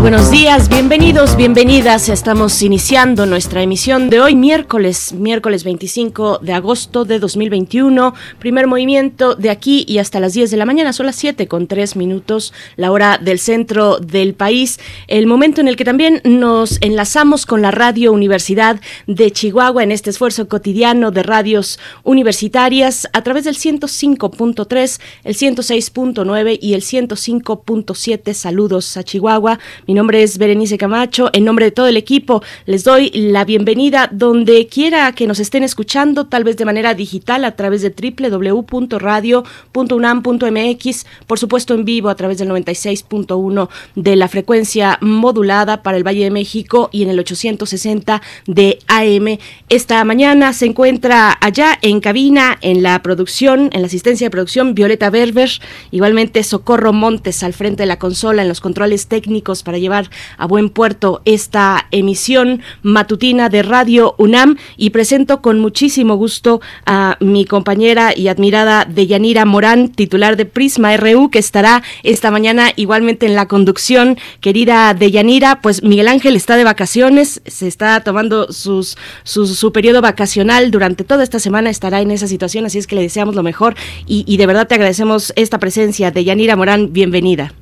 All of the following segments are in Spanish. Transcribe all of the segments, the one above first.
Buenos días, bienvenidos, bienvenidas. Estamos iniciando nuestra emisión de hoy, miércoles, miércoles 25 de agosto de 2021. Primer movimiento de aquí y hasta las 10 de la mañana, son las 7 con 3 minutos, la hora del centro del país. El momento en el que también nos enlazamos con la Radio Universidad de Chihuahua en este esfuerzo cotidiano de radios universitarias a través del 105.3, el 106.9 y el 105.7. Saludos a Chihuahua. Mi nombre es Berenice Camacho. En nombre de todo el equipo, les doy la bienvenida donde quiera que nos estén escuchando, tal vez de manera digital a través de www.radio.unam.mx, por supuesto en vivo a través del 96.1 de la frecuencia modulada para el Valle de México y en el 860 de AM. Esta mañana se encuentra allá en cabina, en la producción, en la asistencia de producción, Violeta Berber, igualmente Socorro Montes al frente de la consola en los controles técnicos para llevar a buen puerto esta emisión matutina de Radio UNAM y presento con muchísimo gusto a mi compañera y admirada Deyanira Morán, titular de Prisma RU, que estará esta mañana igualmente en la conducción. Querida Deyanira, pues Miguel Ángel está de vacaciones, se está tomando sus, su, periodo vacacional durante toda esta semana, estará en esa situación, así es que le deseamos lo mejor y, y de verdad te agradecemos esta presencia. Deyanira Morán, bienvenida.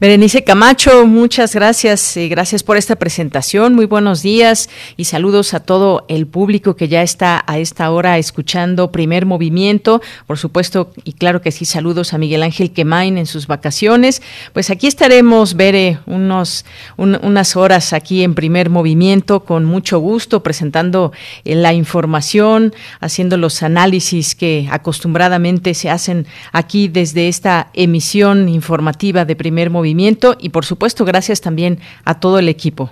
Berenice Camacho, muchas gracias, y gracias por esta presentación, muy buenos días y saludos a todo el público que ya está a esta hora escuchando Primer Movimiento, por supuesto, y claro que sí, saludos a Miguel Ángel Quemain en sus vacaciones. Pues aquí estaremos, Bere, unos, unas horas aquí en Primer Movimiento con mucho gusto, presentando eh, la información, haciendo los análisis que acostumbradamente se hacen aquí desde esta emisión informativa de Primer Movimiento y por supuesto gracias también a todo el equipo.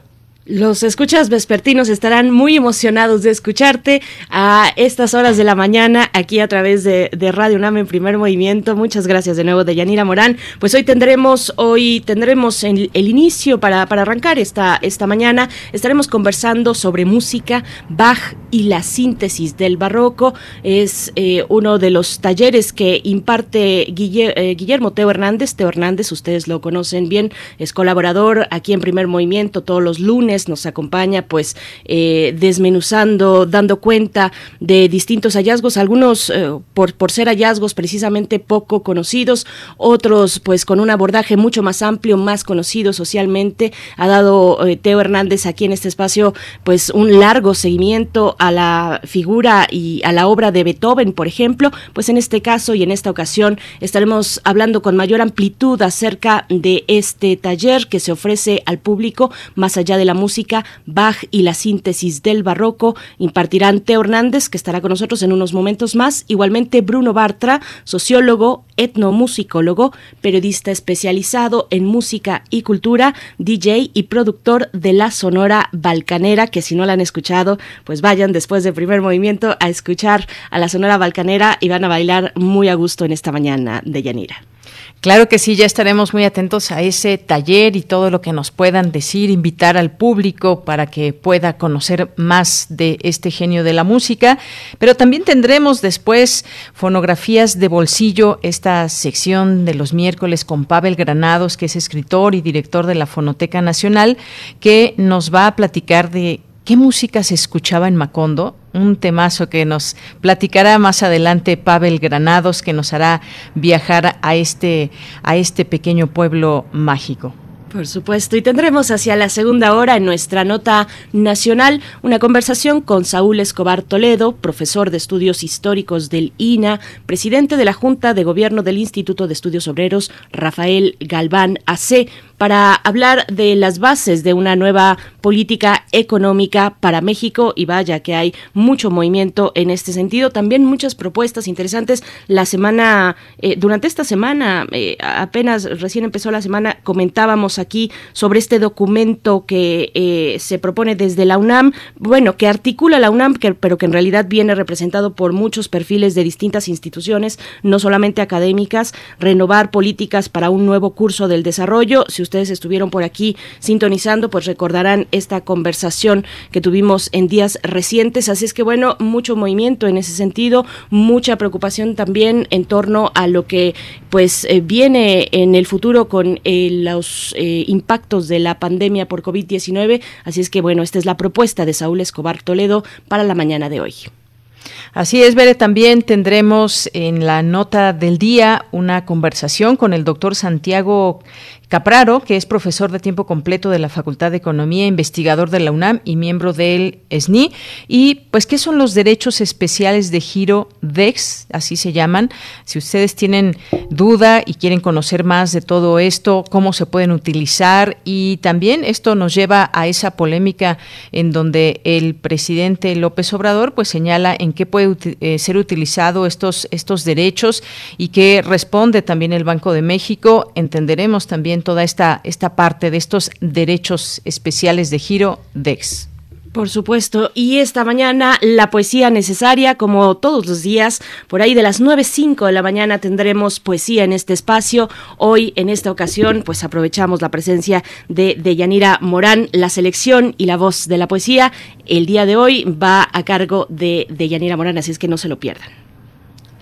Los escuchas vespertinos estarán muy emocionados de escucharte a estas horas de la mañana aquí a través de, Radio UNAM en primer movimiento. Muchas gracias de nuevo de Yanira Morán. Pues hoy tendremos, hoy tendremos el, el inicio para, para arrancar esta, esta mañana. Estaremos conversando sobre música, Bach y la síntesis del barroco. Es eh, uno de los talleres que imparte eh, Guillermo Teo Hernández. Teo Hernández, ustedes lo conocen bien, es colaborador aquí en primer movimiento todos los lunes nos acompaña pues eh, desmenuzando, dando cuenta de distintos hallazgos, algunos eh, por, por ser hallazgos precisamente poco conocidos, otros pues con un abordaje mucho más amplio, más conocido socialmente. Ha dado eh, Teo Hernández aquí en este espacio pues un largo seguimiento a la figura y a la obra de Beethoven, por ejemplo, pues en este caso y en esta ocasión estaremos hablando con mayor amplitud acerca de este taller que se ofrece al público más allá de la música Bach y la síntesis del barroco. Impartirán Teo Hernández, que estará con nosotros en unos momentos más. Igualmente Bruno Bartra, sociólogo, etnomusicólogo, periodista especializado en música y cultura, DJ y productor de la Sonora Balcanera, que si no la han escuchado, pues vayan después del primer movimiento a escuchar a la Sonora Balcanera y van a bailar muy a gusto en esta mañana de Yanira. Claro que sí, ya estaremos muy atentos a ese taller y todo lo que nos puedan decir, invitar al público para que pueda conocer más de este genio de la música, pero también tendremos después fonografías de bolsillo, esta sección de los miércoles con Pavel Granados, que es escritor y director de la Fonoteca Nacional, que nos va a platicar de qué música se escuchaba en Macondo un temazo que nos platicará más adelante Pavel Granados, que nos hará viajar a este, a este pequeño pueblo mágico. Por supuesto, y tendremos hacia la segunda hora en nuestra nota nacional una conversación con Saúl Escobar Toledo, profesor de estudios históricos del INA, presidente de la Junta de Gobierno del Instituto de Estudios Obreros, Rafael Galván AC, para hablar de las bases de una nueva política económica para México. Y vaya que hay mucho movimiento en este sentido, también muchas propuestas interesantes. La semana, eh, durante esta semana, eh, apenas recién empezó la semana, comentábamos aquí sobre este documento que eh, se propone desde la UNAM, bueno, que articula la UNAM, pero que en realidad viene representado por muchos perfiles de distintas instituciones, no solamente académicas, renovar políticas para un nuevo curso del desarrollo. Si ustedes estuvieron por aquí sintonizando, pues recordarán esta conversación que tuvimos en días recientes. Así es que bueno, mucho movimiento en ese sentido, mucha preocupación también en torno a lo que pues eh, viene en el futuro con eh, los eh, impactos de la pandemia por COVID-19. Así es que bueno, esta es la propuesta de Saúl Escobar Toledo para la mañana de hoy. Así es, Bere, también tendremos en la nota del día una conversación con el doctor Santiago Capraro, que es profesor de tiempo completo de la Facultad de Economía, investigador de la UNAM y miembro del SNI. Y pues, ¿qué son los derechos especiales de giro DEX? Así se llaman. Si ustedes tienen duda y quieren conocer más de todo esto, cómo se pueden utilizar y también esto nos lleva a esa polémica en donde el presidente López Obrador pues señala en qué puede eh, ser utilizado estos estos derechos y qué responde también el Banco de México. Entenderemos también toda esta, esta parte de estos derechos especiales de giro DEX. Por supuesto, y esta mañana la poesía necesaria, como todos los días, por ahí de las 9.05 de la mañana tendremos poesía en este espacio. Hoy, en esta ocasión, pues aprovechamos la presencia de, de Yanira Morán, la selección y la voz de la poesía. El día de hoy va a cargo de, de Yanira Morán, así es que no se lo pierdan.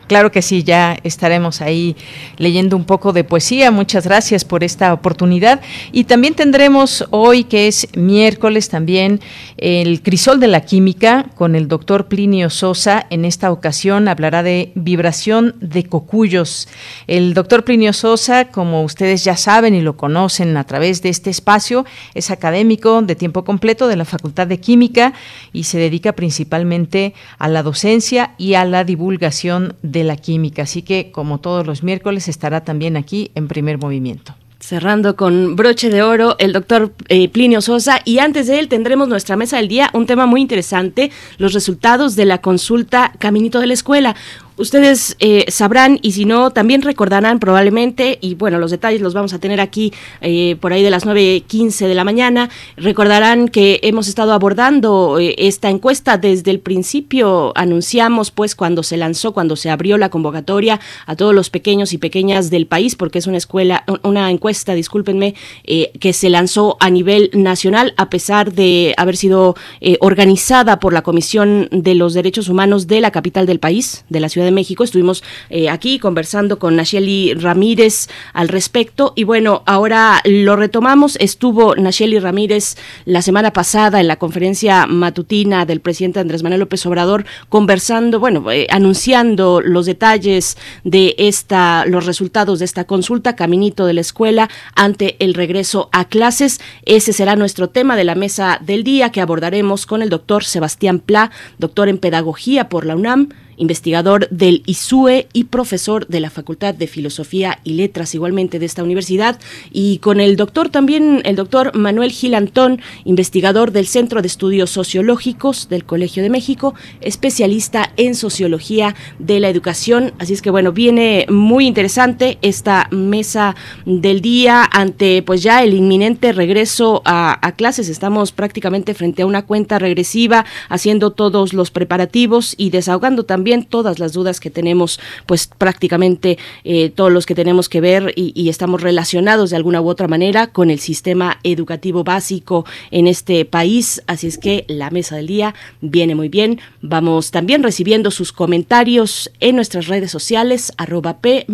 Claro que sí, ya estaremos ahí leyendo un poco de poesía. Muchas gracias por esta oportunidad. Y también tendremos hoy, que es miércoles, también el crisol de la química con el doctor Plinio Sosa. En esta ocasión hablará de vibración de cocuyos. El doctor Plinio Sosa, como ustedes ya saben y lo conocen a través de este espacio, es académico de tiempo completo de la Facultad de Química y se dedica principalmente a la docencia y a la divulgación de de la química. Así que, como todos los miércoles, estará también aquí en primer movimiento. Cerrando con broche de oro, el doctor eh, Plinio Sosa. Y antes de él tendremos nuestra mesa del día, un tema muy interesante, los resultados de la consulta Caminito de la Escuela. Ustedes eh, sabrán y si no, también recordarán probablemente, y bueno, los detalles los vamos a tener aquí eh, por ahí de las 9.15 de la mañana, recordarán que hemos estado abordando eh, esta encuesta desde el principio, anunciamos pues cuando se lanzó, cuando se abrió la convocatoria a todos los pequeños y pequeñas del país, porque es una escuela, una encuesta, discúlpenme, que se lanzó a nivel nacional a pesar de haber sido organizada por la Comisión de los Derechos Humanos de la capital del país, de la ciudad de México. Estuvimos eh, aquí conversando con Nacheli Ramírez al respecto y bueno, ahora lo retomamos. Estuvo Nacheli Ramírez la semana pasada en la conferencia matutina del presidente Andrés Manuel López Obrador conversando, bueno, eh, anunciando los detalles de esta, los resultados de esta consulta, caminito de la escuela ante el regreso a clases. Ese será nuestro tema de la mesa del día que abordaremos con el doctor Sebastián Pla, doctor en pedagogía por la UNAM investigador del ISUE y profesor de la Facultad de Filosofía y Letras igualmente de esta universidad, y con el doctor también, el doctor Manuel Gil Antón, investigador del Centro de Estudios Sociológicos del Colegio de México, especialista en sociología de la educación. Así es que bueno, viene muy interesante esta mesa del día ante pues ya el inminente regreso a, a clases. Estamos prácticamente frente a una cuenta regresiva, haciendo todos los preparativos y desahogando también todas las dudas que tenemos, pues prácticamente eh, todos los que tenemos que ver y, estamos relacionados de alguna u otra manera con el sistema educativo básico en este país. Así es que la mesa del día viene muy bien. Vamos también recibiendo sus comentarios en nuestras redes sociales, arroba P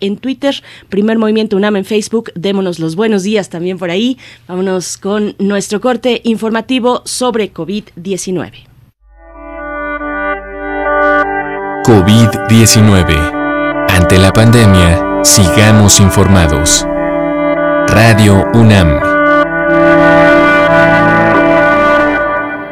en Twitter, Primer Movimiento UNAM en Facebook. Démonos los buenos días también por ahí. Vámonos con nuestro corte informativo sobre COVID-19. COVID-19. Ante la pandemia, sigamos informados. Radio UNAM.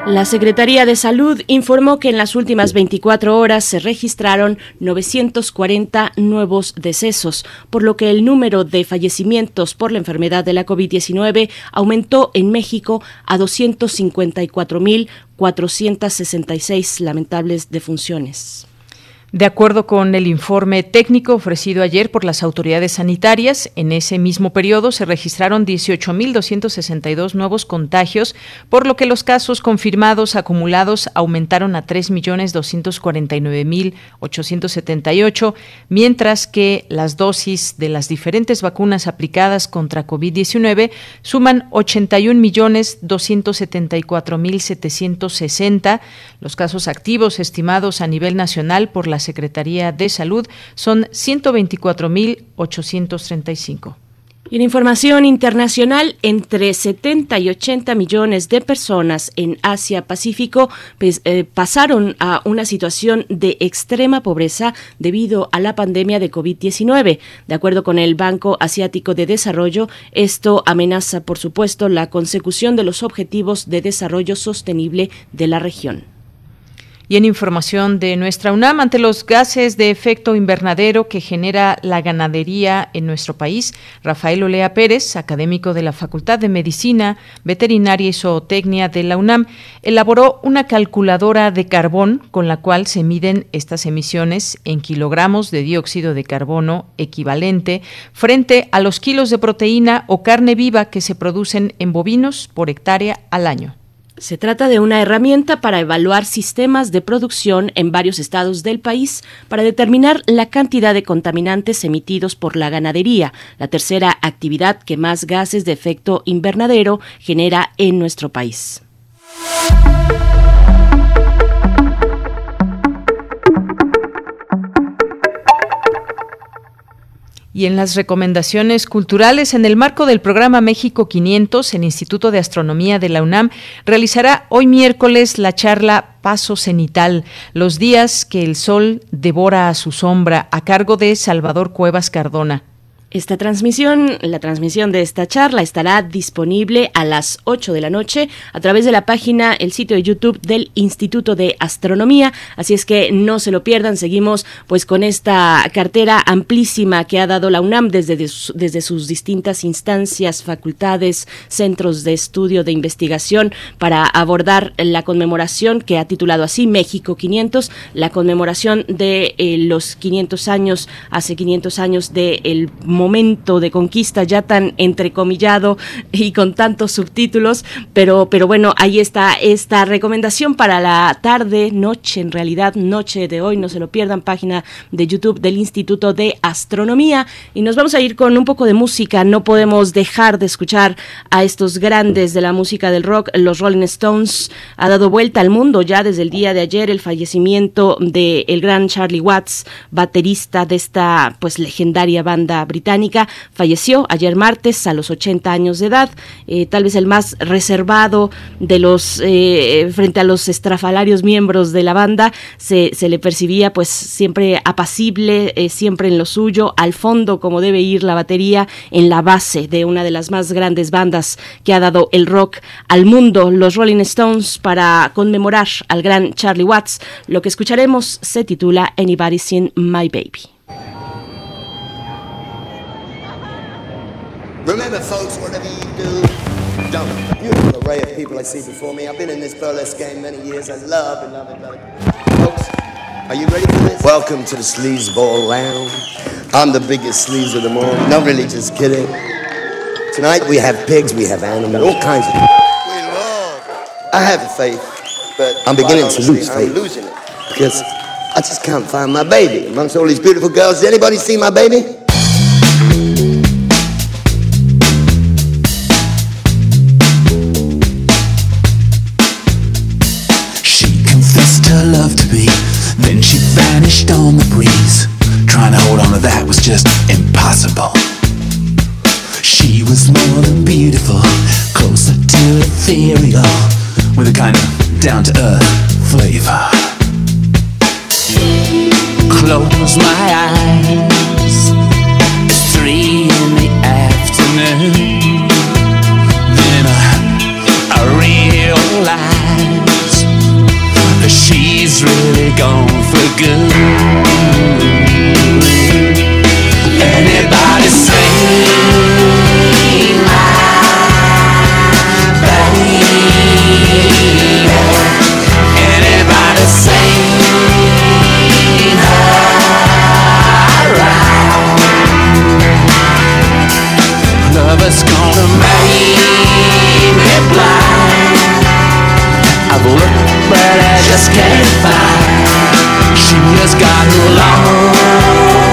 La Secretaría de Salud informó que en las últimas 24 horas se registraron 940 nuevos decesos, por lo que el número de fallecimientos por la enfermedad de la COVID-19 aumentó en México a 254.466 lamentables defunciones. De acuerdo con el informe técnico ofrecido ayer por las autoridades sanitarias, en ese mismo periodo se registraron 18.262 nuevos contagios, por lo que los casos confirmados acumulados aumentaron a 3.249.878, mientras que las dosis de las diferentes vacunas aplicadas contra COVID-19 suman 81.274.760. Los casos activos estimados a nivel nacional por la Secretaría de Salud son 124.835. Y en información internacional, entre 70 y 80 millones de personas en Asia-Pacífico pues, eh, pasaron a una situación de extrema pobreza debido a la pandemia de COVID-19. De acuerdo con el Banco Asiático de Desarrollo, esto amenaza, por supuesto, la consecución de los objetivos de desarrollo sostenible de la región. Y en información de nuestra UNAM, ante los gases de efecto invernadero que genera la ganadería en nuestro país, Rafael Olea Pérez, académico de la Facultad de Medicina, Veterinaria y Zootecnia de la UNAM, elaboró una calculadora de carbón con la cual se miden estas emisiones en kilogramos de dióxido de carbono equivalente frente a los kilos de proteína o carne viva que se producen en bovinos por hectárea al año. Se trata de una herramienta para evaluar sistemas de producción en varios estados del país para determinar la cantidad de contaminantes emitidos por la ganadería, la tercera actividad que más gases de efecto invernadero genera en nuestro país. Y en las recomendaciones culturales, en el marco del programa México 500, el Instituto de Astronomía de la UNAM realizará hoy miércoles la charla Paso Cenital, los días que el sol devora a su sombra, a cargo de Salvador Cuevas Cardona. Esta transmisión, la transmisión de esta charla estará disponible a las 8 de la noche a través de la página, el sitio de YouTube del Instituto de Astronomía, así es que no se lo pierdan, seguimos pues con esta cartera amplísima que ha dado la UNAM desde, desde sus distintas instancias, facultades, centros de estudio, de investigación para abordar la conmemoración que ha titulado así México 500, la conmemoración de eh, los 500 años, hace 500 años del de momento de conquista ya tan entrecomillado y con tantos subtítulos, pero, pero bueno, ahí está esta recomendación para la tarde, noche, en realidad, noche de hoy, no se lo pierdan, página de YouTube del Instituto de Astronomía. Y nos vamos a ir con un poco de música, no podemos dejar de escuchar a estos grandes de la música del rock, los Rolling Stones, ha dado vuelta al mundo ya desde el día de ayer el fallecimiento del el gran Charlie Watts, baterista de esta pues legendaria banda británica falleció ayer martes a los 80 años de edad, eh, tal vez el más reservado de los, eh, frente a los estrafalarios miembros de la banda, se, le percibía pues siempre apacible, eh, siempre en lo suyo, al fondo como debe ir la batería, en la base de una de las más grandes bandas que ha dado el rock al mundo, los Rolling Stones, para conmemorar al gran Charlie Watts. Lo que escucharemos se titula Anybody Seen My Baby. Remember, folks, whatever you do, don't. The beautiful array of people I see before me. I've been in this burlesque game many years. I love it, love it, love it. Folks, are you ready for this? Welcome to the sleazeball lounge. I'm the biggest sleaze of them all. Not really, just kidding. Tonight we have pigs, we have animals, all kinds of. We love. I have faith, but I'm beginning to lose faith. I'm losing it because I just can't find my baby amongst all these beautiful girls. Has anybody seen my baby? On the breeze. Trying to hold on to that was just impossible. She was more than beautiful, closer to ethereal, with a kind of down to earth flavor. Close my eyes, it's three in the afternoon. is really gone for good. Anybody sing my baby? Anybody sing her? Love is gonna make me blind. I've looked but I just can't find. She has gotten lost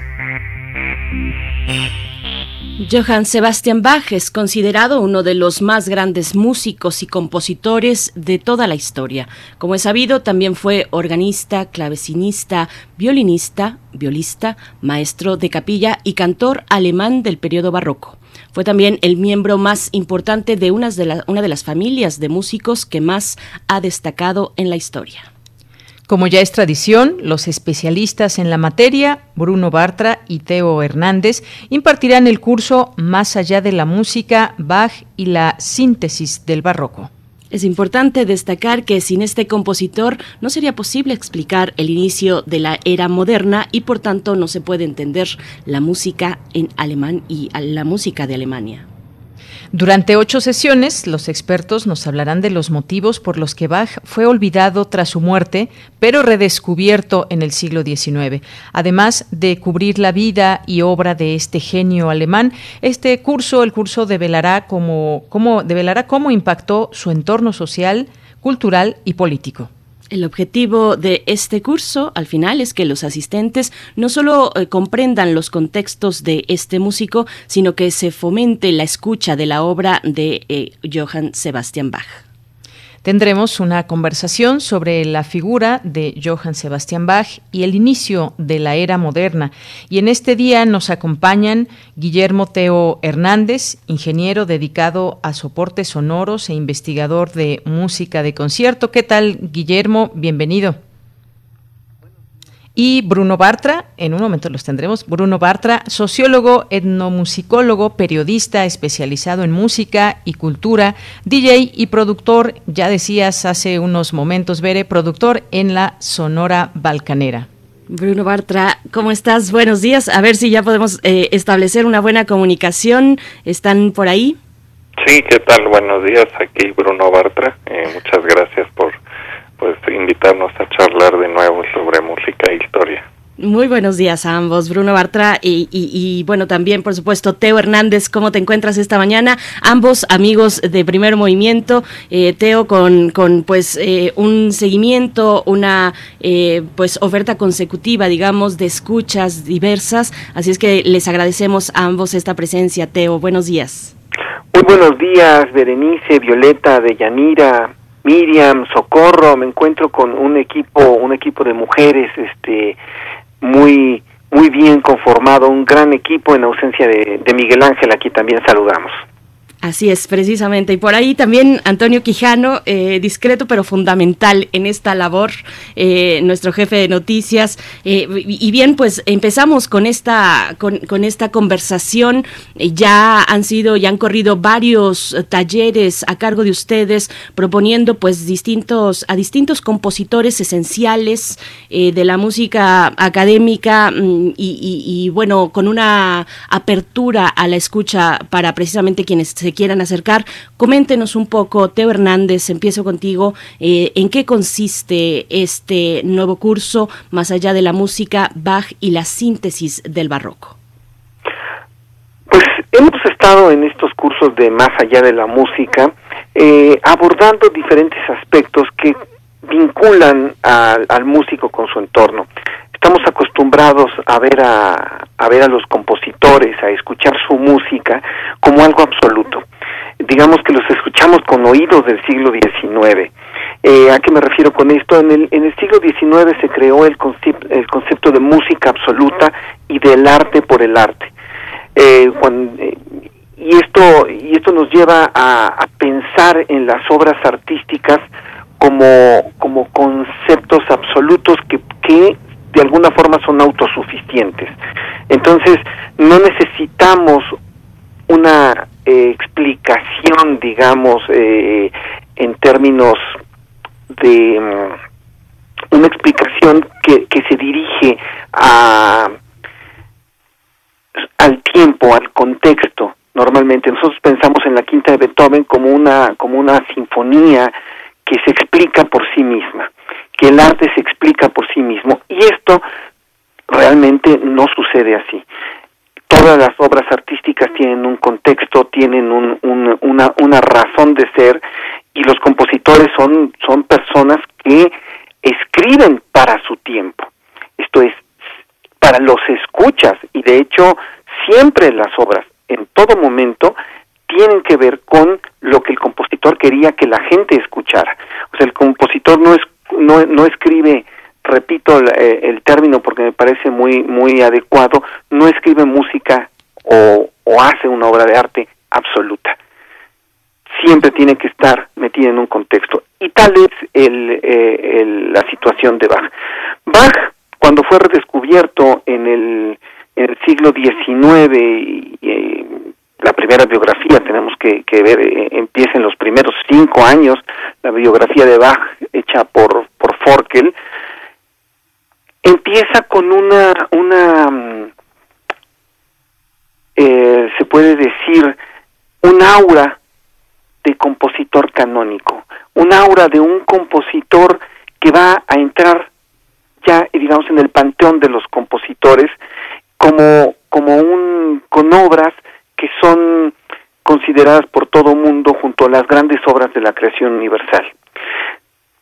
Johann Sebastian Bach es considerado uno de los más grandes músicos y compositores de toda la historia. Como es sabido, también fue organista, clavecinista, violinista, violista, maestro de capilla y cantor alemán del periodo barroco. Fue también el miembro más importante de, una de las familias de músicos que más ha destacado en la historia. Como ya es tradición, los especialistas en la materia, Bruno Bartra y Teo Hernández, impartirán el curso Más allá de la música, Bach y la síntesis del barroco. Es importante destacar que sin este compositor no sería posible explicar el inicio de la era moderna y por tanto no se puede entender la música en alemán y la música de Alemania. Durante ocho sesiones, los expertos nos hablarán de los motivos por los que Bach fue olvidado tras su muerte, pero redescubierto en el siglo XIX. Además de cubrir la vida y obra de este genio alemán, este curso, el curso develará cómo, cómo, develará cómo impactó su entorno social, cultural y político. El objetivo de este curso, al final, es que los asistentes no solo eh, comprendan los contextos de este músico, sino que se fomente la escucha de la obra de eh, Johann Sebastian Bach. Tendremos una conversación sobre la figura de Johann Sebastian Bach y el inicio de la era moderna. Y en este día nos acompañan Guillermo Teo Hernández, ingeniero dedicado a soportes sonoros e investigador de música de concierto. ¿Qué tal, Guillermo? Bienvenido. Y Bruno Bartra, en un momento los tendremos, Bruno Bartra, sociólogo, etnomusicólogo, periodista especializado en música y cultura, DJ y productor, ya decías hace unos momentos, Bere, productor en la Sonora Balcanera. Bruno Bartra, ¿cómo estás? Buenos días. A ver si ya podemos eh, establecer una buena comunicación. ¿Están por ahí? Sí, ¿qué tal? Buenos días. Aquí Bruno Bartra. Eh, muchas gracias pues invitarnos a charlar de nuevo sobre música e historia. Muy buenos días a ambos, Bruno Bartra y, y, y, bueno, también por supuesto Teo Hernández, ¿cómo te encuentras esta mañana? Ambos amigos de primer movimiento, eh, Teo con, con pues eh, un seguimiento, una eh, pues oferta consecutiva, digamos, de escuchas diversas, así es que les agradecemos a ambos esta presencia, Teo, buenos días. Muy buenos días, Berenice, Violeta, Deyanira, Miriam, Socorro, me encuentro con un equipo, un equipo de mujeres, este, muy, muy bien conformado, un gran equipo en ausencia de, Miguel Ángel, aquí también saludamos. Así es, precisamente. Y por ahí también Antonio Quijano, eh, discreto pero fundamental en esta labor, eh, nuestro jefe de noticias. Eh, y bien, pues empezamos con esta, con, esta conversación. ya han sido, ya han corrido varios talleres a cargo de ustedes, proponiendo pues distintos, a distintos compositores esenciales de la música académica mm, y, y, bueno, con una apertura a la escucha para precisamente quienes se quieran acercar, coméntenos un poco, Teo Hernández, empiezo contigo, eh, ¿en qué consiste este nuevo curso, más allá de la música, Bach y la síntesis del barroco? Pues hemos estado en estos cursos de más allá de la música, eh, abordando diferentes aspectos que vinculan al músico con su entorno estamos acostumbrados a ver a, a ver a los compositores, a escuchar su música como algo absoluto. Digamos que los escuchamos con oídos del siglo XIX. Eh, ¿A qué me refiero con esto? En el, en el siglo XIX se creó el, concepto, el concepto de música absoluta y del arte por el arte. Eh, eh, y esto y esto nos lleva a, a, pensar en las obras artísticas como, como conceptos absolutos que, que de alguna forma son autosuficientes. Entonces, no necesitamos una eh, explicación, digamos, eh, en términos de mm, una explicación que, que se dirige a al tiempo, al contexto. Normalmente nosotros pensamos en la quinta de Beethoven como una como una sinfonía que se explica por sí misma que el arte se explica por sí mismo y esto realmente no sucede así. Todas las obras artísticas tienen un contexto, tienen un, una, una razón de ser y los compositores son, son personas que escriben para su tiempo. Esto es, para los escuchas y de hecho siempre las obras, en todo momento, tienen que ver con lo que el compositor quería que la gente escuchara. O sea, el compositor no es no, no escribe repito el, eh, el, término porque me parece muy muy adecuado no escribe música o, o hace una obra de arte absoluta. Siempre tiene que estar metida en un contexto. Y tal es el, eh, la situación de Bach. Bach cuando fue redescubierto en el, en el siglo XIX y la primera biografía tenemos que, ver, eh, empieza en los primeros cinco años, la biografía de Bach hecha por, por Forkel, empieza con una, una mm, eh, se puede decir, un aura de compositor canónico, un aura de un compositor que va a entrar ya, digamos, en el panteón de los compositores como, como un, con obras que son consideradas por todo mundo junto a las grandes obras de la creación universal.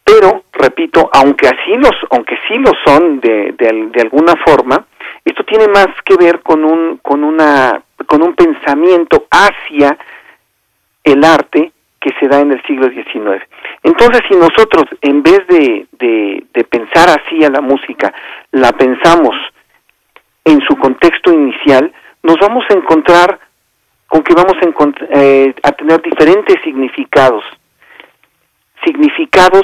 Pero, repito, aunque así los, aunque sí lo son de, de, alguna forma, esto tiene más que ver con un, con una, con un pensamiento hacia el arte que se da en el siglo XIX. Entonces, si nosotros, en vez de, de pensar así a la música, la pensamos en su contexto inicial, nos vamos a encontrar con que vamos a, eh, a tener diferentes significados, significados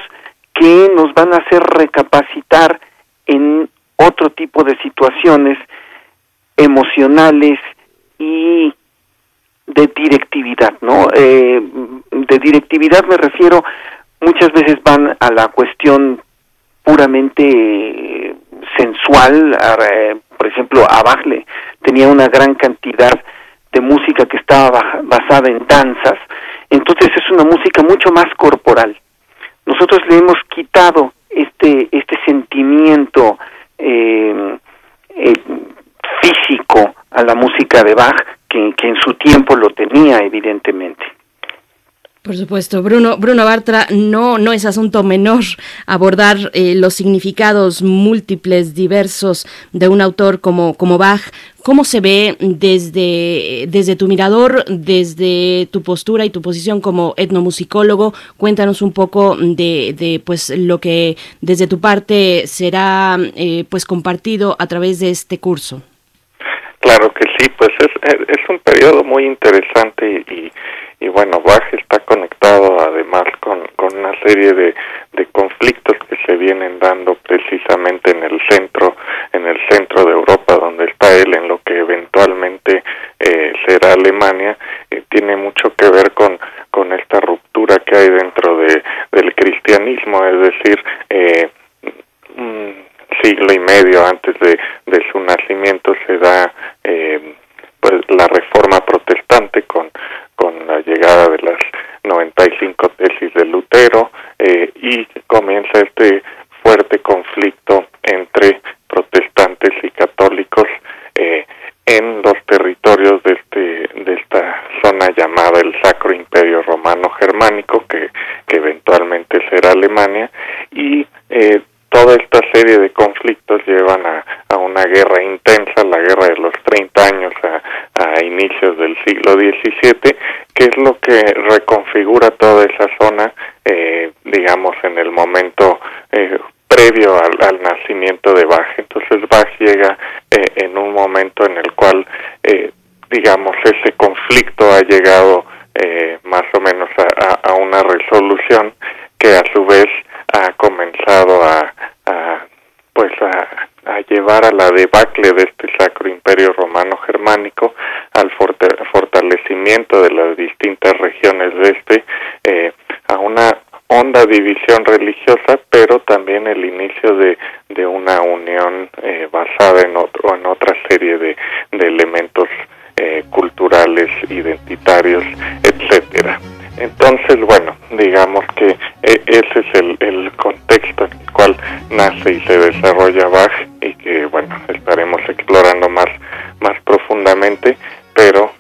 que nos van a hacer recapacitar en otro tipo de situaciones emocionales y de directividad, ¿no? Eh, de directividad me refiero, muchas veces van a la cuestión puramente sensual, eh, por ejemplo, a tenía una gran cantidad de música que estaba basada en danzas, entonces es una música mucho más corporal. Nosotros le hemos quitado este, este sentimiento eh, eh, físico a la música de Bach, que, que en su tiempo lo tenía, evidentemente. Por supuesto, Bruno, Bruno Bartra, no, no es asunto menor abordar eh, los significados múltiples, diversos de un autor como, como Bach. ¿Cómo se ve desde, desde tu mirador, desde tu postura y tu posición como etnomusicólogo? Cuéntanos un poco de, de pues lo que desde tu parte será eh, pues compartido a través de este curso. Claro que sí, pues es, es un periodo muy interesante y y bueno, Bach está conectado además con, con una serie de, de conflictos que se vienen dando precisamente en el centro, en el centro de Europa, donde está él, en lo que eventualmente eh, será Alemania, y tiene mucho que ver con, con esta ruptura que hay dentro de, del cristianismo, es decir, eh, un siglo y medio antes de, de su nacimiento se da eh, pues la reforma protestante con con la llegada de las 95 tesis de Lutero eh, y comienza este fuerte conflicto entre protestantes y católicos eh, en los territorios de este de esta zona llamada el Sacro Imperio Romano Germánico que, que eventualmente será Alemania y eh, toda esta serie de conflictos llevan a, a, una guerra intensa, la guerra de los 30 años a, a, inicios del siglo XVII, que es lo que reconfigura toda esa zona, eh, digamos, en el momento eh, previo al, nacimiento de Bach. Entonces Bach llega eh, en un momento en el cual, eh, digamos, ese conflicto ha llegado eh, más o menos a, a una resolución que a su vez ha comenzado a, pues a, a, llevar a la debacle de este sacro imperio romano germánico al fortalecimiento de las distintas regiones de este eh, a una honda división religiosa pero también el inicio de, de una unión eh, basada en otro en otra serie de, de elementos eh, culturales identitarios etcétera entonces, bueno, digamos que e, ese es el, contexto en el cual nace y se desarrolla Bach y que, bueno, estaremos explorando más, más profundamente, pero,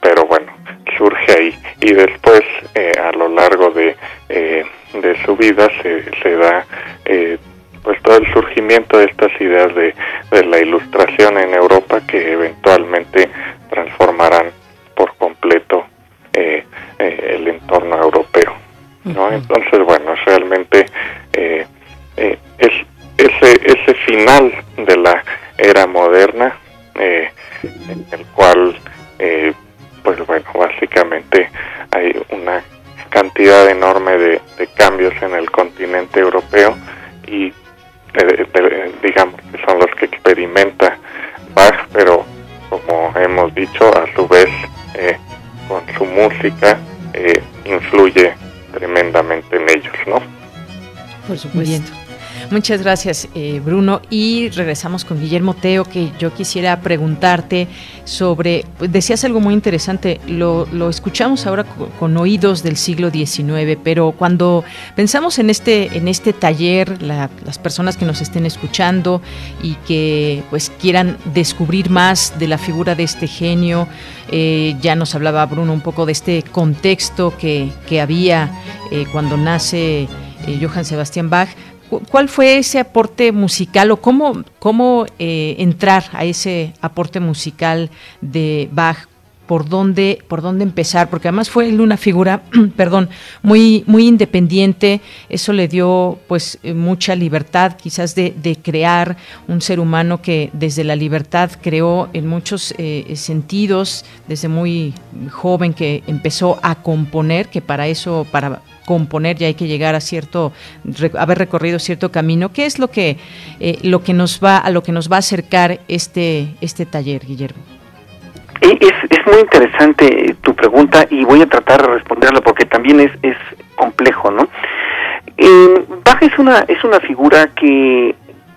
pero bueno, surge ahí. Y después, eh, a lo largo de, eh, de su vida, se, se da eh, pues todo el surgimiento de estas ideas de, de la ilustración en Europa que eventualmente transformarán por completo eh, eh, el entorno europeo. ¿no? Entonces, bueno, realmente eh, es ese, ese final de la era moderna eh, en el cual, eh, pues bueno, básicamente hay una cantidad enorme de, de cambios en el continente europeo y eh, de, digamos que son los que experimenta Bach, pero como hemos dicho, a su vez eh, con su música eh, influye tremendamente en ellos, ¿no? Por supuesto. Muchas gracias, eh, Bruno. Y regresamos con Guillermo Teo, que yo quisiera preguntarte sobre, pues, decías algo muy interesante, lo, lo escuchamos ahora con, oídos del siglo XIX, pero cuando pensamos en este, en este taller, la, las personas que nos estén escuchando y que pues quieran descubrir más de la figura de este genio, eh, ya nos hablaba Bruno un poco de este contexto que, que había eh, cuando nace eh, Johann Sebastian Bach, ¿Cuál fue ese aporte musical o cómo, cómo eh, entrar a ese aporte musical de Bach? por dónde por dónde empezar porque además fue él una figura perdón muy muy independiente eso le dio pues eh, mucha libertad quizás de, de, crear un ser humano que desde la libertad creó en muchos eh, sentidos desde muy joven que empezó a componer que para eso para componer ya hay que llegar a cierto haber recorrido cierto camino qué es lo que eh, lo que nos va a lo que nos va a acercar este este taller Guillermo es, es muy interesante tu pregunta y voy a tratar de responderla porque también es, es complejo, ¿no? Eh, Bach es una, es una figura que,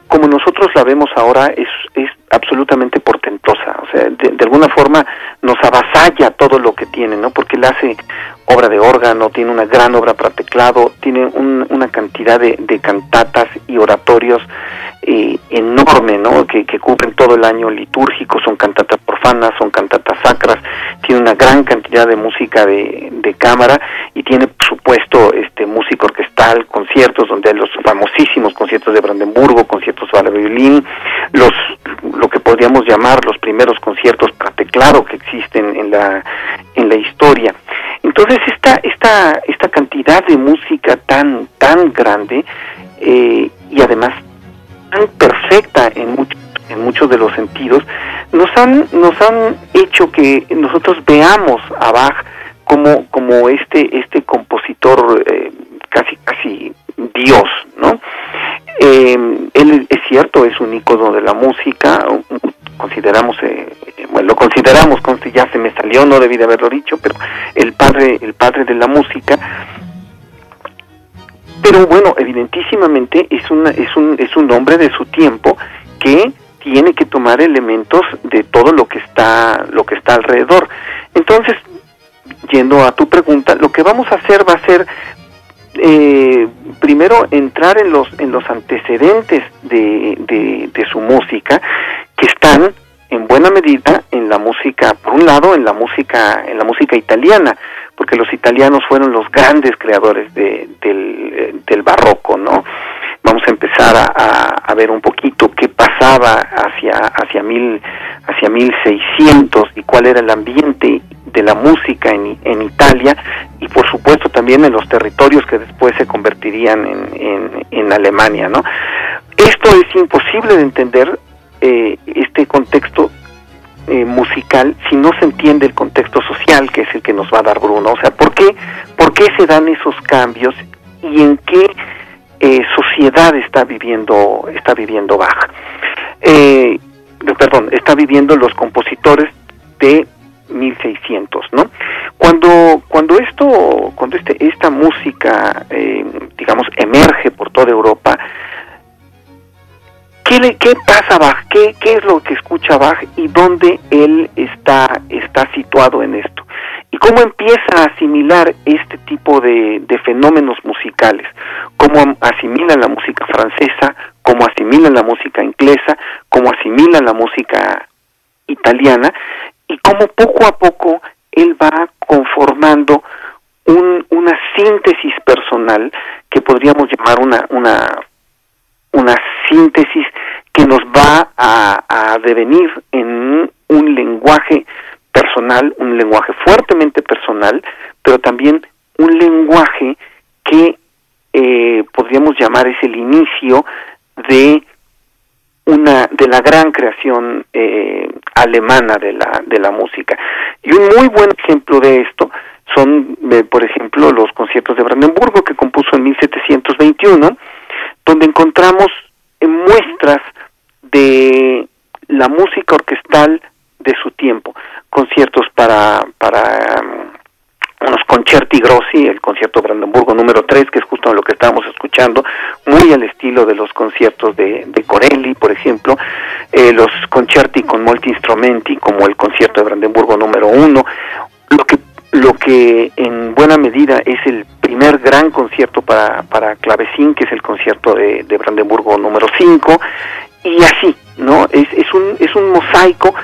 como nosotros la vemos ahora, es, es absolutamente portentosa. O sea, de, alguna forma nos avasalla todo lo que tiene, ¿no? Porque él hace obra de órgano, tiene una gran obra para teclado, tiene un, una cantidad de, de, cantatas y oratorios eh, enorme, ¿no? Que, cubren todo el año litúrgico, son cantatas profanas, son cantatas sacras, tiene una gran cantidad de música de, de cámara y tiene, por supuesto, este música orquestal, conciertos donde los famosísimos conciertos de Brandenburgo, conciertos para violín, los lo que podríamos llamar los primeros conciertos para teclado que existen en la en la historia. Entonces esta esta esta cantidad de música tan tan grande eh, y además tan perfecta en muchos en muchos de los sentidos nos han nos han hecho que nosotros veamos a Bach como como este este compositor eh, casi casi dios no eh, él es cierto es un ícono de la música consideramos eh, bueno lo consideramos ya se me salió no debí de haberlo dicho pero el padre el padre de la música. Pero bueno evidentísimamente es una es un es un hombre de su tiempo que tiene que tomar elementos de todo lo que está lo que está alrededor. Entonces yendo a tu pregunta lo que vamos a hacer va a ser eh, primero entrar en los en los antecedentes de, de, su música que están en buena medida en la música por un lado en la música en la música italiana porque los italianos fueron los grandes creadores de, del, del barroco no vamos a empezar a, a, ver un poquito qué pasaba hacia hacia mil hacia 1600 y cuál era el ambiente de la música en, Italia y por supuesto también en los territorios que después se convertirían en, Alemania no esto es imposible de entender eh, este contexto eh, musical si no se entiende el contexto social que es el que nos va a dar Bruno o sea por qué por qué se dan esos cambios y en qué eh, sociedad está viviendo está viviendo Bach. Perdón, está viviendo los compositores de 1600, ¿no? Cuando cuando esto cuando este esta música eh, digamos emerge por toda Europa, ¿qué le, qué pasa Bach? ¿Qué qué es lo que escucha Bach y dónde él está está situado en esto? y cómo empieza a asimilar este tipo de, de, fenómenos musicales, cómo asimila la música francesa, cómo asimila la música inglesa, cómo asimila la música italiana y cómo poco a poco él va conformando un, una síntesis personal que podríamos llamar una, una, una síntesis que nos va a, a devenir en un lenguaje personal, un lenguaje fuertemente personal, pero también un lenguaje que eh, podríamos llamar es el inicio de una de la gran creación eh, alemana de la de la música. Y un muy buen ejemplo de esto son eh, por ejemplo los conciertos de Brandenburgo que compuso en 1721 donde encontramos muestras de la música orquestal de su tiempo. Conciertos para para um, unos concerti grossi, el concierto Brandenburgo número 3, que es justo lo que estábamos escuchando, muy al estilo de los conciertos de, de Corelli, por ejemplo, eh, los concerti con molti instrumenti, como el concierto de Brandenburgo número 1, lo que lo que en buena medida es el primer gran concierto para, para clavecín, que es el concierto de, de Brandenburgo número 5, y así, ¿no? Es, es, un, es un mosaico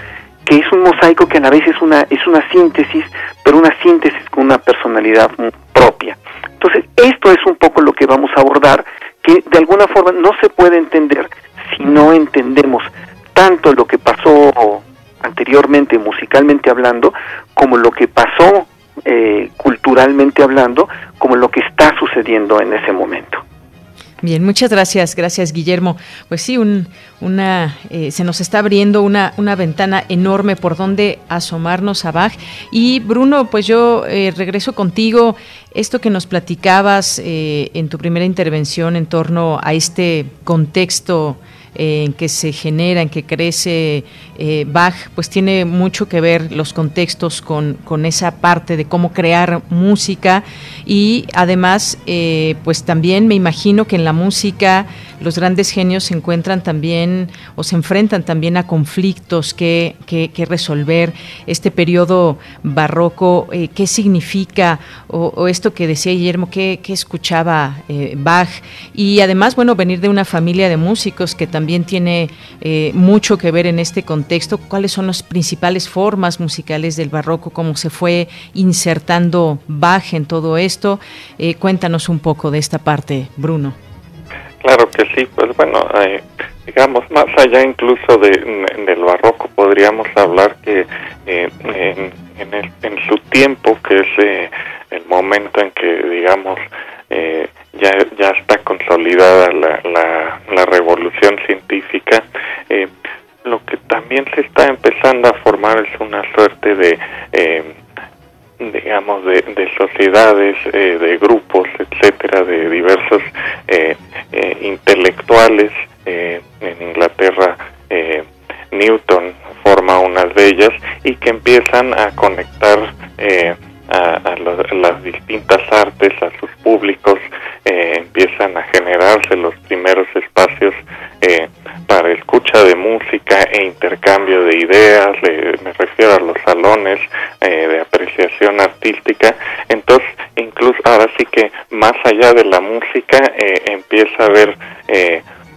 que es un mosaico que a la vez es una es una síntesis, pero una síntesis con una personalidad propia. Entonces, esto es un poco lo que vamos a abordar, que de alguna forma no se puede entender si no entendemos tanto lo que pasó anteriormente musicalmente hablando, como lo que pasó eh, culturalmente hablando, como lo que está sucediendo en ese momento. Bien, muchas gracias, gracias Guillermo. Pues sí, un, una, eh, se nos está abriendo una, una ventana enorme por donde asomarnos a Bach. Y Bruno, pues yo eh, regreso contigo. Esto que nos platicabas eh, en tu primera intervención en torno a este contexto en que se genera, en que crece eh, Bach, pues tiene mucho que ver los contextos con, con esa parte de cómo crear música y además, eh, pues también me imagino que en la música los grandes genios se encuentran también o se enfrentan también a conflictos que, que, resolver. Este periodo barroco, eh, ¿qué significa? O, esto que decía Guillermo, ¿qué, qué escuchaba eh, Bach? Y además, bueno, venir de una familia de músicos que también también tiene eh, mucho que ver en este contexto. ¿Cuáles son las principales formas musicales del barroco? ¿Cómo se fue insertando Bach en todo esto? Eh, cuéntanos un poco de esta parte, Bruno. Claro que sí, pues bueno, eh, digamos, más allá incluso de, del barroco, podríamos hablar que en, en, su tiempo, que es el momento en que, digamos, eh, ya, ya está consolidada la, la, la revolución científica, eh, lo que también se está empezando a formar es una suerte de, eh, digamos, de, de sociedades, eh, de grupos, etcétera, de diversos eh, eh, intelectuales. en Inglaterra, Newton forma unas de ellas y que empiezan a conectar a, las distintas artes, a sus públicos, eh, empiezan a generarse los primeros espacios eh, para escucha de música e intercambio de ideas, me refiero a los salones eh, de apreciación artística, entonces incluso ahora sí que más allá de la música empieza a haber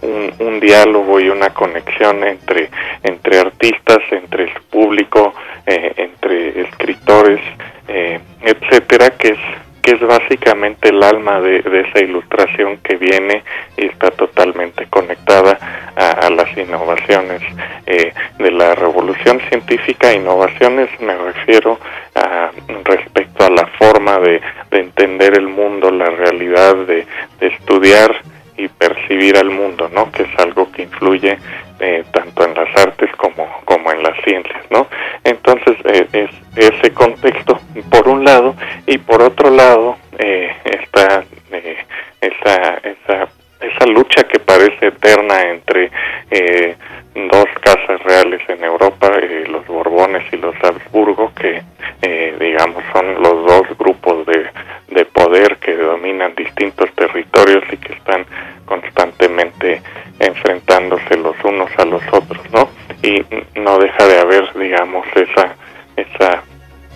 un, un, diálogo y una conexión entre entre artistas, entre su público, entre escritores, eh, etcétera, que es que es básicamente el alma de, esa ilustración que viene y está totalmente conectada a, las innovaciones eh, de la revolución científica. Innovaciones me refiero a, respecto a la forma de, entender el mundo, la realidad, de, de estudiar y percibir al mundo, ¿no? Que es algo que influye eh, tanto en las artes como, como en las ciencias, ¿no? Entonces, eh, es ese contexto, por un lado, y por otro lado, eh, está eh, esa, esa, esa lucha que parece eterna entre eh, dos casas reales en Europa, eh, los Borbones y los Habsburgo, que eh, digamos son los dos grupos de, de poder que dominan distintos territorios y que están constantemente enfrentándose los unos a los otros, ¿no? Y no deja de haber, digamos, esa esa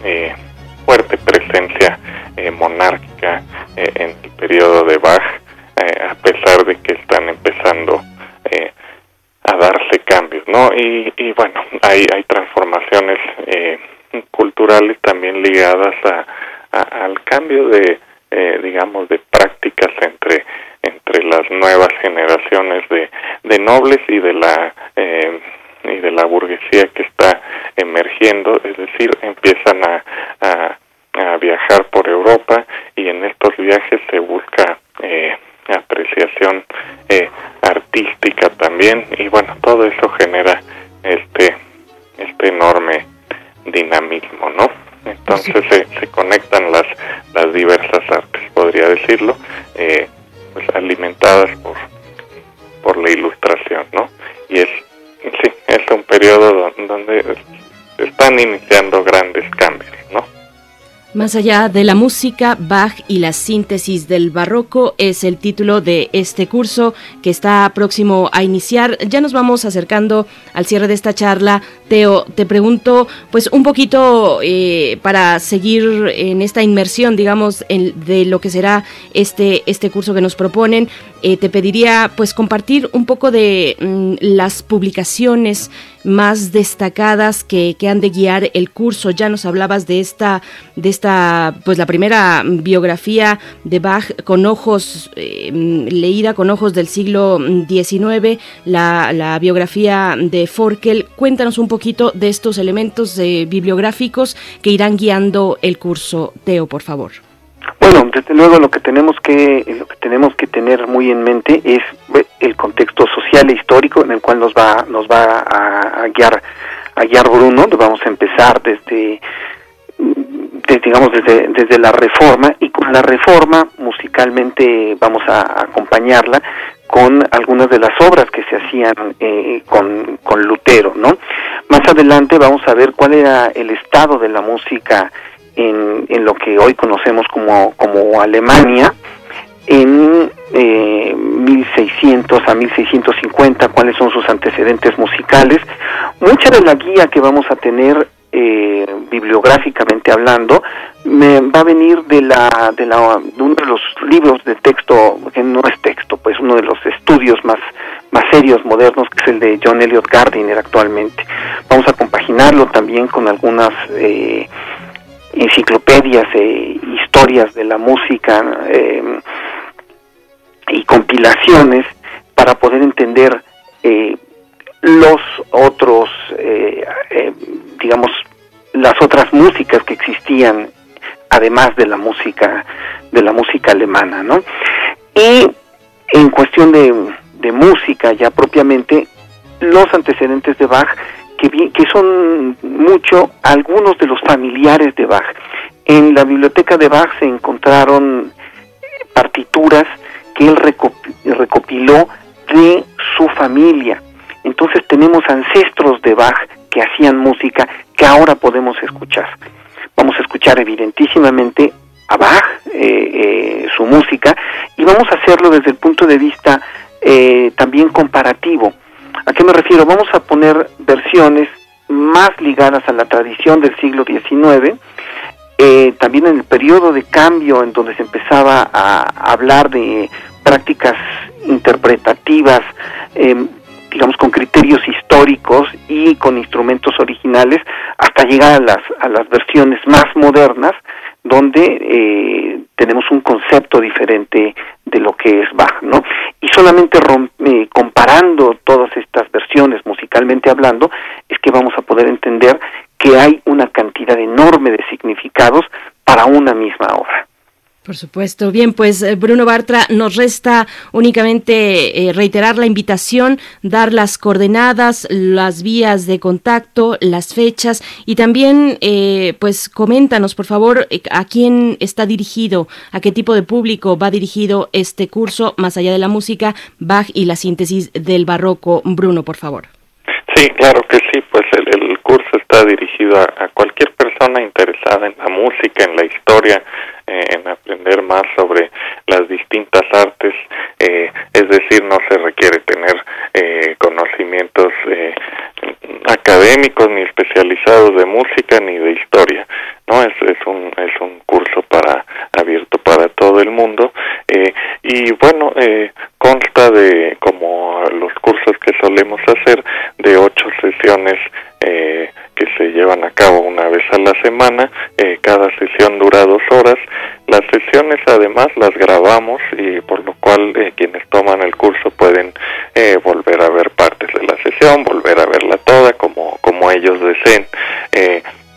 eh, fuerte presencia eh, monárquica eh, en el periodo de Bach, eh, a pesar de que están empezando eh, a darse cambios, ¿no? Y, bueno, hay, hay transformaciones eh, culturales también ligadas a, a, al cambio de, eh, digamos, de prácticas entre entre las nuevas generaciones de, de nobles y de la eh, y de la burguesía que está emergiendo, es decir, empiezan a, a, a viajar por Europa y en estos viajes se busca eh, apreciación eh, artística también y bueno todo eso genera este este enorme dinamismo no entonces se, se conectan las las diversas artes podría decirlo eh, pues alimentadas por por la ilustración no y es sí es un periodo donde están iniciando grandes cambios no más allá de la música, Bach y la síntesis del barroco es el título de este curso que está próximo a iniciar. Ya nos vamos acercando al cierre de esta charla. Teo, te pregunto, pues un poquito eh, para seguir en esta inmersión, digamos, en, de lo que será este, este curso que nos proponen. Eh, te pediría, pues, compartir un poco de mm, las publicaciones más destacadas que, que, han de guiar el curso. Ya nos hablabas de esta, de esta, pues la primera biografía de Bach con ojos, eh, leída con ojos del siglo XIX, la, la, biografía de Forkel. Cuéntanos un poquito de estos elementos eh, bibliográficos que irán guiando el curso. Teo, por favor. Bueno, desde luego lo que tenemos que lo que tenemos que tener muy en mente es el contexto social e histórico en el cual nos va nos va a, guiar a guiar Bruno. Vamos a empezar desde, desde digamos desde desde la reforma y con la reforma musicalmente vamos a acompañarla con algunas de las obras que se hacían eh, con, con Lutero, ¿no? Más adelante vamos a ver cuál era el estado de la música en, lo que hoy conocemos como, como Alemania en eh, 1600 a 1650, cuáles son sus antecedentes musicales. Mucha de la guía que vamos a tener eh, bibliográficamente hablando me va a venir de la de la de uno de los libros de texto que no es texto pues uno de los estudios más más serios modernos que es el de John Elliot Gardiner actualmente vamos a compaginarlo también con algunas eh, enciclopedias e historias de la música eh, y compilaciones para poder entender eh, los otros digamos las otras músicas que existían además de la música de la música alemana, ¿no? Y en cuestión de, de música ya propiamente, los antecedentes de Bach, que, son mucho algunos de los familiares de Bach. En la biblioteca de Bach se encontraron partituras que él recopiló de su familia. Entonces tenemos ancestros de Bach que hacían música que ahora podemos escuchar. Vamos a escuchar evidentísimamente a Bach, eh, eh, su música, y vamos a hacerlo desde el punto de vista eh, también comparativo. ¿A qué me refiero? Vamos a poner versiones más ligadas a la tradición del siglo XIX, también en el periodo de cambio en donde se empezaba a hablar de prácticas interpretativas digamos, con criterios históricos y con instrumentos originales, hasta llegar a las, a las versiones más modernas, donde eh, tenemos un concepto diferente de lo que es Bach, ¿no? Y solamente eh, comparando todas estas versiones musicalmente hablando, es que vamos a poder entender que hay una cantidad enorme de significados para una misma obra. Por supuesto. Bien, pues eh, Bruno Bartra, nos resta únicamente eh, reiterar la invitación, dar las coordenadas, las vías de contacto, las fechas y también, eh, pues coméntanos, por favor, a quién está dirigido, a qué tipo de público va dirigido este curso, más allá de la música, Bach y la síntesis del barroco. Bruno, por favor. Sí, claro que sí, pues el, curso está dirigido a cualquier persona interesada en la música, en la historia, eh, en aprender más sobre las distintas artes, eh, es decir, no se requiere tener eh, conocimientos académicos ni especializados de música ni de historia, no es, es un es un curso para abierto para todo el mundo y bueno consta de como los cursos que solemos hacer de ocho sesiones eh, que se llevan a cabo una vez a la semana. Eh, cada sesión dura dos horas. Las sesiones además las grabamos y por lo cual eh, quienes toman el curso pueden eh, volver a ver partes de la sesión, volver a verla toda como, como ellos deseen.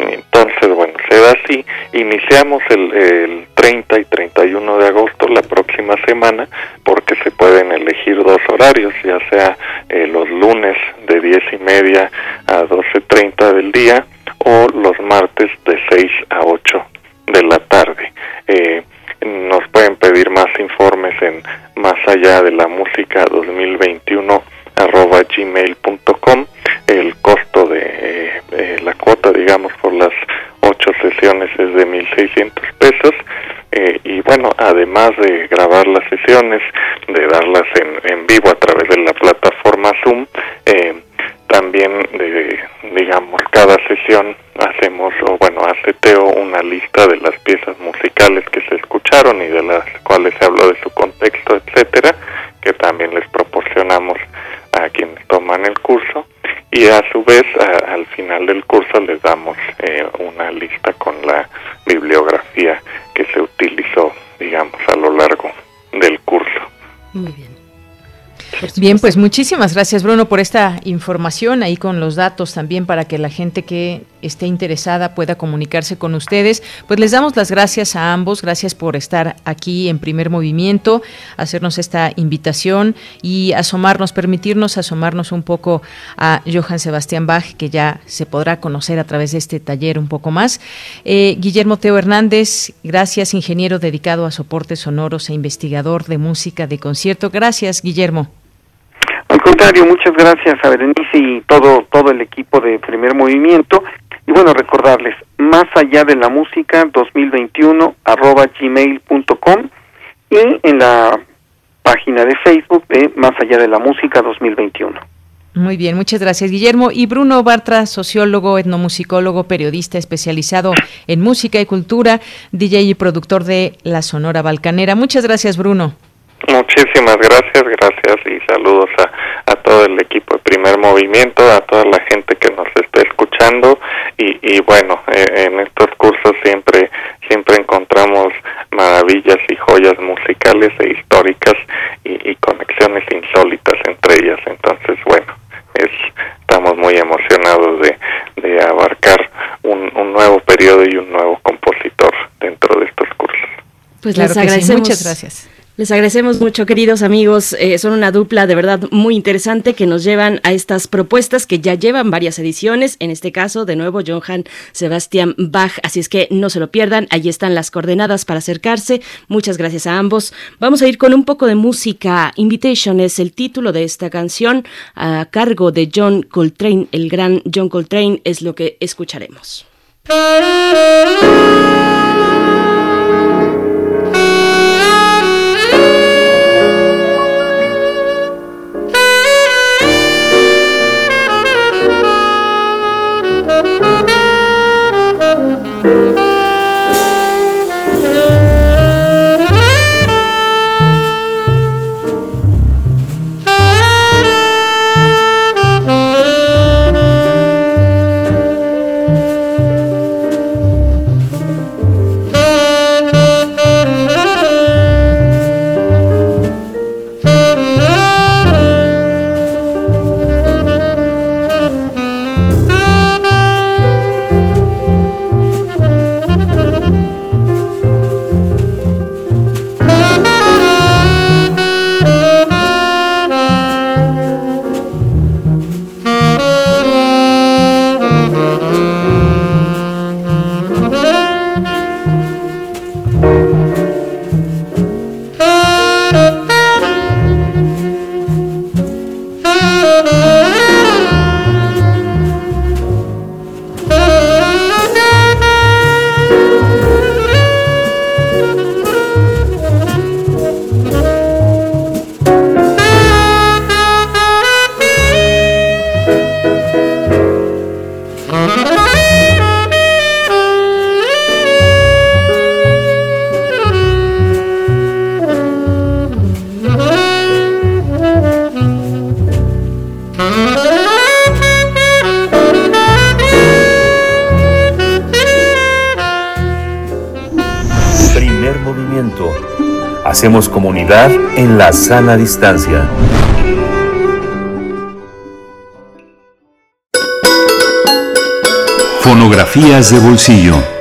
Entonces, bueno, se da así. Iniciamos el, el 30 y 31 de agosto la próxima semana porque se pueden elegir dos horarios, ya sea eh, los lunes de 10 y media a 12.30 del día o los martes de 6 a 8 de la tarde. Eh, nos pueden pedir más informes en más allá de la música 2021 arroba gmail.com el costo de eh, la cuota digamos por las ocho sesiones es de 1.600 pesos eh, y bueno además de grabar las sesiones de darlas en, en vivo a través de la plataforma Zoom eh, también de, digamos cada sesión hacemos o bueno hace Teo una lista de las piezas musicales que se escucharon y de las cuales se habló de su contexto etcétera que también les proporcionamos a quienes toman el curso y a su vez al final del curso les damos eh, una lista con la bibliografía que se utilizó digamos a lo largo del curso. Muy bien. Bien, pues muchísimas gracias Bruno por esta información ahí con los datos también para que la gente que esté interesada pueda comunicarse con ustedes. Pues les damos las gracias a ambos, gracias por estar aquí en primer movimiento, hacernos esta invitación y asomarnos, permitirnos asomarnos un poco a Johann Sebastián Bach, que ya se podrá conocer a través de este taller un poco más. Eh, Guillermo Teo Hernández, gracias, ingeniero dedicado a soportes sonoros e investigador de música de concierto. Gracias, Guillermo. Al contrario, muchas gracias a Berenice y todo, todo el equipo de Primer Movimiento. Y bueno, recordarles, más allá de la música 2021 arroba gmail.com y en la página de Facebook de Más allá de la música 2021. Muy bien, muchas gracias, Guillermo. Y Bruno Bartra, sociólogo, etnomusicólogo, periodista especializado en música y cultura, DJ y productor de La Sonora Balcanera. Muchas gracias, Bruno. Muchísimas gracias, gracias y saludos a, a todo el equipo de Primer Movimiento, a toda la gente que nos está escuchando y, y bueno, eh, en estos cursos siempre siempre encontramos maravillas y joyas musicales e históricas y, y conexiones insólitas entre ellas. Entonces, bueno, es, estamos muy emocionados de, de abarcar un, un nuevo periodo y un nuevo compositor dentro de estos cursos. Pues les agradecemos. Muchas gracias. Les agradecemos mucho, queridos amigos. Eh, son una dupla de verdad muy interesante que nos llevan a estas propuestas que ya llevan varias ediciones. En este caso, de nuevo, Johann Sebastian Bach. Así es que no se lo pierdan. Allí están las coordenadas para acercarse. Muchas gracias a ambos. Vamos a ir con un poco de música. Invitation es el título de esta canción a cargo de John Coltrane. El gran John Coltrane es lo que escucharemos. Primer Hacemos comunidad en la sana distancia. Fonografías de bolsillo.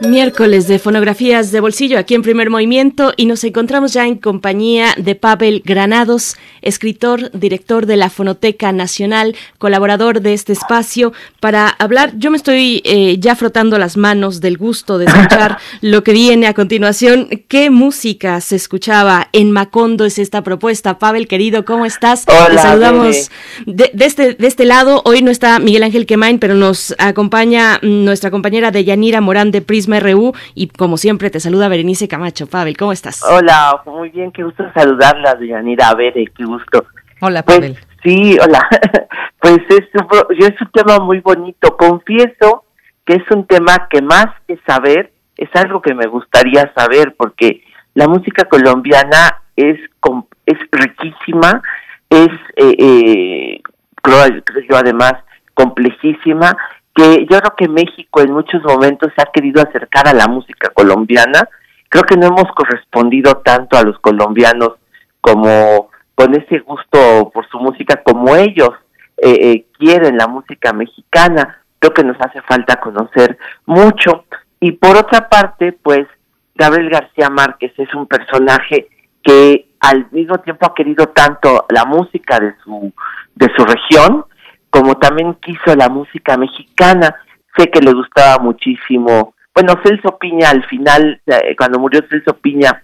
Miércoles de fonografías de bolsillo aquí en Primer Movimiento y nos encontramos ya en compañía de Pavel Granados, escritor, director de la Fonoteca Nacional, colaborador de este espacio, para hablar. Yo me estoy eh, ya frotando las manos del gusto de escuchar lo que viene a continuación. ¿Qué música se escuchaba en Macondo? Es esta propuesta. Pavel, querido, ¿cómo estás? Hola, Te saludamos de, de este, de este lado. Hoy no está Miguel Ángel Quemain, pero nos acompaña nuestra compañera de Yanira Morán de Prisma RU y como siempre te saluda Berenice Camacho. Pavel, ¿cómo estás? Hola, muy bien, qué gusto saludarla, Yanira. A ver, qué gusto. Hola, Pues, Pavel. sí, hola. pues es un, es un tema muy bonito. Confieso que es un tema que más que saber, es algo que me gustaría saber, porque la música colombiana es, es riquísima, es, eh, eh, creo yo además, complejísima, que yo creo que México en muchos momentos se ha querido acercar a la música colombiana. Creo que no hemos correspondido tanto a los colombianos como con ese gusto por su música como ellos eh, eh, quieren la música mexicana. Creo que nos hace falta conocer mucho. Y por otra parte, pues Gabriel García Márquez es un personaje que al mismo tiempo ha querido tanto la música de su de su región como también quiso la música mexicana. Sé que le gustaba muchísimo. Bueno, Celso Piña al final, eh, cuando murió Celso Piña,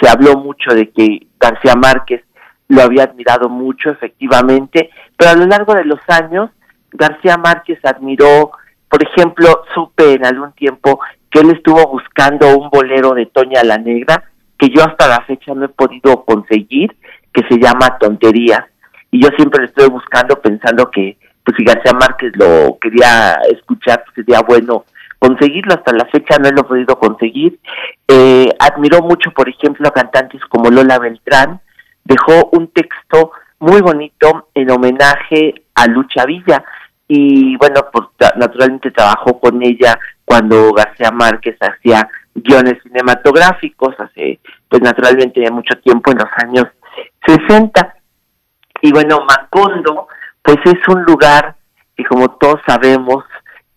se habló mucho de que García Márquez lo había admirado mucho, efectivamente, pero a lo largo de los años, García Márquez admiró, por ejemplo, supe en algún tiempo que él estuvo buscando un bolero de Toña la Negra, que yo hasta la fecha no he podido conseguir, que se llama Tonterías. y yo siempre lo estoy buscando pensando que pues si García Márquez lo quería escuchar, pues sería bueno conseguirlo. Hasta la fecha no lo he podido conseguir. Eh, admiró mucho, por ejemplo, a cantantes como Lola Beltrán. Dejó un texto muy bonito en homenaje a Lucha Villa y bueno, pues naturalmente trabajó con ella cuando García Márquez hacía guiones cinematográficos, hace pues naturalmente mucho tiempo en los años 60. Y bueno, Macondo pues es un lugar que como todos sabemos,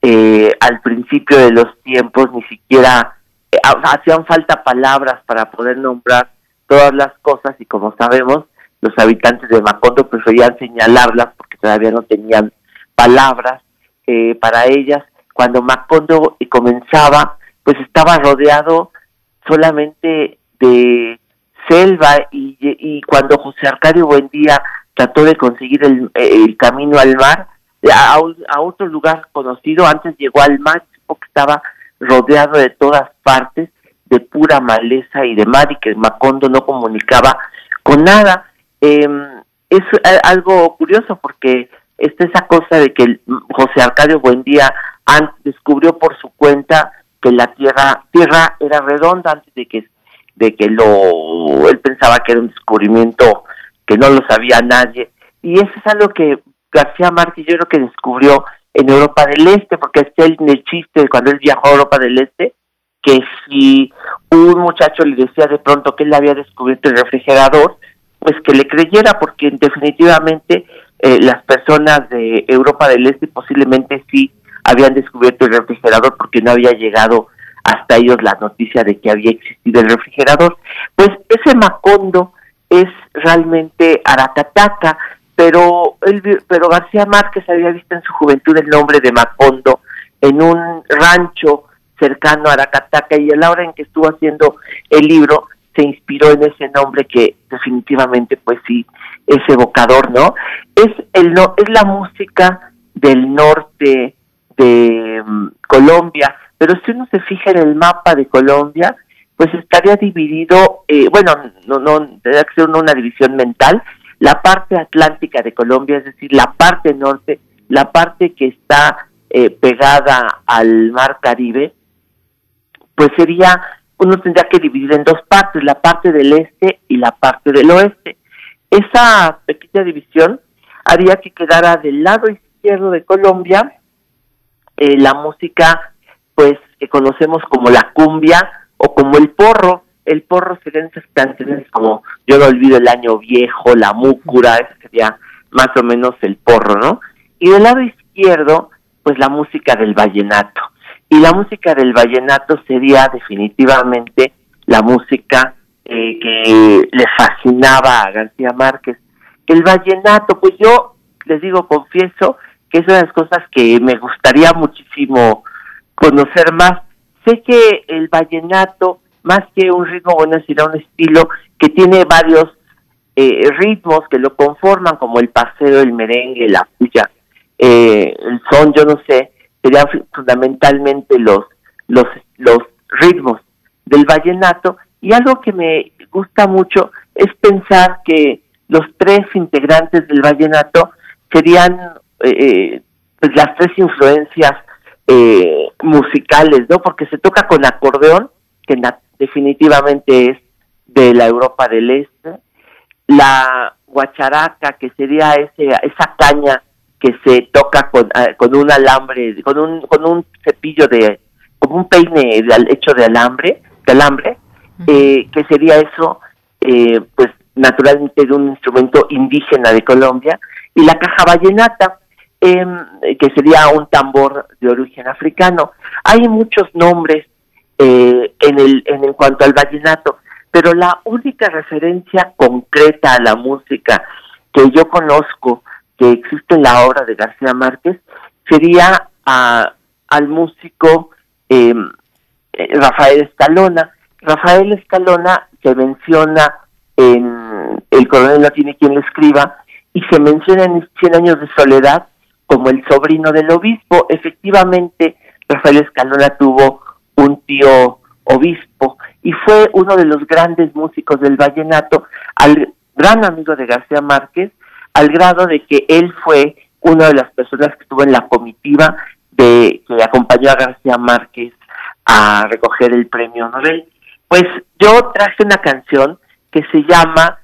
eh, al principio de los tiempos ni siquiera eh, hacían falta palabras para poder nombrar todas las cosas y como sabemos, los habitantes de Macondo preferían señalarlas porque todavía no tenían palabras eh, para ellas. Cuando Macondo comenzaba, pues estaba rodeado solamente de selva y, y cuando José Arcadio Buendía trató de conseguir el, camino al mar, a, a, otro lugar conocido, antes llegó al mar, porque estaba rodeado de todas partes de pura maleza y de mar y que Macondo no comunicaba con nada. Eh, es algo curioso porque está esa cosa de que José Arcadio Buendía descubrió por su cuenta que la tierra tierra era redonda antes de que de que lo él pensaba que era un descubrimiento que no lo sabía nadie y eso es algo que García Márquez yo creo que descubrió en Europa del Este porque está el, chiste cuando él viajó a Europa del Este que si un muchacho le decía de pronto que él había descubierto el refrigerador pues que le creyera porque definitivamente eh, las personas de Europa del Este posiblemente sí habían descubierto el refrigerador porque no había llegado hasta ellos la noticia de que había existido el refrigerador. Pues ese Macondo es realmente Aracataca, pero, el, pero García Márquez había visto en su juventud el nombre de Macondo en un rancho cercano a Aracataca y a la hora en que estuvo haciendo el libro se inspiró en ese nombre que definitivamente pues sí es evocador, ¿no? Es el no es la música del norte de um, Colombia, pero si uno se fija en el mapa de Colombia, pues estaría dividido, eh, bueno, no, no, tendría que ser una división mental, la parte atlántica de Colombia, es decir, la parte norte, la parte que está eh, pegada al mar Caribe, pues sería uno tendría que dividir en dos partes, la parte del este y la parte del oeste. Esa pequeña división haría que quedara del lado izquierdo de Colombia eh, la música, pues, que conocemos como la cumbia o como el porro. El porro serían esas canciones como Yo no olvido el año viejo, La múcura, ese sería más o menos el porro, ¿no? Y del lado izquierdo, pues la música del vallenato y la música del vallenato sería definitivamente la música eh, que le fascinaba a García Márquez. El vallenato, pues yo les digo, confieso que es una de las cosas que me gustaría muchísimo conocer más. Sé que el vallenato, más que un ritmo, bueno, será un estilo que tiene varios eh, ritmos que lo conforman, como el paseo, el merengue, la puya, eh, el son, yo no sé, serían fundamentalmente los, los, los ritmos del vallenato. Y algo que me gusta mucho es pensar que los tres integrantes del vallenato serían eh, eh, pues las tres influencias eh, musicales, ¿no? Porque se toca con acordeón, que definitivamente es de la Europa del Este, la guacharaca, que sería ese, esa caña que se toca con, ah, con un alambre, con un, con un cepillo de, como un peine de, hecho de alambre, de alambre, eh, que sería eso, eh, pues naturalmente de un instrumento indígena de Colombia, y la caja vallenata, em, que sería un tambor de origen africano. Hay muchos nombres eh, en, el, en, en cuanto al vallenato, pero la única referencia concreta a la música que yo conozco que existe en la obra de García Márquez sería a, al músico em, eh, Rafael Escalona. Rafael Escalona se menciona en El coronel no tiene quien lo escriba y se menciona en Cien años de soledad como el sobrino del obispo. Efectivamente, Rafael Escalona tuvo un tío obispo y fue uno de los grandes músicos del vallenato, al gran amigo de García Márquez, al grado de que él fue una de las personas que estuvo en la comitiva de que acompañó a García Márquez a recoger el premio Nobel. Pues yo traje una canción que se llama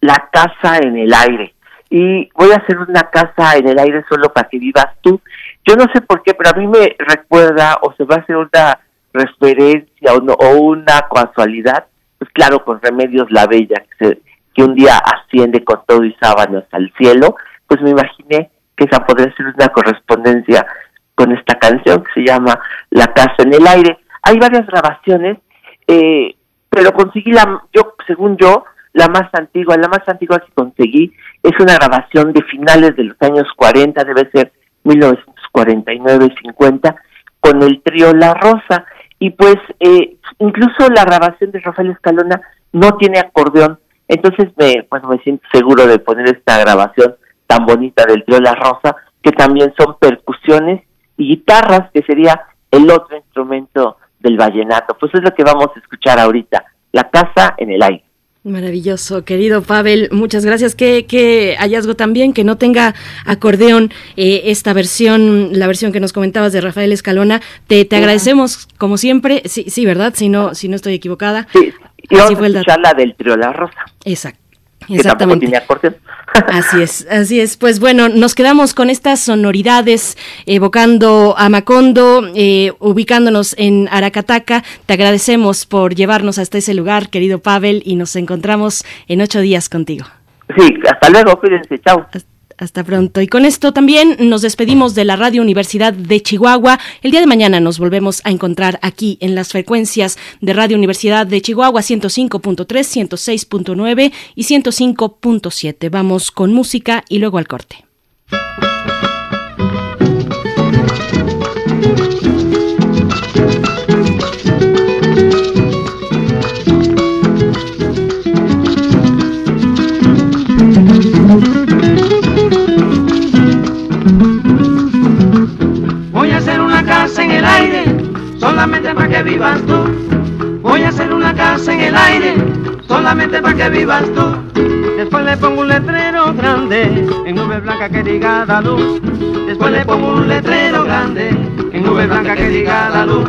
La casa en el aire y voy a hacer una casa en el aire solo para que vivas tú. Yo no sé por qué, pero a mí me recuerda o se va a hacer una referencia o, una casualidad, pues claro, con Remedios la Bella, que, que un día asciende con todo y sábanas al cielo, pues me imaginé que esa podría ser una correspondencia con esta canción que se llama La casa en el aire. Hay varias grabaciones, eh, pero conseguí la, yo, según yo, la más antigua, la más antigua que conseguí es una grabación de finales de los años 40, debe ser 1949-50, con el trío La Rosa. Y pues eh, incluso la grabación de Rafael Escalona no tiene acordeón, entonces me, bueno, me siento seguro de poner esta grabación tan bonita del trío La Rosa, que también son percusiones y guitarras, que sería el otro instrumento del vallenato. Pues es lo que vamos a escuchar ahorita, La Casa en el Aire. Maravilloso, querido Pavel, muchas gracias. Qué, hallazgo también que no tenga acordeón eh, esta versión, la versión que nos comentabas de Rafael Escalona. Te, te agradecemos, como siempre. Sí, sí, ¿verdad? Si no, si no estoy equivocada. Sí, y Así fue el la del trio La Rosa. Exacto. Exactamente. Así es, así es. Pues bueno, nos quedamos con estas sonoridades, evocando a Macondo, eh, ubicándonos en Aracataca. Te agradecemos por llevarnos hasta ese lugar, querido Pavel, y nos encontramos en ocho días contigo. Sí, hasta luego, cuídense, chao. Hasta pronto. Y con esto también nos despedimos de la Radio Universidad de Chihuahua. El día de mañana nos volvemos a encontrar aquí en las frecuencias de Radio Universidad de Chihuahua 105.3, 106.9 y 105.7. Vamos con música y luego al corte. Solamente para que vivas tú. Voy a hacer una casa en el aire, solamente para que vivas tú. Después le pongo un letrero grande, en nube blanca que diga la luz. Después le pongo un letrero grande, en nube blanca que diga la luz.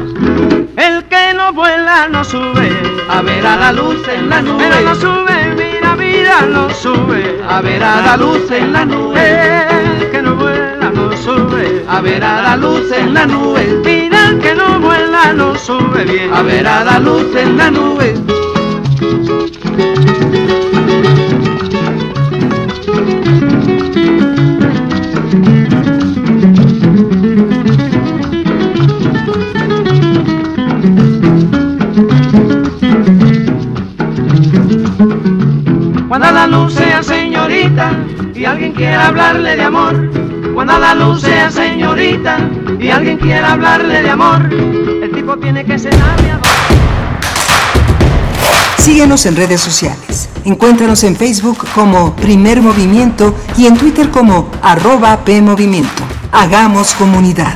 El que no vuela no sube, a ver a la luz en la nube. Pero no sube, mira, mira, no sube, a ver a la luz en la nube. No sube, a ver a la luz en la nube. Mira que no vuela no sube bien, a ver a la luz en la nube. Cuando la luz sea señorita y alguien quiera hablarle de amor, cuando la luz sea señorita y alguien quiera hablarle de amor, el tipo tiene que ser aviador. Síguenos en redes sociales. Encuéntranos en Facebook como Primer Movimiento y en Twitter como arroba PMovimiento. Hagamos comunidad.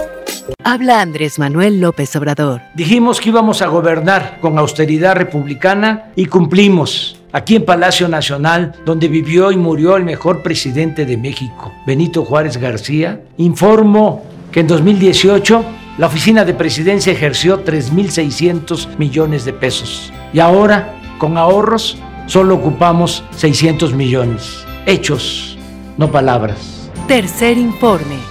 Habla Andrés Manuel López Obrador. Dijimos que íbamos a gobernar con austeridad republicana y cumplimos. Aquí en Palacio Nacional, donde vivió y murió el mejor presidente de México, Benito Juárez García, informo que en 2018 la oficina de presidencia ejerció 3.600 millones de pesos. Y ahora, con ahorros, solo ocupamos 600 millones. Hechos, no palabras. Tercer informe.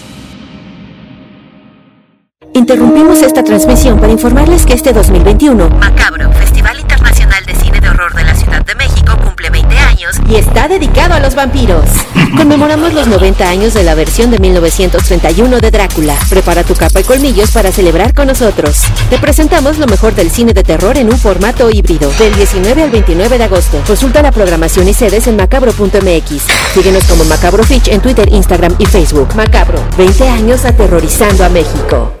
Interrumpimos esta transmisión para informarles que este 2021 Macabro, Festival Internacional de Cine de Horror de la Ciudad de México, cumple 20 años y está dedicado a los vampiros. Conmemoramos los 90 años de la versión de 1931 de Drácula. Prepara tu capa y colmillos para celebrar con nosotros. Te presentamos lo mejor del cine de terror en un formato híbrido, del 19 al 29 de agosto. Consulta la programación y sedes en macabro.mx. Síguenos como Macabro Fitch en Twitter, Instagram y Facebook. Macabro, 20 años aterrorizando a México.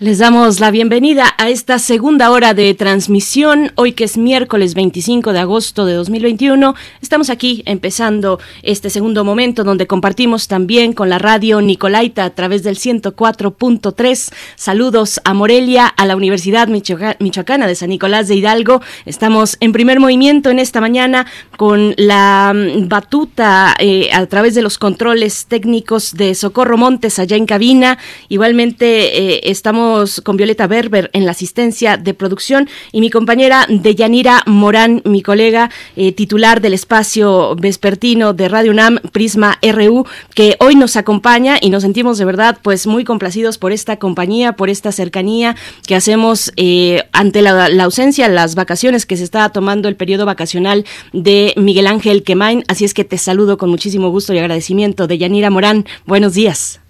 Les damos la bienvenida a esta segunda hora de transmisión, hoy que es miércoles 25 de agosto de 2021. Estamos aquí empezando este segundo momento donde compartimos también con la radio Nicolaita a través del 104.3. Saludos a Morelia, a la Universidad Michoacana de San Nicolás de Hidalgo. Estamos en primer movimiento en esta mañana con la mm, batuta eh, a través de los controles técnicos de Socorro Montes allá en cabina. Igualmente eh, estamos con Violeta Berber en la asistencia de producción y mi compañera Deyanira Morán, mi colega eh, titular del espacio vespertino de Radio UNAM, Prisma RU, que hoy nos acompaña y nos sentimos de verdad pues muy complacidos por esta compañía, por esta cercanía que hacemos eh, ante la, ausencia, las vacaciones que se está tomando el periodo vacacional de Miguel Ángel Quemain. Así es que te saludo con muchísimo gusto y agradecimiento. Deyanira Morán, buenos días.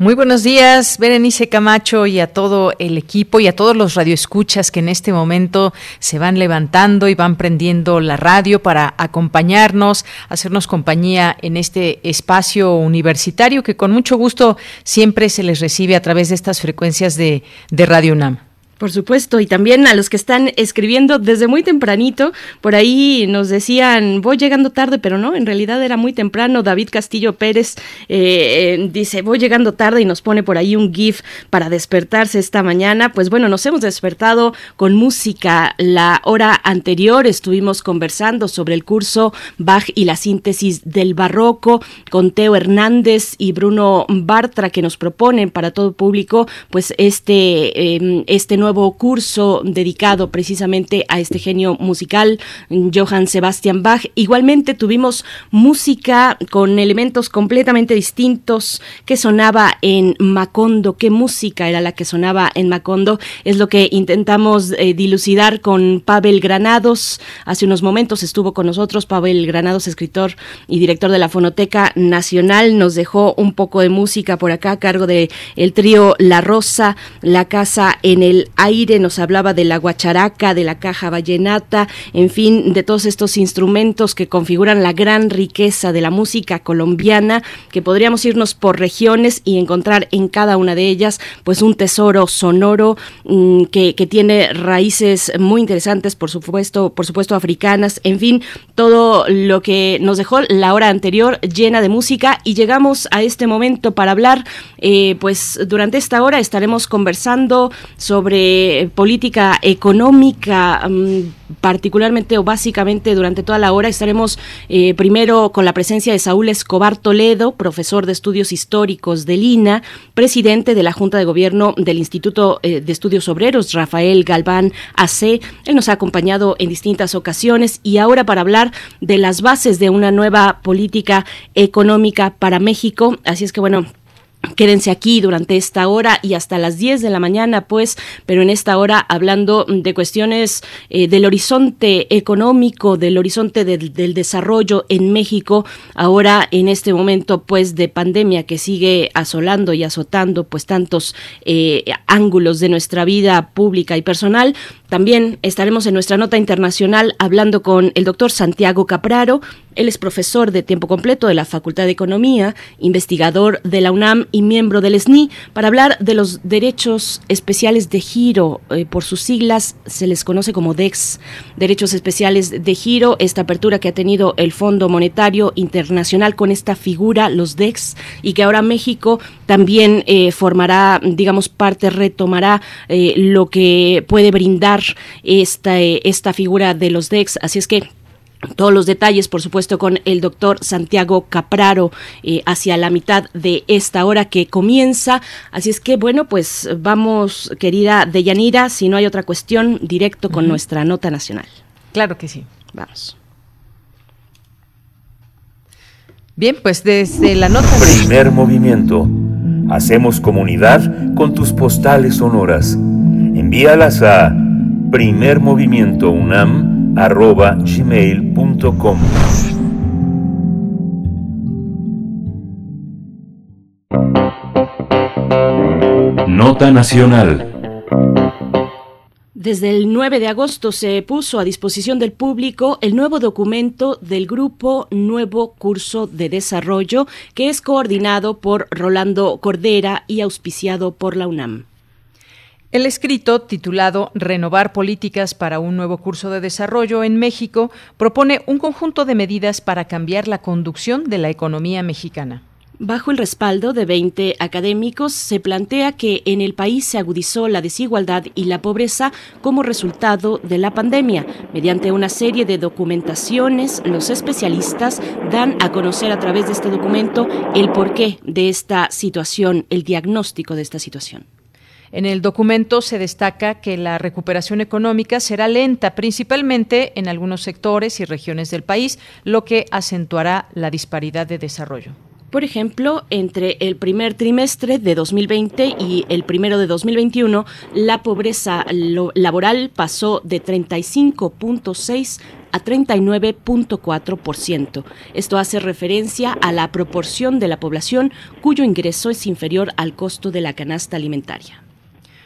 Muy buenos días, Berenice Camacho y a todo el equipo y a todos los radioescuchas que en este momento se van levantando y van prendiendo la radio para acompañarnos, hacernos compañía en este espacio universitario que con mucho gusto siempre se les recibe a través de estas frecuencias de, de Radio UNAM. Por supuesto, y también a los que están escribiendo desde muy tempranito, por ahí nos decían, voy llegando tarde, pero no, en realidad era muy temprano. David Castillo Pérez eh, dice, voy llegando tarde y nos pone por ahí un GIF para despertarse esta mañana. Pues bueno, nos hemos despertado con música. La hora anterior estuvimos conversando sobre el curso Bach y la síntesis del barroco con Teo Hernández y Bruno Bartra que nos proponen para todo público, pues este, eh, este nuevo curso dedicado precisamente a este genio musical, Johann Sebastian Bach. Igualmente tuvimos música con elementos completamente distintos que sonaba en Macondo. ¿Qué música era la que sonaba en Macondo? Es lo que intentamos eh, dilucidar con Pavel Granados. Hace unos momentos estuvo con nosotros Pavel Granados, escritor y director de la Fonoteca Nacional. Nos dejó un poco de música por acá a cargo de el trío La Rosa, La Casa en el aire, nos hablaba de la guacharaca, de la caja vallenata, en fin, de todos estos instrumentos que configuran la gran riqueza de la música colombiana, que podríamos irnos por regiones y encontrar en cada una de ellas pues un tesoro sonoro mm, que, que tiene raíces muy interesantes, por supuesto, por supuesto africanas, en fin, todo lo que nos dejó la hora anterior llena de música. Y llegamos a este momento para hablar, eh, pues durante esta hora estaremos conversando sobre política económica, mm, particularmente o básicamente durante toda la hora estaremos eh, primero con la presencia de Saúl Escobar Toledo, profesor de estudios históricos del INA, presidente de la Junta de Gobierno del Instituto eh, de Estudios Obreros, Rafael Galván AC. Él nos ha acompañado en distintas ocasiones y ahora para hablar de las bases de una nueva política económica para México. Así es que bueno, Quédense aquí durante esta hora y hasta las 10 de la mañana, pues, pero en esta hora hablando de cuestiones eh, del horizonte económico, del horizonte del, desarrollo en México, ahora en este momento, pues, de pandemia que sigue asolando y azotando, pues, tantos eh, ángulos de nuestra vida pública y personal. También estaremos en nuestra nota internacional hablando con el doctor Santiago Capraro. Él es profesor de tiempo completo de la Facultad de Economía, investigador de la UNAM y miembro del SNI, para hablar de los derechos especiales de giro. Eh, por sus siglas se les conoce como DEX, derechos especiales de giro, esta apertura que ha tenido el Fondo Monetario Internacional con esta figura, los DEX, y que ahora México también eh, formará, digamos, parte, retomará eh, lo que puede brindar esta, eh, esta figura de los DEX. Así es que todos los detalles, por supuesto, con el doctor Santiago Capraro eh, hacia la mitad de esta hora que comienza. Así es que, bueno, pues vamos, querida Deyanira, si no hay otra cuestión, directo con nuestra nota nacional. Claro que sí. Vamos. Bien, pues desde la nota. Primer movimiento. Hacemos comunidad con tus postales sonoras. Envíalas a primermovimientounam.gmail.com Nota Nacional desde el 9 de agosto se puso a disposición del público el nuevo documento del Grupo Nuevo Curso de Desarrollo, que es coordinado por Rolando Cordera y auspiciado por la UNAM. El escrito, titulado Renovar políticas para un nuevo curso de desarrollo en México, propone un conjunto de medidas para cambiar la conducción de la economía mexicana. Bajo el respaldo de 20 académicos, se plantea que en el país se agudizó la desigualdad y la pobreza como resultado de la pandemia. Mediante una serie de documentaciones, los especialistas dan a conocer a través de este documento el porqué de esta situación, el diagnóstico de esta situación. En el documento se destaca que la recuperación económica será lenta, principalmente en algunos sectores y regiones del país, lo que acentuará la disparidad de desarrollo. Por ejemplo, entre el primer trimestre de 2020 y el primero de 2021, la pobreza laboral pasó de 35.6 a 39.4%. Esto hace referencia a la proporción de la población cuyo ingreso es inferior al costo de la canasta alimentaria.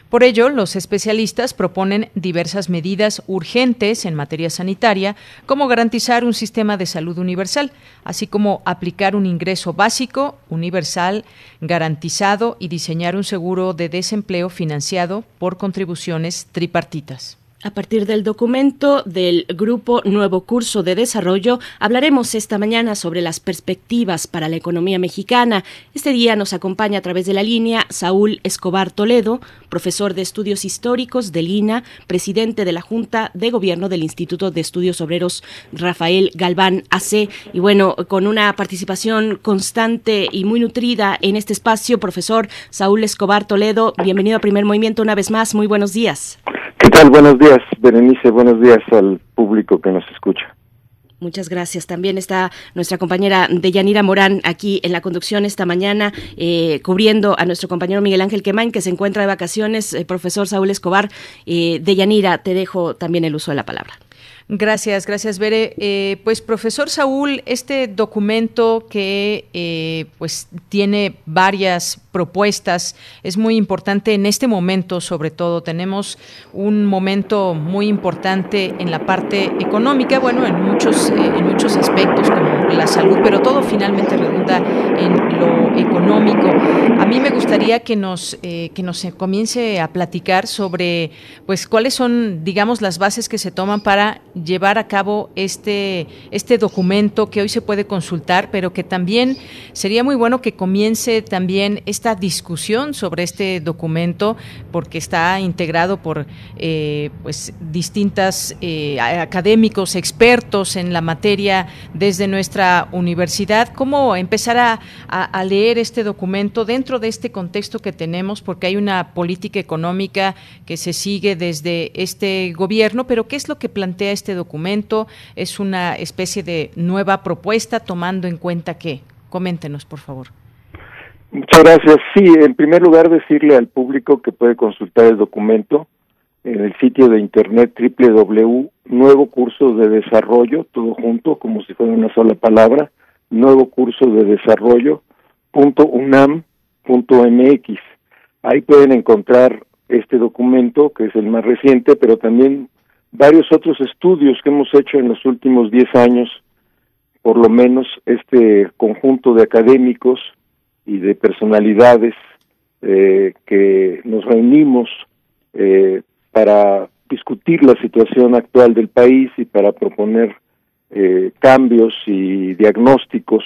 Por ello, los especialistas proponen diversas medidas urgentes en materia sanitaria, como garantizar un sistema de salud universal, así como aplicar un ingreso básico, universal, garantizado y diseñar un seguro de desempleo financiado por contribuciones tripartitas. A partir del documento del Grupo Nuevo Curso de Desarrollo, hablaremos esta mañana sobre las perspectivas para la economía mexicana. Este día nos acompaña a través de la línea Saúl Escobar Toledo, profesor de estudios históricos del INA, presidente de la Junta de Gobierno del Instituto de Estudios Obreros Rafael Galván AC. Y bueno, con una participación constante y muy nutrida en este espacio, profesor Saúl Escobar Toledo, bienvenido a Primer Movimiento una vez más. Muy buenos días. ¿Qué tal? Buenos días, Berenice. Buenos días al público que nos escucha. Muchas gracias. También está nuestra compañera Deyanira Morán aquí en la conducción esta mañana, eh, cubriendo a nuestro compañero Miguel Ángel Quemain, que se encuentra de vacaciones. Eh, profesor Saúl Escobar, eh, Deyanira, te dejo también el uso de la palabra. Gracias, gracias, Bere. Eh, pues, profesor Saúl, este documento que eh, pues tiene varias propuestas es muy importante en este momento, sobre todo. Tenemos un momento muy importante en la parte económica, bueno, en muchos, eh, en muchos aspectos como la salud, pero todo finalmente redunda en lo económico. A mí me gustaría que nos, que nos comience a platicar sobre, pues, cuáles son, digamos, las bases que se toman para llevar a cabo este, este documento que hoy se puede consultar, pero que también sería muy bueno que comience también esta discusión sobre este documento, porque está integrado por eh, pues distintas eh, académicos, expertos en la materia desde nuestra universidad. ¿Cómo empezar a, a leer este documento dentro de este contexto que tenemos? Porque hay una política económica que se sigue desde este gobierno, pero ¿qué es lo que plantea este documento? ¿Es una especie de nueva propuesta tomando en cuenta qué? Coméntenos, por favor. Muchas gracias. Sí, en primer lugar decirle al público que puede consultar el documento en el sitio de internet www nuevo curso de desarrollo, todo junto, como si fuera una sola palabra, nuevo curso de desarrollo punto unam punto mx. Ahí pueden encontrar este documento, que es el más reciente, pero también varios otros estudios que hemos hecho en los últimos 10 años, por lo menos este conjunto de académicos y de personalidades eh, que nos reunimos eh, para discutir la situación actual del país y para proponer eh, cambios y diagnósticos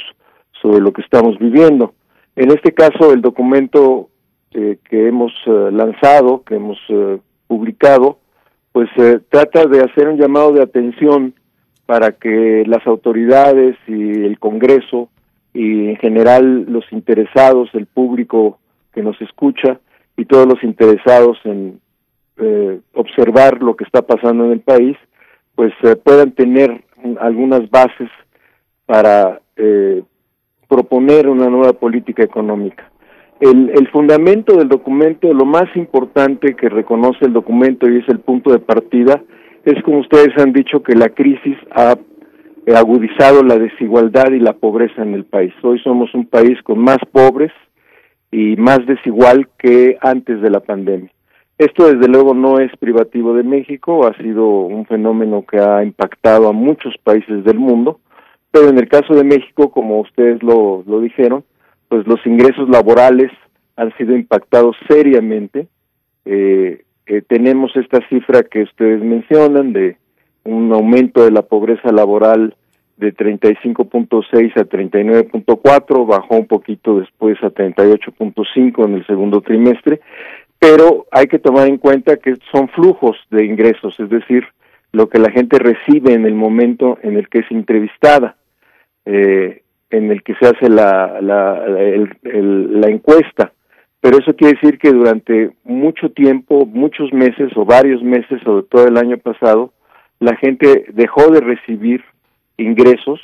sobre lo que estamos viviendo. En este caso, el documento que hemos lanzado, que hemos publicado, pues eh, trata de hacer un llamado de atención para que las autoridades y el Congreso y en general los interesados, el público que nos escucha y todos los interesados en eh, observar lo que está pasando en el país, pues eh, puedan tener algunas bases para proponer una nueva política económica. El, el, fundamento del documento, lo más importante que reconoce el documento y es el punto de partida, es como ustedes han dicho que la crisis ha agudizado la desigualdad y la pobreza en el país. Hoy somos un país con más pobres y más desigual que antes de la pandemia. Esto desde luego no es privativo de México, ha sido un fenómeno que ha impactado a muchos países del mundo, pero en el caso de México, como ustedes lo, dijeron, pues los ingresos laborales han sido impactados seriamente. Eh, eh, tenemos esta cifra que ustedes mencionan de un aumento de la pobreza laboral de 35.6 a 39.4, bajó un poquito después a 38.5 en el segundo trimestre, pero hay que tomar en cuenta que son flujos de ingresos, es decir, lo que la gente recibe en el momento en el que es entrevistada. Eh, en el que se hace la, la, la encuesta. Pero eso quiere decir que durante mucho tiempo, muchos meses o varios meses, sobre todo el año pasado, la gente dejó de recibir ingresos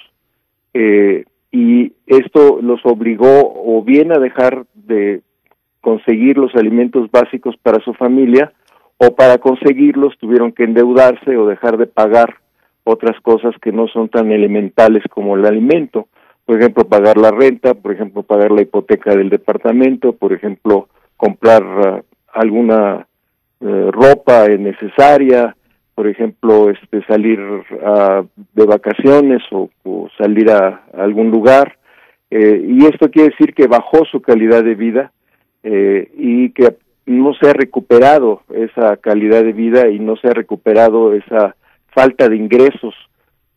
eh, y esto los obligó o bien a dejar de conseguir los alimentos básicos para su familia o para conseguirlos tuvieron que endeudarse o dejar de pagar otras cosas que no son tan elementales como el alimento por ejemplo, pagar la renta, por ejemplo, pagar la hipoteca del departamento, por ejemplo, comprar uh, alguna uh, ropa necesaria, por ejemplo, este salir uh, de vacaciones o, salir a, algún lugar. Eh, y esto quiere decir que bajó su calidad de vida eh, y que no se ha recuperado esa calidad de vida y no se ha recuperado esa falta de ingresos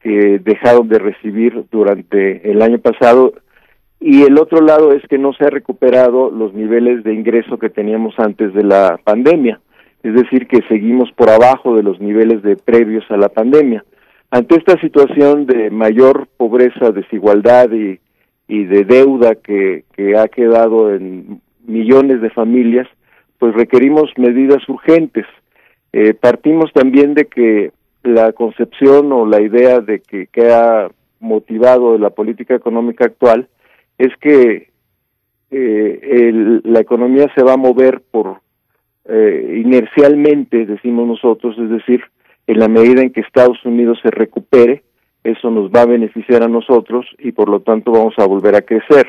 que dejaron de recibir durante el año pasado y el otro lado es que no se ha recuperado los niveles de ingreso que teníamos antes de la pandemia, es decir, que seguimos por abajo de los niveles de previos a la pandemia. Ante esta situación de mayor pobreza, desigualdad y, y de deuda que, que ha quedado en millones de familias, pues requerimos medidas urgentes. Eh, partimos también de que la concepción o la idea de que, que ha motivado la política económica actual es que eh, la economía se va a mover por eh, inercialmente, decimos nosotros, es decir, en la medida en que Estados Unidos se recupere, eso nos va a beneficiar a nosotros y por lo tanto vamos a volver a crecer.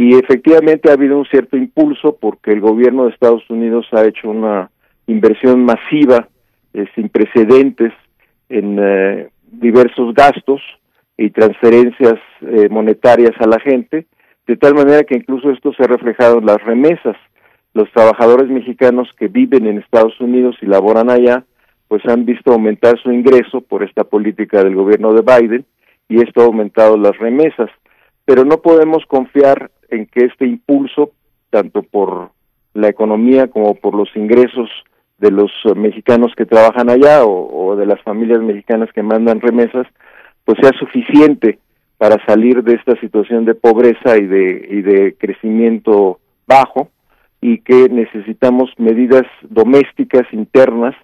Y efectivamente ha habido un cierto impulso porque el gobierno de Estados Unidos ha hecho una inversión masiva, eh, sin precedentes, en eh, diversos gastos y transferencias eh, monetarias a la gente, de tal manera que incluso esto se ha reflejado en las remesas. Los trabajadores mexicanos que viven en Estados Unidos y laboran allá, pues han visto aumentar su ingreso por esta política del gobierno de Biden y esto ha aumentado las remesas. Pero no podemos confiar en que este impulso, tanto por la economía como por los ingresos de los mexicanos que trabajan allá o, de las familias mexicanas que mandan remesas, pues sea suficiente para salir de esta situación de pobreza y de, y de crecimiento bajo y que necesitamos medidas domésticas internas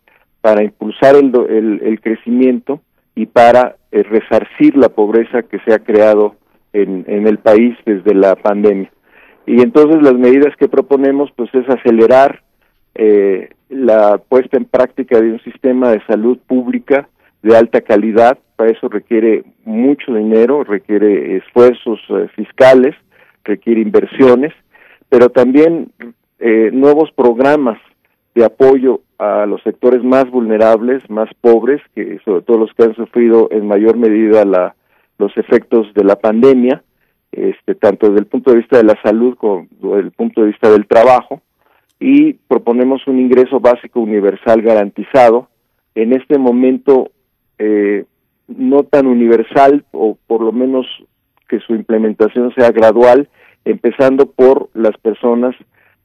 para impulsar el, el, crecimiento y para eh, resarcir la pobreza que se ha creado en, el país desde la pandemia. Y entonces las medidas que proponemos pues es acelerar eh, la puesta en práctica de un sistema de salud pública de alta calidad, para eso requiere mucho dinero, requiere esfuerzos eh, fiscales, requiere inversiones, pero también eh, nuevos programas de apoyo a los sectores más vulnerables, más pobres, que sobre todo los que han sufrido en mayor medida la, los efectos de la pandemia, este, tanto desde el punto de vista de la salud como desde el punto de vista del trabajo, y proponemos un ingreso básico universal garantizado. En este momento eh, no tan universal o por lo menos que su implementación sea gradual, empezando por las personas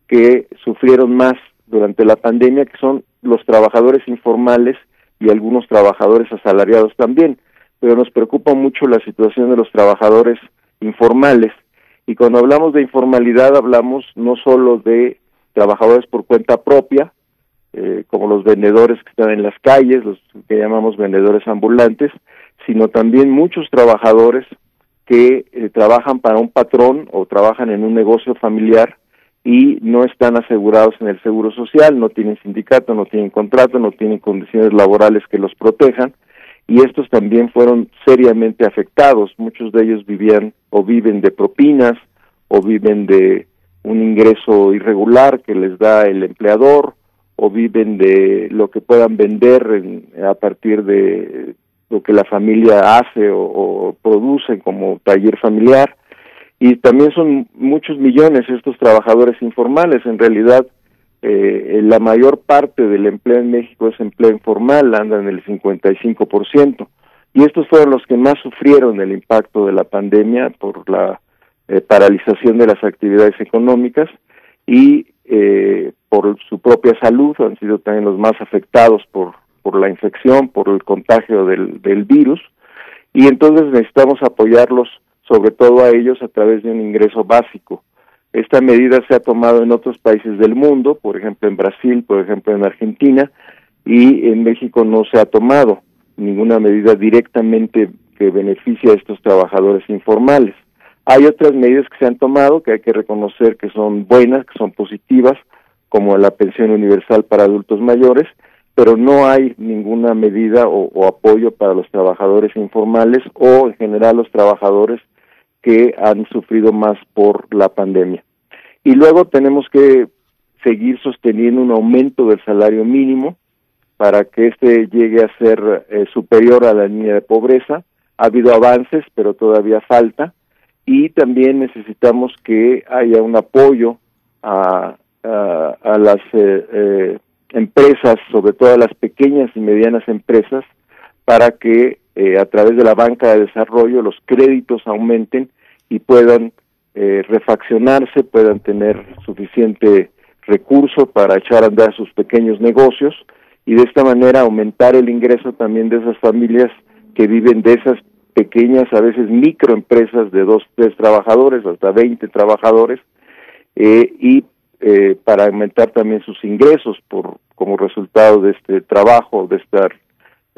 que sufrieron más durante la pandemia, que son los trabajadores informales y algunos trabajadores asalariados también. Pero nos preocupa mucho la situación de los trabajadores informales. Y cuando hablamos de informalidad hablamos no solo de trabajadores por cuenta propia, eh, como los vendedores que están en las calles, los que llamamos vendedores ambulantes, sino también muchos trabajadores que eh, trabajan para un patrón o trabajan en un negocio familiar y no están asegurados en el seguro social, no tienen sindicato, no tienen contrato, no tienen condiciones laborales que los protejan y estos también fueron seriamente afectados. Muchos de ellos vivían o viven de propinas o viven de un ingreso irregular que les da el empleador o viven de lo que puedan vender a partir de lo que la familia hace o, produce como taller familiar y también son muchos millones estos trabajadores informales en realidad eh, la mayor parte del empleo en México es empleo informal anda en el 55% y estos fueron los que más sufrieron el impacto de la pandemia por la eh, paralización de las actividades económicas y eh, por su propia salud han sido también los más afectados por, por la infección, por el contagio del, del virus y entonces necesitamos apoyarlos sobre todo a ellos a través de un ingreso básico. Esta medida se ha tomado en otros países del mundo, por ejemplo en Brasil, por ejemplo en Argentina, y en México no se ha tomado ninguna medida directamente que beneficie a estos trabajadores informales. Hay otras medidas que se han tomado que hay que reconocer que son buenas, que son positivas, como la pensión universal para adultos mayores, pero no hay ninguna medida o, apoyo para los trabajadores informales o en general los trabajadores que han sufrido más por la pandemia. Y luego tenemos que seguir sosteniendo un aumento del salario mínimo para que éste llegue a ser eh, superior a la línea de pobreza. Ha habido avances, pero todavía falta y también necesitamos que haya un apoyo a, a, las eh, eh, empresas, sobre todo a las pequeñas y medianas empresas, para que eh, a través de la banca de desarrollo los créditos aumenten y puedan refaccionarse, puedan tener suficiente recurso para echar a andar sus pequeños negocios y de esta manera aumentar el ingreso también de esas familias que viven de esas pequeñas, a veces microempresas de dos, tres trabajadores, hasta 20 trabajadores, eh, y eh, para aumentar también sus ingresos por como resultado de este trabajo, de esta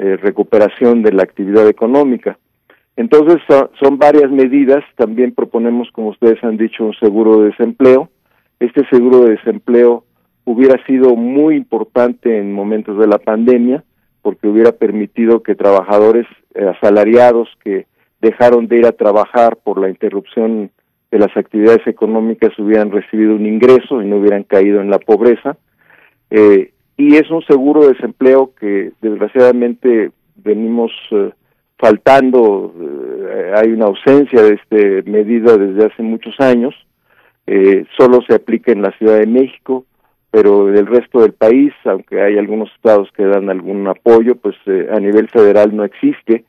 eh, recuperación de la actividad económica. Entonces son, varias medidas, también proponemos, como ustedes han dicho, un seguro de desempleo. Este seguro de desempleo hubiera sido muy importante en momentos de la pandemia, porque hubiera permitido que trabajadores eh, asalariados que dejaron de ir a trabajar por la interrupción de las actividades económicas hubieran recibido un ingreso y no hubieran caído en la pobreza. Eh, y es un seguro de desempleo que desgraciadamente venimos eh, faltando, eh, hay una ausencia de esta medida desde hace muchos años, eh, solo se aplica en la Ciudad de México, pero en el resto del país, aunque hay algunos estados que dan algún apoyo, pues a nivel federal no existe,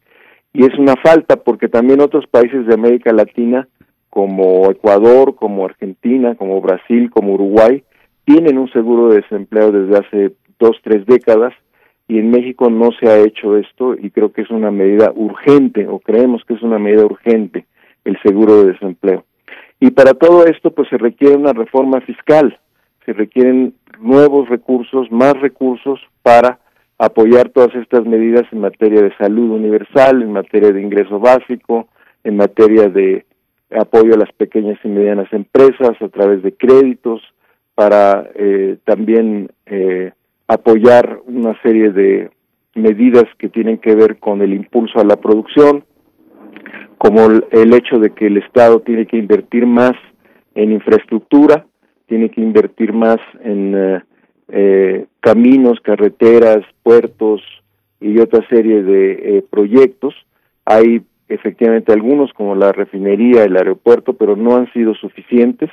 y es una falta porque también otros países de América Latina como Ecuador, como Argentina, como Brasil, como Uruguay, tienen un seguro de desempleo desde hace dos, tres décadas y en México no se ha hecho esto y creo que es una medida urgente o creemos que es una medida urgente el seguro de desempleo. Y para todo esto pues se requiere una reforma fiscal, se requieren nuevos recursos, más recursos para apoyar todas estas medidas en materia de salud universal, en materia de ingreso básico, en materia de apoyo a las pequeñas y medianas empresas a través de créditos, para eh, también eh, apoyar una serie de medidas que tienen que ver con el impulso a la producción, como el hecho de que el Estado tiene que invertir más en infraestructura, tiene que invertir más en eh, caminos, carreteras, puertos y otra serie de proyectos. Hay efectivamente algunos como la refinería, el aeropuerto, pero no han sido suficientes.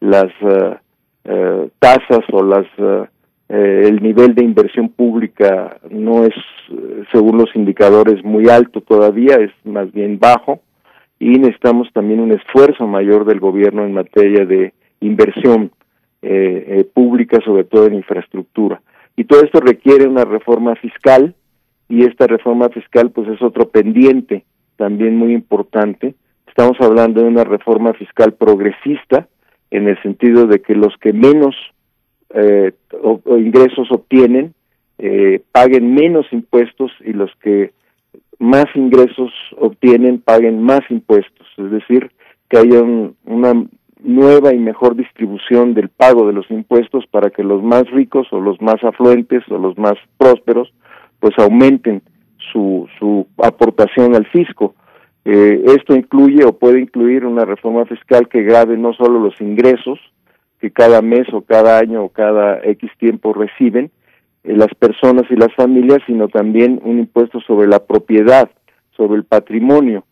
Las uh, uh, tasas o las uh, el nivel de inversión pública no es, según los indicadores, muy alto todavía, es más bien bajo, y necesitamos también un esfuerzo mayor del gobierno en materia de inversión eh, eh, pública, sobre todo en infraestructura. Y todo esto requiere una reforma fiscal, y esta reforma fiscal pues es otro pendiente también muy importante. Estamos hablando de una reforma fiscal progresista en el sentido de que los que menos eh, ingresos obtienen eh, paguen menos impuestos y los que más ingresos obtienen paguen más impuestos, es decir, que haya una nueva y mejor distribución del pago de los impuestos para que los más ricos o los más afluentes o los más prósperos pues aumenten su, su aportación al fisco. Eh, esto incluye o puede incluir una reforma fiscal que grave no solo los ingresos que cada mes o cada año o cada X tiempo reciben eh, las personas y las familias, sino también un impuesto sobre la propiedad, sobre el patrimonio,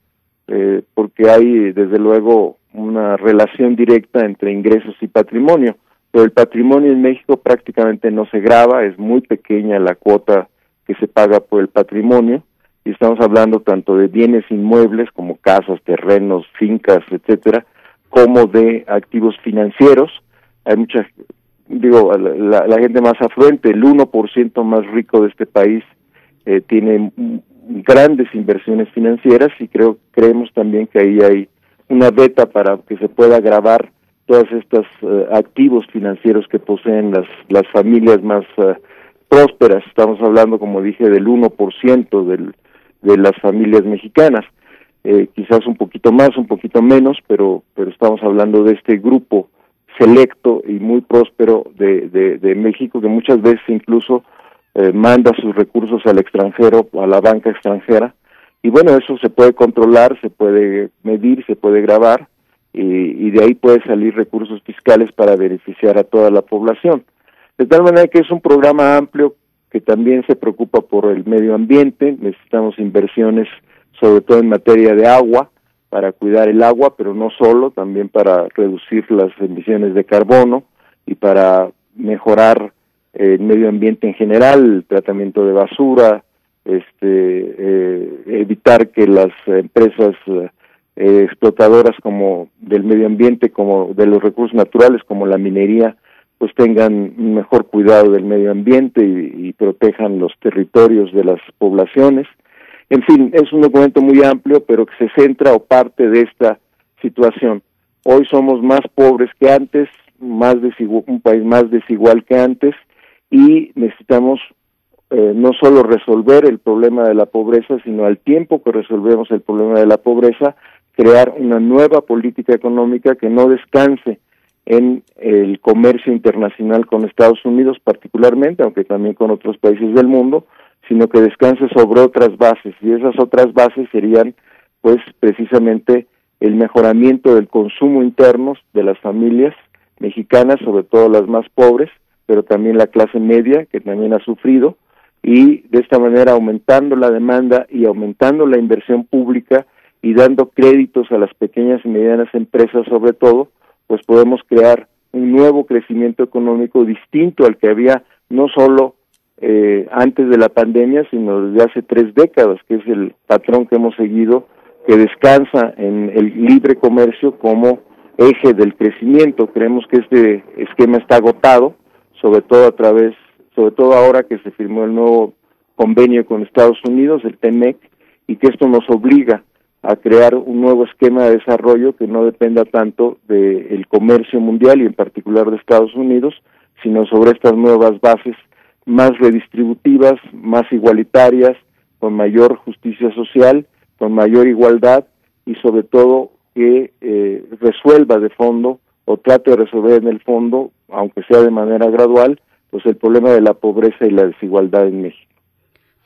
eh, porque hay desde luego una relación directa entre ingresos y patrimonio. Pero el patrimonio en México prácticamente no se graba, es muy pequeña la cuota que se paga por el patrimonio y estamos hablando tanto de bienes inmuebles como casas, terrenos, fincas, etcétera, como de activos financieros. Hay muchas, digo, la, la gente más afluente, el 1% más rico de este país eh, tiene grandes inversiones financieras y creo creemos también que ahí hay una beta para que se pueda grabar todos estos eh, activos financieros que poseen las las familias más uh, prósperas, estamos hablando, como dije, del 1% del, de las familias mexicanas, eh, quizás un poquito más, un poquito menos, pero, pero estamos hablando de este grupo selecto y muy próspero de, de, México, que muchas veces incluso eh, manda sus recursos al extranjero, a la banca extranjera, y bueno, eso se puede controlar, se puede medir, se puede grabar, y, y de ahí puede salir recursos fiscales para beneficiar a toda la población. De tal manera que es un programa amplio que también se preocupa por el medio ambiente, necesitamos inversiones sobre todo en materia de agua, para cuidar el agua, pero no solo, también para reducir las emisiones de carbono y para mejorar el medio ambiente en general, el tratamiento de basura, este, eh, evitar que las empresas eh, explotadoras como del medio ambiente, como de los recursos naturales, como la minería, pues tengan un mejor cuidado del medio ambiente y, protejan los territorios de las poblaciones. En fin, es un documento muy amplio, pero que se centra o parte de esta situación. Hoy somos más pobres que antes, más un país más desigual que antes, y necesitamos eh, no solo resolver el problema de la pobreza, sino al tiempo que resolvemos el problema de la pobreza, crear una nueva política económica que no descanse en el comercio internacional con Estados Unidos particularmente, aunque también con otros países del mundo, sino que descanse sobre otras bases. Y esas otras bases serían pues precisamente el mejoramiento del consumo interno de las familias mexicanas, sobre todo las más pobres, pero también la clase media que también ha sufrido y de esta manera aumentando la demanda y aumentando la inversión pública y dando créditos a las pequeñas y medianas empresas sobre todo, pues podemos crear un nuevo crecimiento económico distinto al que había no solo eh, antes de la pandemia, sino desde hace tres décadas, que es el patrón que hemos seguido, que descansa en el libre comercio como eje del crecimiento. Creemos que este esquema está agotado, sobre todo a través, sobre todo ahora que se firmó el nuevo convenio con Estados Unidos, el TEMEC, y que esto nos obliga a crear un nuevo esquema de desarrollo que no dependa tanto del comercio mundial y en particular de Estados Unidos, sino sobre estas nuevas bases más redistributivas, más igualitarias, con mayor justicia social, con mayor igualdad y sobre todo que eh, resuelva de fondo o trate de resolver en el fondo, aunque sea de manera gradual, pues el problema de la pobreza y la desigualdad en México.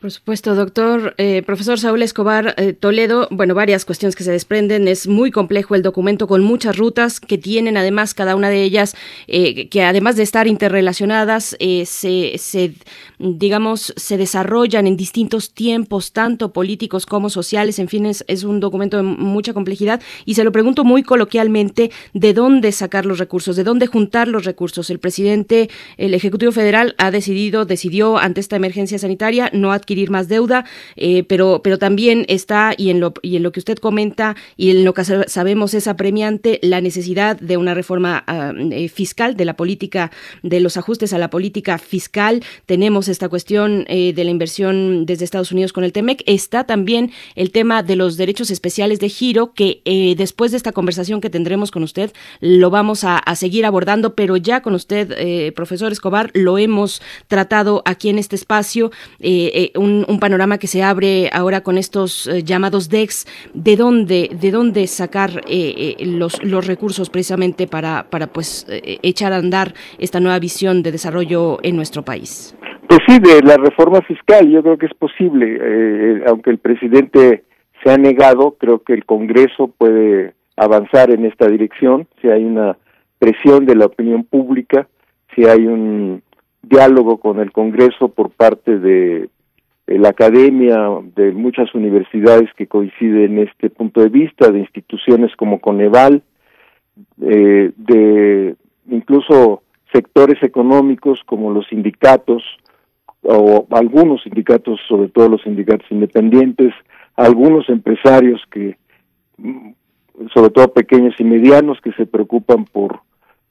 Por supuesto, doctor, eh, profesor Saúl Escobar eh, Toledo, bueno, varias cuestiones que se desprenden. Es muy complejo el documento con muchas rutas que tienen además cada una de ellas, eh, que además de estar interrelacionadas, se, digamos, se desarrollan en distintos tiempos, tanto políticos como sociales. En fin, es, es un documento de mucha complejidad y se lo pregunto muy coloquialmente, ¿de dónde sacar los recursos? ¿De dónde juntar los recursos? El presidente, el Ejecutivo Federal ha decidido, decidió ante esta emergencia sanitaria no adquirir más deuda, eh, pero, pero también está, y en, lo, y en lo que usted comenta, y en lo que sabemos es apremiante, la necesidad de una reforma ah, eh, fiscal, de la política, de los ajustes a la política fiscal. Tenemos esta cuestión eh, de la inversión desde Estados Unidos con el TEMEC. Está también el tema de los derechos especiales de giro, que después de esta conversación que tendremos con usted, lo vamos a seguir abordando, pero ya con usted, profesor Escobar, lo hemos tratado aquí en este espacio un, panorama que se abre ahora con estos eh, llamados DEX, ¿de dónde, de dónde sacar eh, eh, los, los recursos precisamente para, para pues echar a andar esta nueva visión de desarrollo en nuestro país? Pues sí, de la reforma fiscal yo creo que es posible, aunque el presidente se ha negado, creo que el Congreso puede avanzar en esta dirección, si hay una presión de la opinión pública, si hay un diálogo con el Congreso por parte de eh, la academia de muchas universidades que coinciden en este punto de vista, de instituciones como Coneval, eh, de incluso sectores económicos como los sindicatos o algunos sindicatos, sobre todo los sindicatos independientes, algunos empresarios que, mm, sobre todo pequeños y medianos, que se preocupan por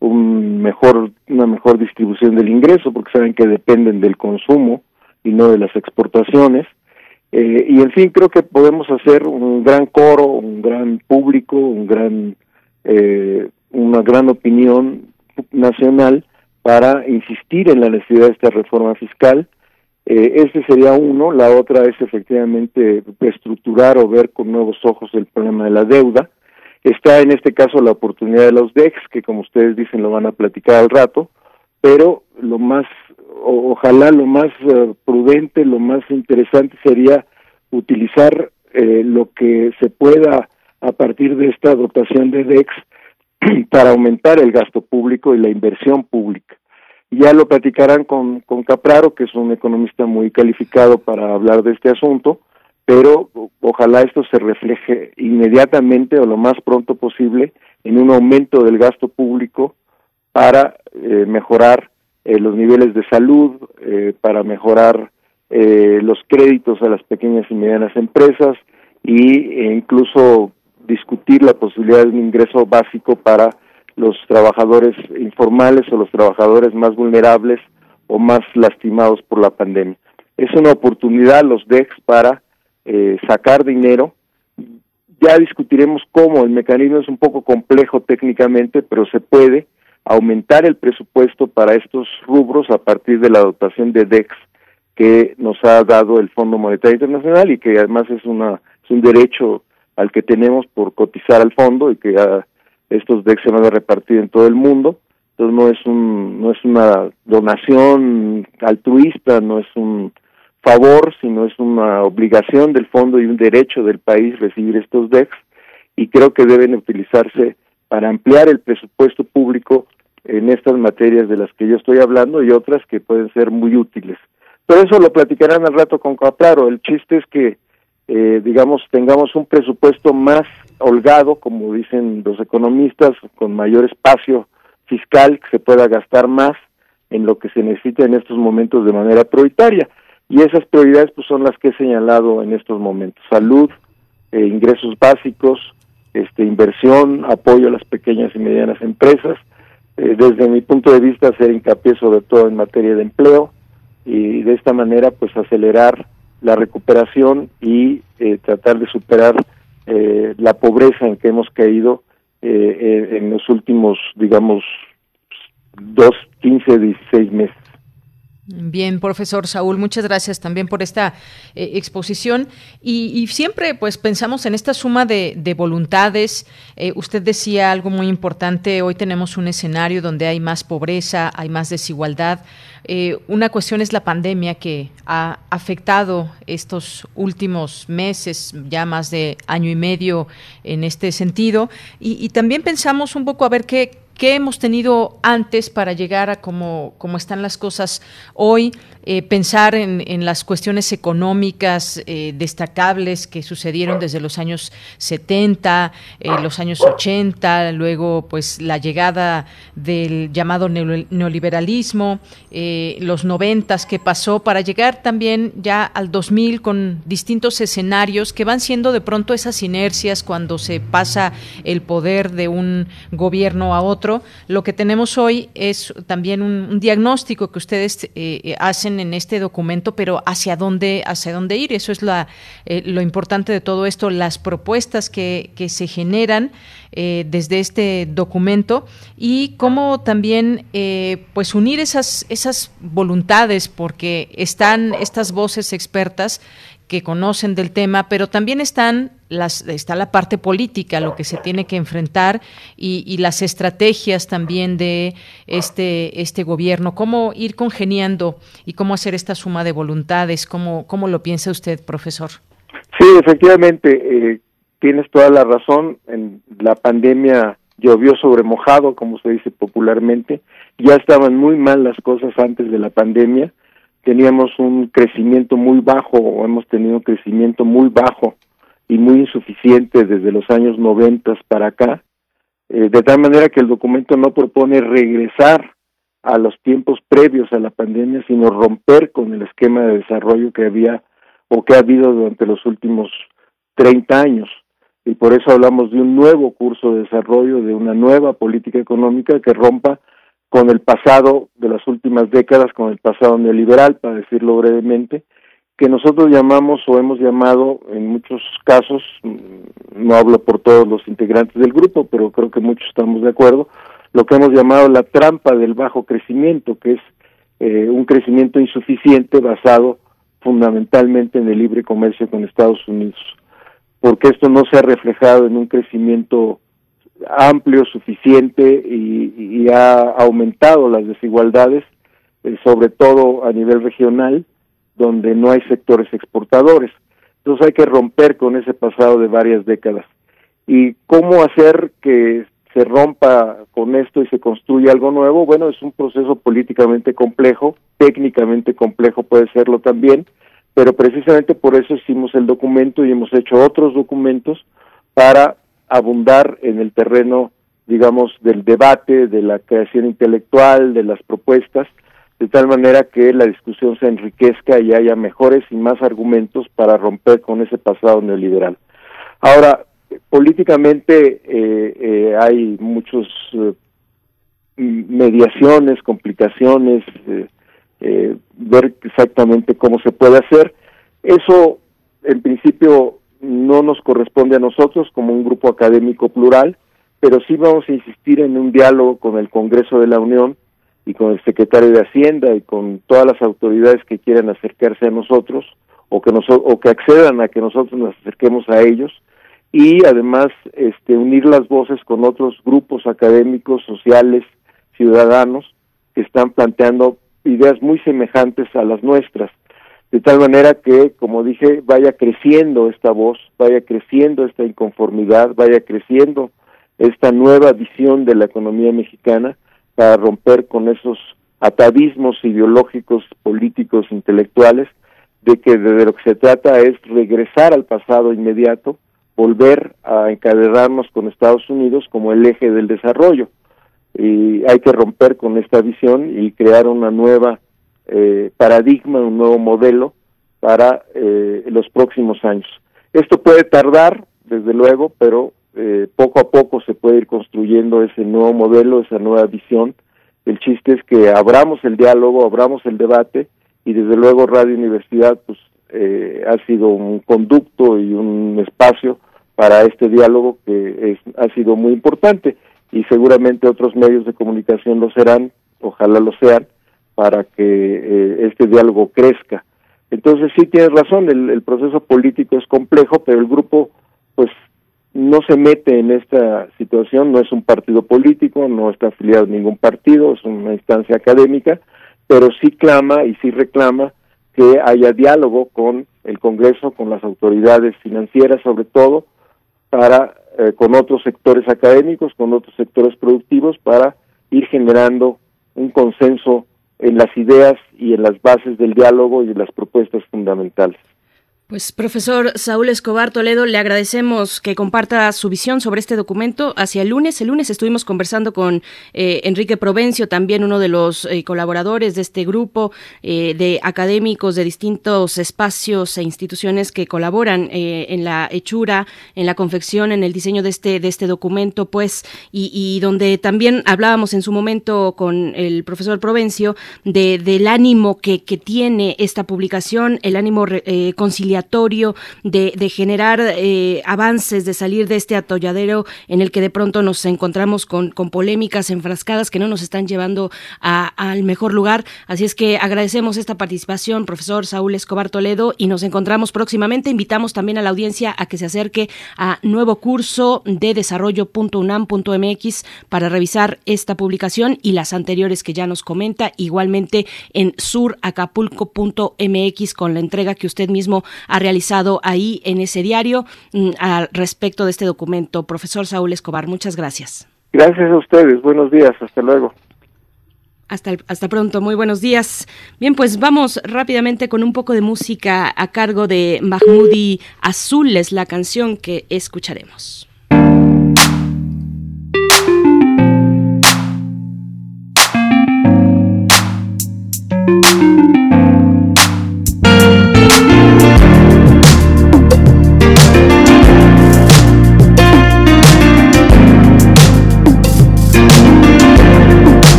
un mejor, una mejor distribución del ingreso, porque saben que dependen del consumo y no de las exportaciones. Eh, y en fin, creo que podemos hacer un gran coro, un gran público, un gran, eh, una gran opinión nacional para insistir en la necesidad de esta reforma fiscal. Eh, este sería uno. La otra es efectivamente reestructurar o ver con nuevos ojos el problema de la deuda. Está en este caso la oportunidad de los DEX, que como ustedes dicen lo van a platicar al rato, pero lo más ojalá lo más eh, prudente, lo más interesante sería utilizar eh, lo que se pueda a partir de esta dotación de DEX para aumentar el gasto público y la inversión pública. Ya lo platicarán con Capraro, que es un economista muy calificado para hablar de este asunto, pero ojalá esto se refleje inmediatamente o lo más pronto posible en un aumento del gasto público para eh, mejorar eh, los niveles de salud, eh, para mejorar eh, los créditos a las pequeñas y medianas empresas e incluso discutir la posibilidad de un ingreso básico para los trabajadores informales o los trabajadores más vulnerables o más lastimados por la pandemia. Es una oportunidad los DEX para sacar dinero. Ya discutiremos cómo, el mecanismo es un poco complejo técnicamente, pero se puede aumentar el presupuesto para estos rubros a partir de la dotación de DEX que nos ha dado el Fondo Monetario Internacional y que además es una es un derecho al que tenemos por cotizar al fondo y que estos DEX se van a repartir en todo el mundo. Entonces no es un no es una donación altruista no es un favor, sino es una obligación del fondo y un derecho del país recibir estos DEX y creo que deben utilizarse para ampliar el presupuesto público en estas materias de las que yo estoy hablando y otras que pueden ser muy útiles. Pero eso lo platicarán al rato con Claro, El chiste es que, eh, digamos, tengamos un presupuesto más holgado, como dicen los economistas, con mayor espacio fiscal, que se pueda gastar más en lo que se necesita en estos momentos de manera prioritaria. Y esas prioridades pues, son las que he señalado en estos momentos. Salud, eh, ingresos básicos, este, inversión, apoyo a las pequeñas y medianas empresas. Eh, desde mi punto de vista, hacer hincapié sobre todo en materia de empleo y de esta manera pues acelerar la recuperación y eh, tratar de superar la pobreza en que hemos caído en los últimos, digamos, dos, quince, dieciséis meses. Bien, profesor Saúl, muchas gracias también por esta eh, exposición. Y, siempre, pues, pensamos en esta suma de, voluntades. Eh, usted decía algo muy importante. Hoy tenemos un escenario donde hay más pobreza, hay más desigualdad. Eh, una cuestión es la pandemia que ha afectado estos últimos meses, ya más de año y medio en este sentido. Y, y también pensamos un poco a ver qué qué hemos tenido antes para llegar a cómo, están las cosas hoy, eh, pensar en, las cuestiones económicas eh, destacables que sucedieron desde los años 70, eh, los años 80, luego pues la llegada del llamado neoliberalismo, los noventas que pasó para llegar también ya al 2000 con distintos escenarios que van siendo de pronto esas inercias cuando se pasa el poder de un gobierno a otro lo que tenemos hoy es también un, diagnóstico que ustedes eh, eh, hacen en este documento, pero hacia dónde, hacia dónde ir. Eso es eh, lo importante de todo esto, las propuestas que, que se generan desde este documento y cómo también pues unir esas, esas voluntades, porque están estas voces expertas que conocen del tema, pero también están las, está la parte política, lo que se tiene que enfrentar y, las estrategias también de este, este gobierno, cómo ir congeniando y cómo hacer esta suma de voluntades, cómo, cómo lo piensa usted, profesor. Sí, efectivamente, eh, tienes toda la razón, en la pandemia llovió sobre mojado, como se dice popularmente, ya estaban muy mal las cosas antes de la pandemia, teníamos un crecimiento muy bajo, o hemos tenido un crecimiento muy bajo y muy insuficiente desde los años 90 para acá, eh, de tal manera que el documento no propone regresar a los tiempos previos a la pandemia, sino romper con el esquema de desarrollo que había o que ha habido durante los últimos 30 años. Y por eso hablamos de un nuevo curso de desarrollo, de una nueva política económica que rompa con el pasado de las últimas décadas, con el pasado neoliberal, para decirlo brevemente, que nosotros llamamos o hemos llamado en muchos casos, mm, no hablo por todos los integrantes del grupo, pero creo que muchos estamos de acuerdo, lo que hemos llamado la trampa del bajo crecimiento, que es eh, un crecimiento insuficiente basado fundamentalmente en el libre comercio con Estados Unidos, porque esto no se ha reflejado en un crecimiento amplio, suficiente y, ha aumentado las desigualdades, eh, sobre todo a nivel regional, donde no hay sectores exportadores. Entonces hay que romper con ese pasado de varias décadas. ¿Y cómo hacer que se rompa con esto y se construya algo nuevo? Bueno, es un proceso políticamente complejo, técnicamente complejo puede serlo también, pero precisamente por eso hicimos el documento y hemos hecho otros documentos para abundar en el terreno, digamos, del debate, de la creación intelectual, de las propuestas, de tal manera que la discusión se enriquezca y haya mejores y más argumentos para romper con ese pasado neoliberal. Ahora, políticamente eh, eh, hay muchos eh, mediaciones, complicaciones, ver exactamente cómo se puede hacer. Eso, en principio, no nos corresponde a nosotros como un grupo académico plural, pero sí vamos a insistir en un diálogo con el Congreso de la Unión y con el secretario de Hacienda y con todas las autoridades que quieran acercarse a nosotros o que nos, o que accedan a que nosotros nos acerquemos a ellos y además este unir las voces con otros grupos académicos, sociales, ciudadanos que están planteando ideas muy semejantes a las nuestras de tal manera que, como dije, vaya creciendo esta voz, vaya creciendo esta inconformidad, vaya creciendo esta nueva visión de la economía mexicana para romper con esos atavismos ideológicos, políticos, intelectuales, de que de lo que se trata es regresar al pasado inmediato, volver a encadenarnos con Estados Unidos como el eje del desarrollo. Y hay que romper con esta visión y crear una nueva eh, paradigma, un nuevo modelo para eh, los próximos años. Esto puede tardar, desde luego, pero eh, poco a poco se puede ir construyendo ese nuevo modelo, esa nueva visión. El chiste es que abramos el diálogo, abramos el debate y desde luego Radio Universidad pues eh, ha sido un conducto y un espacio para este diálogo que es, ha sido muy importante y seguramente otros medios de comunicación lo serán, ojalá lo sean, para que eh, este diálogo crezca. Entonces sí tienes razón, el, proceso político es complejo, pero el grupo pues no se mete en esta situación, no es un partido político, no está afiliado a ningún partido, es una instancia académica, pero sí clama y sí reclama que haya diálogo con el Congreso, con las autoridades financieras sobre todo, para eh, con otros sectores académicos, con otros sectores productivos, para ir generando un consenso en las ideas y en las bases del diálogo y en las propuestas fundamentales. Pues profesor Saúl Escobar Toledo, le agradecemos que comparta su visión sobre este documento hacia el lunes. El lunes estuvimos conversando con eh, Enrique Provencio, también uno de los eh, colaboradores de este grupo eh, de académicos de distintos espacios e instituciones que colaboran en la hechura, en la confección, en el diseño de este, de este documento, pues, y, donde también hablábamos en su momento con el profesor Provencio de, del ánimo que, que tiene esta publicación, el ánimo conciliatorio de, generar eh, avances, de salir de este atolladero en el que de pronto nos encontramos con, polémicas enfrascadas que no nos están llevando al mejor lugar. Así es que agradecemos esta participación, profesor Saúl Escobar Toledo, y nos encontramos próximamente. Invitamos también a la audiencia a que se acerque a nuevo curso de desarrollo.unam.mx para revisar esta publicación y las anteriores que ya nos comenta, igualmente en suracapulco.mx con la entrega que usted mismo ha realizado ahí en ese diario mm, al respecto de este documento. Profesor Saúl Escobar, muchas gracias. Gracias a ustedes, buenos días, hasta luego. Hasta, hasta pronto, muy buenos días. Bien, pues vamos rápidamente con un poco de música a cargo de Mahmoudi Azul, es la canción que escucharemos.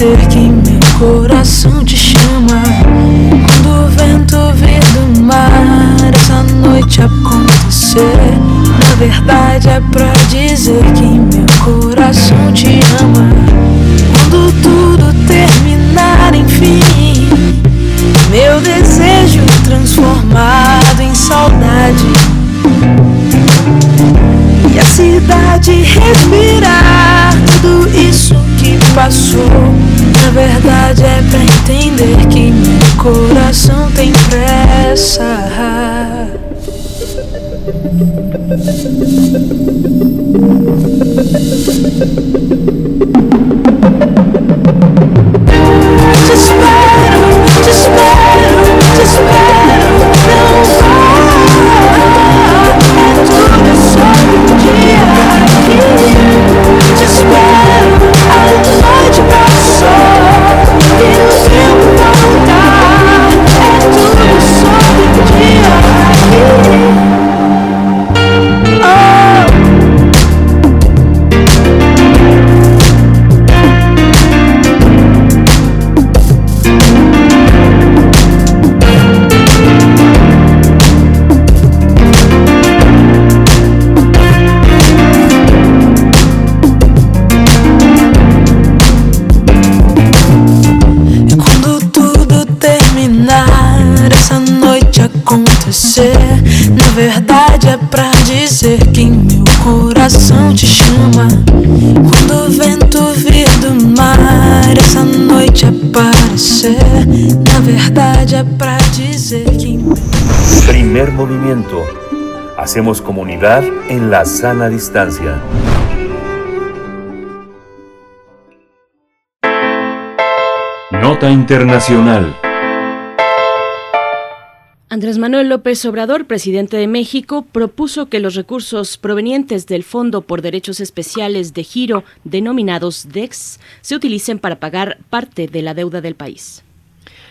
Dizer que meu coração te chama. Quando o vento vir do mar, essa noite acontecer. Na verdade é pra dizer que meu coração te ama. Quando tudo terminar, enfim, meu desejo transformado em saudade. E a cidade respirar tudo isso que passou. Na verdade é pra entender que meu coração tem pressa. Movimiento. Hacemos comunidad en la sana distancia. Nota Internacional. Andrés Manuel López Obrador, presidente de México, propuso que los recursos provenientes del Fondo por Derechos Especiales de Giro, denominados DEX, se utilicen para pagar parte de la deuda del país.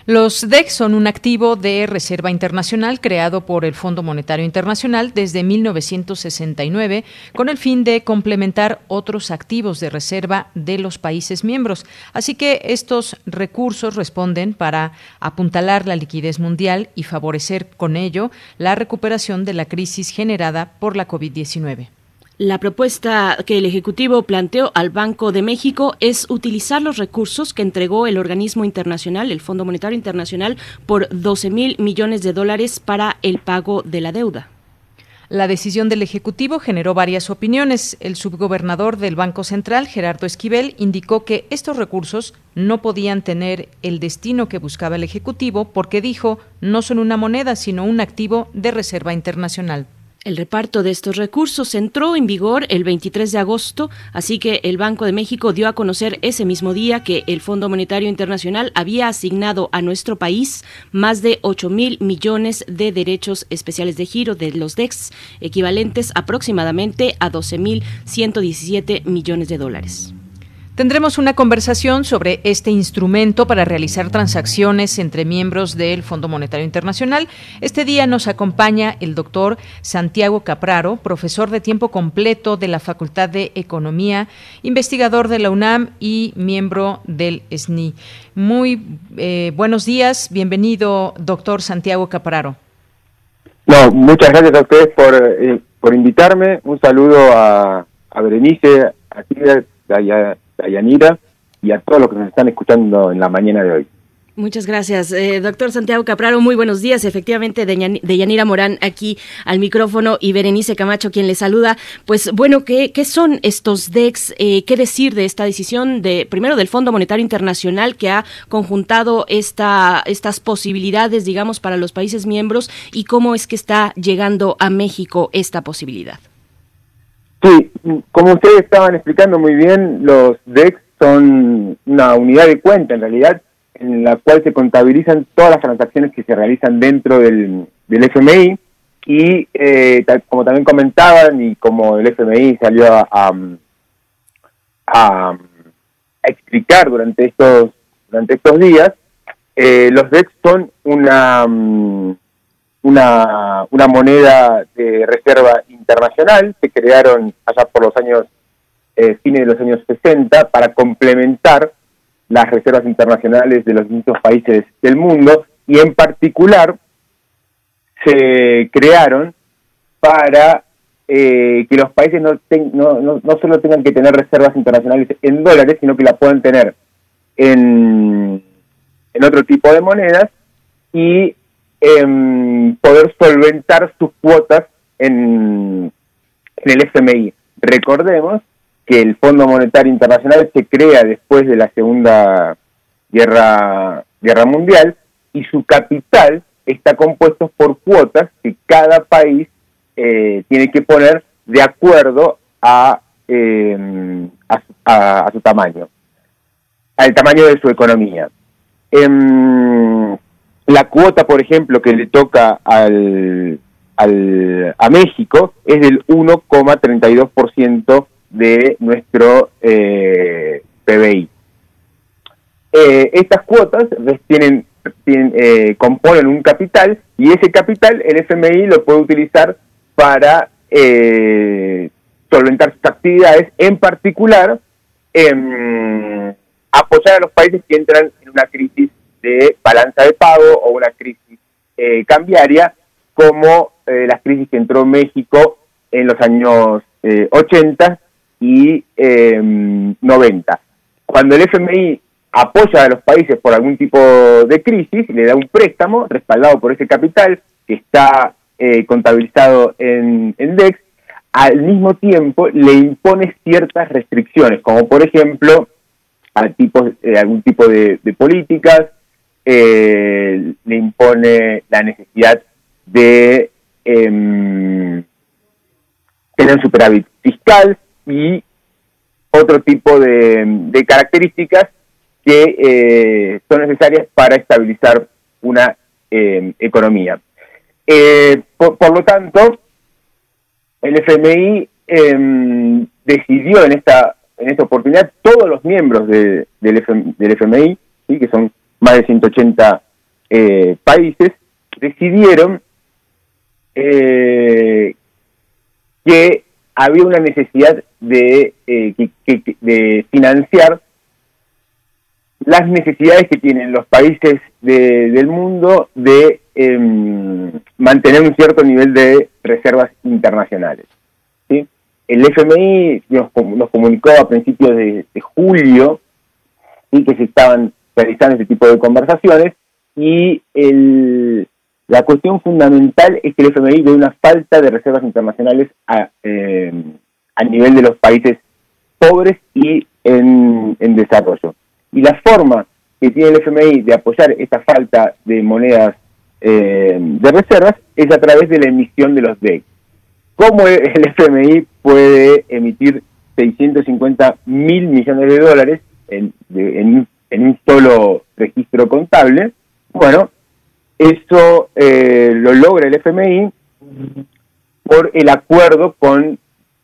Los DEX son un activo de reserva internacional creado por el Fondo Monetario Internacional desde 1969 con el fin de complementar otros activos de reserva de los países miembros. Así que estos recursos responden para apuntalar la liquidez mundial y favorecer con ello la recuperación de la crisis generada por la COVID-19. La propuesta que el Ejecutivo planteó al Banco de México es utilizar los recursos que entregó el organismo internacional, el Fondo Monetario Internacional, por 12 mil millones de dólares para el pago de la deuda. La decisión del Ejecutivo generó varias opiniones. El subgobernador del Banco Central, Gerardo Esquivel, indicó que estos recursos no podían tener el destino que buscaba el Ejecutivo porque dijo no son una moneda, sino un activo de reserva internacional. El reparto de estos recursos entró en vigor el 23 de agosto, así que el Banco de México dio a conocer ese mismo día que el Fondo Monetario Internacional había asignado a nuestro país más de 8 mil millones de derechos especiales de giro de los DEX, equivalentes aproximadamente a 12 mil 117 millones de dólares. Tendremos una conversación sobre este instrumento para realizar transacciones entre miembros del Fondo Monetario Internacional. Este día nos acompaña el doctor Santiago Capraro, profesor de tiempo completo de la Facultad de Economía, investigador de la UNAM y miembro del SNI. Muy eh, buenos días, bienvenido, doctor Santiago Capraro. No, muchas gracias a ustedes por, eh, por invitarme. Un saludo a, a Berenice, a a, a Yanira y a todos los que nos están escuchando en la mañana de hoy. Muchas gracias, eh, doctor Santiago Capraro. Muy buenos días. Efectivamente, de Yanira Morán aquí al micrófono y Berenice Camacho quien le saluda. Pues bueno, ¿qué, qué son estos DEX? Eh, ¿Qué decir de esta decisión de primero del Fondo Monetario Internacional que ha conjuntado esta, estas posibilidades, digamos, para los países miembros y cómo es que está llegando a México esta posibilidad? Sí, como ustedes estaban explicando muy bien, los DEX son una unidad de cuenta en realidad en la cual se contabilizan todas las transacciones que se realizan dentro del, del FMI y eh, como también comentaban y como el FMI salió a, a, a explicar durante estos durante estos días, eh, los DEX son una mm, una, una moneda de reserva internacional, se crearon allá por los años, eh, fines de los años 60, para complementar las reservas internacionales de los distintos países del mundo, y en particular se crearon para eh, que los países no, ten- no, no, no solo tengan que tener reservas internacionales en dólares, sino que la puedan tener en, en otro tipo de monedas y em, poder solventar sus cuotas en, en el FMI. Recordemos que el Fondo Monetario Internacional se crea después de la Segunda Guerra, Mundial y su capital está compuesto por cuotas que cada país eh, tiene que poner de acuerdo a, em, su- tamaño, al tamaño de su economía. Em, la cuota, por ejemplo, que le toca al, al, a México es del 1,32% de nuestro eh, PBI. Eh, estas cuotas tienen, tienen, eh, componen un capital y ese capital el FMI lo puede utilizar para eh, solventar sus actividades, en particular em, apoyar a los países que entran en una crisis de balanza de pago o una crisis eh, cambiaria, como eh, las crisis que entró México en los años eh, 80 y eh, 90. Cuando el FMI apoya a los países por algún tipo de crisis, le da un préstamo respaldado por ese capital que está eh, contabilizado en, en DEX, al mismo tiempo le impone ciertas restricciones, como por ejemplo a eh, algún tipo de políticas, eh, le impone la necesidad de em, tener superávit fiscal y otro tipo de, características que eh, son necesarias para estabilizar una em, economía. Eh, por, por, lo tanto, el FMI em, decidió en esta en esta oportunidad todos los miembros de, del, FM, del, FMI, ¿sí? que son más de 180 eh, países, decidieron eh, que había una necesidad de, eh, de financiar las necesidades que tienen los países de, del mundo de eh, mantener un cierto nivel de reservas internacionales. El FMI nos, nos, comunicó a principios de julio y que se estaban realizando este tipo de conversaciones y el, la cuestión fundamental es que el FMI ve una falta de reservas internacionales a, eh, a nivel de los países pobres y en, en desarrollo. Y la forma que tiene el FMI de apoyar esta falta de monedas eh, de reservas es a través de la emisión de los DEC. ¿Cómo el FMI puede emitir 650 mil millones de dólares en, de, en, en, un solo registro contable? Bueno, eso eh, lo logra el FMI por el acuerdo con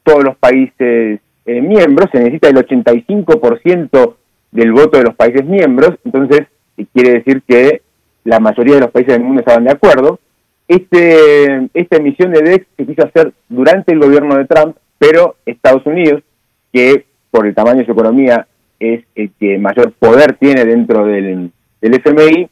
todos los países eh, miembros. Se necesita el 85% del voto de los países miembros, entonces quiere decir que la mayoría de los países del mundo estaban de acuerdo. Este, esta emisión de DEX se quiso hacer durante el gobierno de Trump, pero Estados Unidos, que por el tamaño de su economía es el que mayor poder tiene dentro del, del FMI,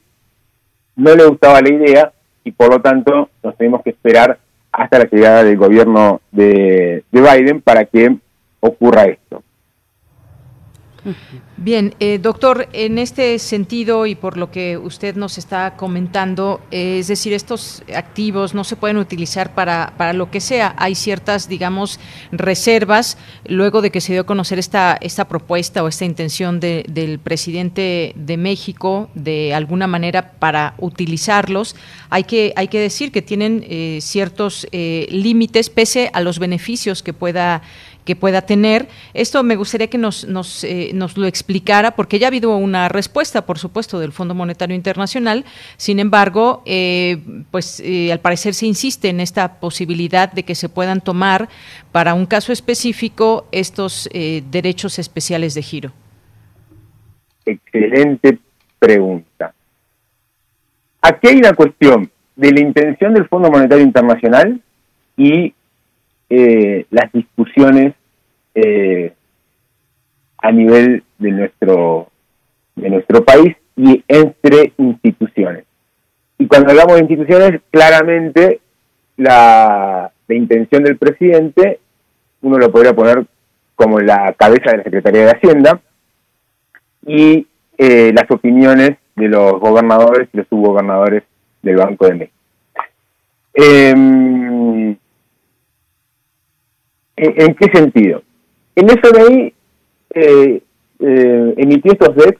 no le gustaba la idea y por lo tanto nos tenemos que esperar hasta la llegada del gobierno de, de Biden para que ocurra esto. Bien, eh, doctor, en este sentido y por lo que usted nos está comentando, eh, es decir, estos activos no se pueden utilizar para, para lo que sea. Hay ciertas, digamos, reservas luego de que se dio a conocer esta, esta propuesta o esta intención de, del presidente de México de alguna manera para utilizarlos. Hay que, hay que decir que tienen eh, ciertos límites pese a los beneficios que pueda que pueda tener. Esto me gustaría que nos, nos, eh, nos, lo explicara, porque ya ha habido una respuesta, por supuesto, del Fondo Monetario Internacional. Sin embargo, eh, pues eh, al parecer se insiste en esta posibilidad de que se puedan tomar para un caso específico estos derechos especiales de giro. Excelente pregunta. Aquí hay una cuestión de la intención del Fondo Monetario Internacional y eh, las discusiones eh, a nivel de nuestro de nuestro país y entre instituciones. Y cuando hablamos de instituciones, claramente la, intención del presidente, uno lo podría poner como la cabeza de la Secretaría de Hacienda, y eh, las opiniones de los gobernadores y los subgobernadores del Banco de México. Eh, ¿En qué sentido? El FMI eh, eh, emitió estos DEX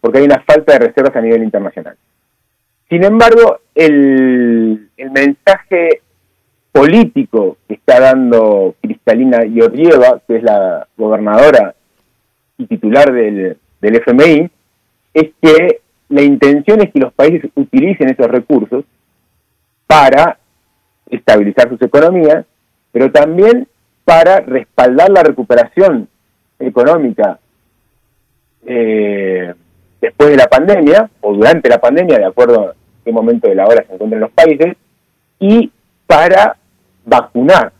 porque hay una falta de reservas a nivel internacional. Sin embargo, el, mensaje político que está dando Cristalina Georgieva, que es la gobernadora y titular del FMI, es que la intención es que los países utilicen esos recursos para estabilizar sus economías, pero también para respaldar la recuperación económica eh, después de la pandemia o durante la pandemia, de acuerdo a qué momento de la hora se encuentran los países, y para vacunar,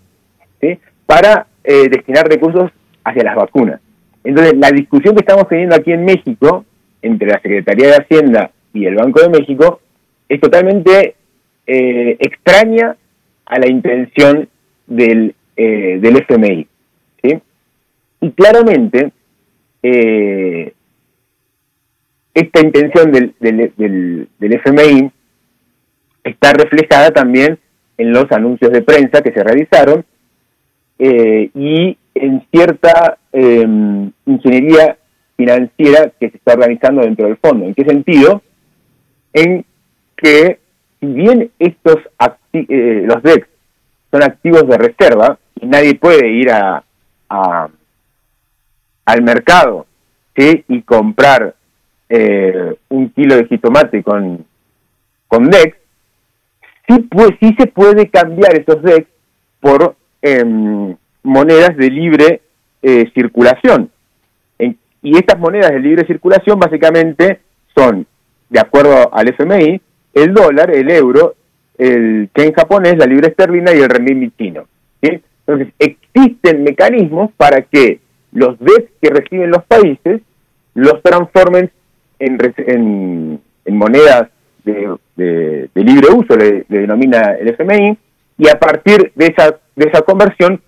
¿sí? para eh, destinar recursos hacia las vacunas. Entonces, la discusión que estamos teniendo aquí en México, entre la Secretaría de Hacienda y el Banco de México, es totalmente eh, extraña a la intención del eh, del FMI. ¿sí? Y claramente, eh, esta intención del, del, del, del, FMI está reflejada también en los anuncios de prensa que se realizaron eh, y en cierta eh, ingeniería financiera que se está organizando dentro del fondo. ¿En qué sentido? En que si bien estos eh, los DEX son activos de reserva nadie puede ir a, al mercado ¿sí? y comprar eh, un kilo de jitomate con, con DEX, sí, pues, sí se puede cambiar esos DEX por em, monedas de libre eh, circulación. y estas monedas de libre circulación básicamente son, de acuerdo al FMI, el dólar, el euro, el yen japonés, la libra esterlina y el renminbi chino. Entonces, existen mecanismos para que los DEX que reciben los países los transformen en, en, monedas de, libre uso, le, denomina el FMI, y a partir de esa, de esa conversión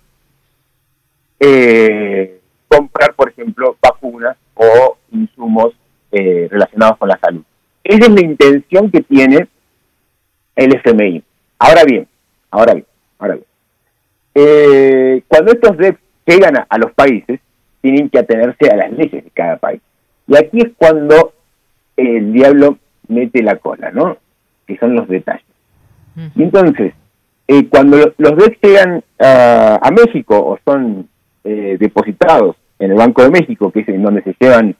eh, comprar, por ejemplo, vacunas o insumos eh, relacionados con la salud. Esa es la intención que tiene el FMI. Ahora bien, ahora bien, ahora bien. Eh, cuando estos DEP llegan a, los países, tienen que atenerse a las leyes de cada país. Y aquí es cuando el diablo mete la cola, ¿no? Que son los detalles. Y entonces, eh, cuando los DEP llegan a México o son eh, depositados en el Banco de México, que es en donde se llevan,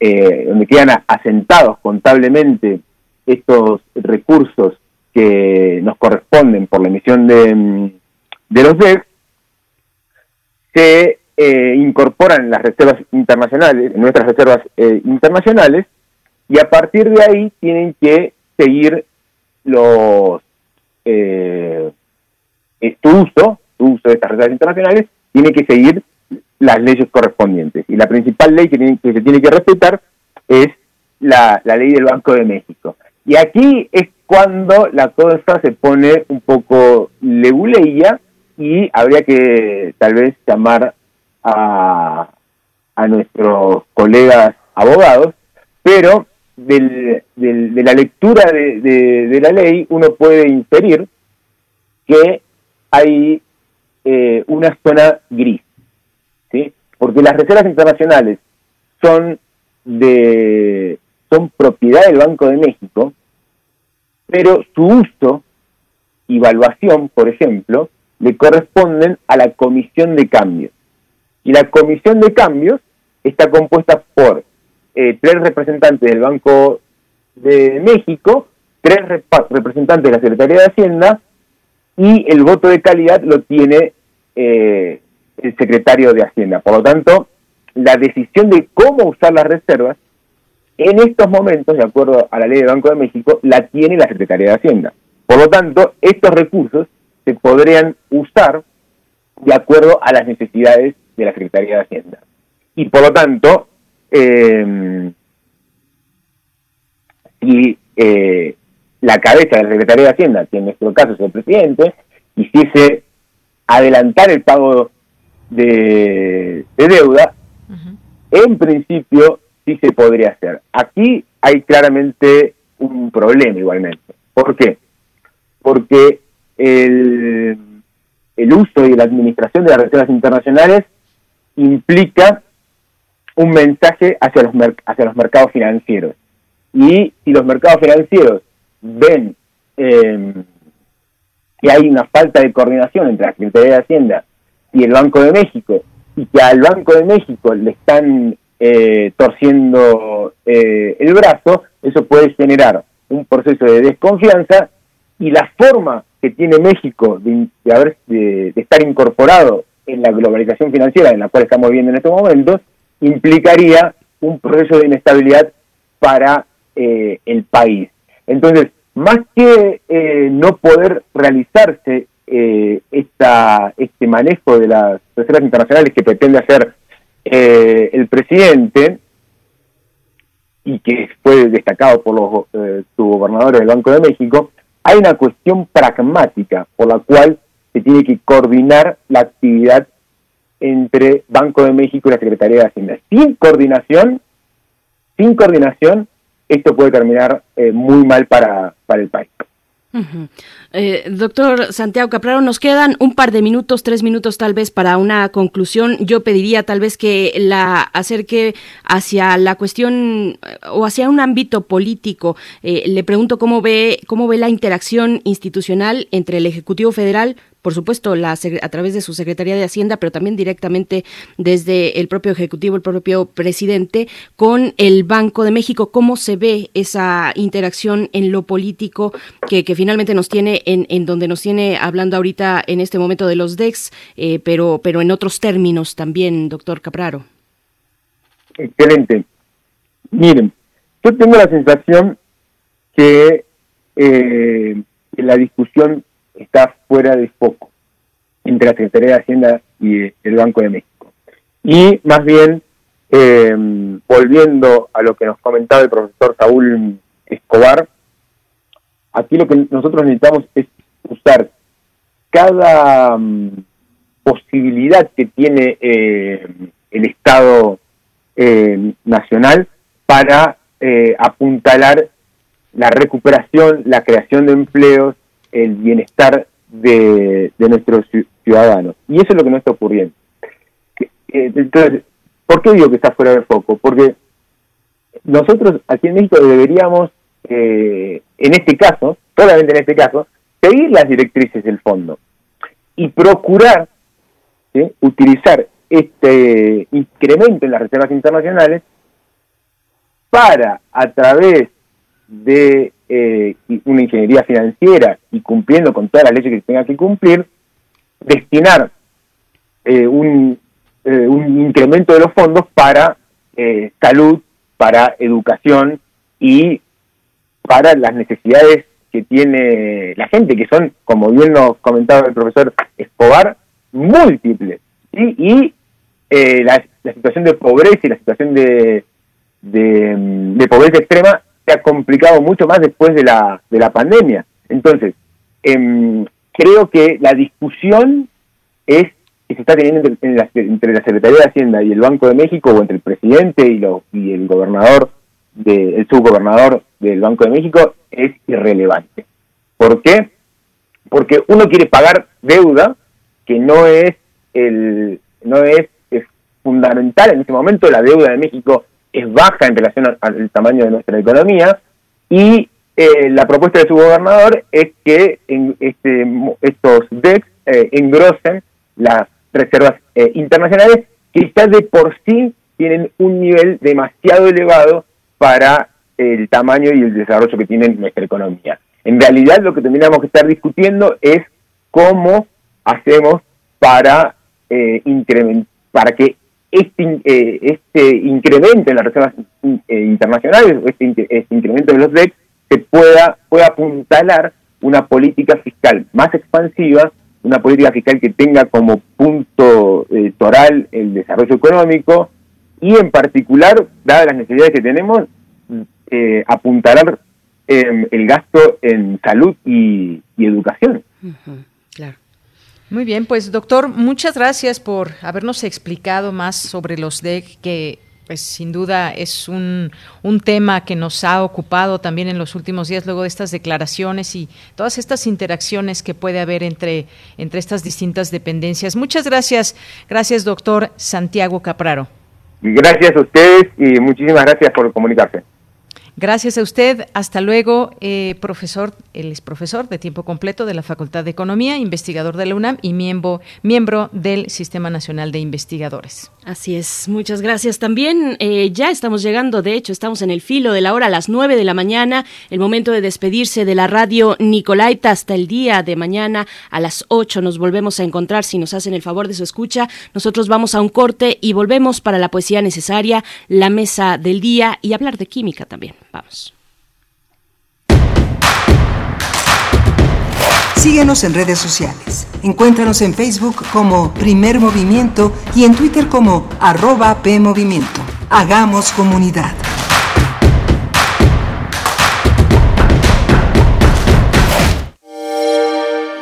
eh, donde quedan asentados contablemente estos recursos que nos corresponden por la emisión de, mm, de los DEX, se eh, incorporan las reservas internacionales, nuestras reservas eh, internacionales, y a partir de ahí tienen que seguir los eh, tu uso, tu uso de estas reservas internacionales, tiene que seguir las leyes correspondientes. Y la principal ley que, que se tiene que respetar es la, la ley del Banco de México. Y aquí es cuando la cosa se pone un poco leguleya y habría que tal vez llamar a, a nuestros colegas abogados, pero del, de la lectura de, de, la ley uno puede inferir que hay eh, una zona gris, ¿sí? porque las reservas internacionales son de son propiedad del Banco de México pero su uso y evaluación, por ejemplo, le corresponden a la comisión de cambios. Y la comisión de cambios está compuesta por eh, tres representantes del Banco de México, tres representantes de la Secretaría de Hacienda y el voto de calidad lo tiene eh, el secretario de Hacienda. Por lo tanto, la decisión de cómo usar las reservas en estos momentos, de acuerdo a la ley del Banco de México, la tiene la Secretaría de Hacienda. Por lo tanto, estos recursos se podrían usar de acuerdo a las necesidades de la Secretaría de Hacienda. Y por lo tanto, eh, si eh, la cabeza de la Secretaría de Hacienda, que en nuestro caso es el presidente, quisiese adelantar el pago de, deuda, en principio sí se podría hacer. Aquí hay claramente un problema igualmente. ¿Por qué? Porque el, uso y la administración de las reservas internacionales implica un mensaje hacia los, hacia los mercados financieros. Y si los mercados financieros ven eh, que hay una falta de coordinación entre la Secretaría de Hacienda y el Banco de México, y que al Banco de México le están eh, torciendo eh, el brazo, eso puede generar un proceso de desconfianza y la forma que tiene México de, haber, de, estar incorporado en la globalización financiera en la cual estamos viviendo en estos momentos, implicaría un proceso de inestabilidad para eh, el país. Entonces, más que no poder realizarse esta, este manejo de las reservas internacionales que pretende hacer eh, el presidente, y que fue destacado por los eh, subgobernadores del Banco de México, hay una cuestión pragmática por la cual se tiene que coordinar la actividad entre Banco de México y la Secretaría de Hacienda. Sin coordinación, sin coordinación, esto puede terminar eh, muy mal para, para el país. Eh, doctor Santiago Capraro, nos quedan un par de minutos, tres minutos tal vez para una conclusión. Yo pediría tal vez que la acerque hacia la cuestión eh, o hacia un ámbito político. Eh, le pregunto cómo ve cómo ve la interacción institucional entre el Ejecutivo Federal, por supuesto, la, a través de su Secretaría de Hacienda, pero también directamente desde el propio Ejecutivo, el propio presidente, con el Banco de México. ¿Cómo se ve esa interacción en lo político que, finalmente nos tiene, en, en, donde nos tiene hablando ahorita en este momento de los DEX, eh, pero, pero en otros términos también, doctor Capraro? Excelente. Miren, yo tengo la sensación que eh, la discusión está fuera de foco entre la Secretaría de Hacienda y el Banco de México. Y más bien, eh, volviendo a lo que nos comentaba el profesor Saúl Escobar, aquí lo que nosotros necesitamos es usar cada mm, posibilidad que tiene eh, el Estado eh, nacional para apuntalar la recuperación, la creación de empleos el bienestar de, nuestros ciudadanos. Y eso es lo que no está ocurriendo. Eh, entonces, ¿por qué digo que está fuera de foco? Porque nosotros aquí en México deberíamos, eh, en este caso, solamente en este caso, seguir las directrices del fondo y procurar utilizar este incremento en las reservas internacionales para, a través de eh, una ingeniería financiera y cumpliendo con todas las leyes que tenga que cumplir, destinar eh, un, eh, incremento de los fondos para salud, para educación y para las necesidades que tiene la gente, que son, como bien nos comentaba el profesor Escobar, múltiples. Y la, situación de pobreza y la situación de, de pobreza extrema ha complicado mucho más después de la, de la pandemia. Entonces, em, creo que la discusión es que se está teniendo entre, la, Secretaría de Hacienda y el Banco de México, o entre el presidente y, lo, y el gobernador, de, el subgobernador del Banco de México, es irrelevante. ¿Por qué? Porque uno quiere pagar deuda que no es el no es, es fundamental en este momento. La deuda de México es baja en relación al tamaño de nuestra economía y eh, la propuesta de su gobernador es que en este, estos DEX eh, engrosen las reservas eh, internacionales que ya de por sí tienen un nivel demasiado elevado para el tamaño y el desarrollo que tiene nuestra economía. En realidad lo que tendríamos que estar discutiendo es cómo hacemos para incrementar, para que este, eh, este incremento en las reservas eh, internacionales, este, este, incremento de los DEC, se pueda, pueda apuntalar una política fiscal más expansiva, una política fiscal que tenga como punto eh, toral el desarrollo económico y en particular, dadas las necesidades que tenemos, eh, apuntalar em, el gasto en salud y, educación. claro. Muy bien, pues doctor, muchas gracias por habernos explicado más sobre los DEC que pues sin duda es un, un, tema que nos ha ocupado también en los últimos días, luego de estas declaraciones y todas estas interacciones que puede haber entre, entre estas distintas dependencias. Muchas gracias, gracias doctor Santiago Capraro. Gracias a ustedes y muchísimas gracias por comunicarse. Gracias a usted. Hasta luego, eh, profesor. Él es profesor de tiempo completo de la Facultad de Economía, investigador de la UNAM y miembro, miembro del Sistema Nacional de Investigadores. Así es. Muchas gracias también. Eh, ya estamos llegando, de hecho, estamos en el filo de la hora a las 9 de la mañana, el momento de despedirse de la radio Nicolaita hasta el día de mañana a las 8. Nos volvemos a encontrar si nos hacen el favor de su escucha. Nosotros vamos a un corte y volvemos para la poesía necesaria, la mesa del día y hablar de química también. Vamos. Síguenos en redes sociales. Encuéntranos en Facebook como Primer Movimiento y en Twitter como arroba PMovimiento. Hagamos comunidad.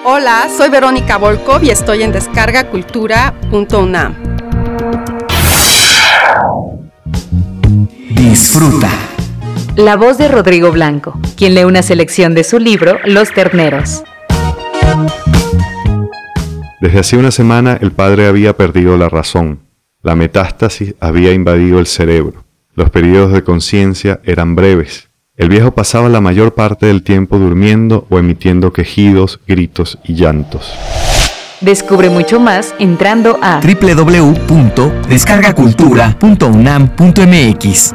Hola, soy Verónica Volkov y estoy en descargacultura.unam. Disfruta. La voz de Rodrigo Blanco, quien lee una selección de su libro Los Terneros. Desde hacía una semana el padre había perdido la razón. La metástasis había invadido el cerebro. Los periodos de conciencia eran breves. El viejo pasaba la mayor parte del tiempo durmiendo o emitiendo quejidos, gritos y llantos. Descubre mucho más entrando a www.descargacultura.unam.mx.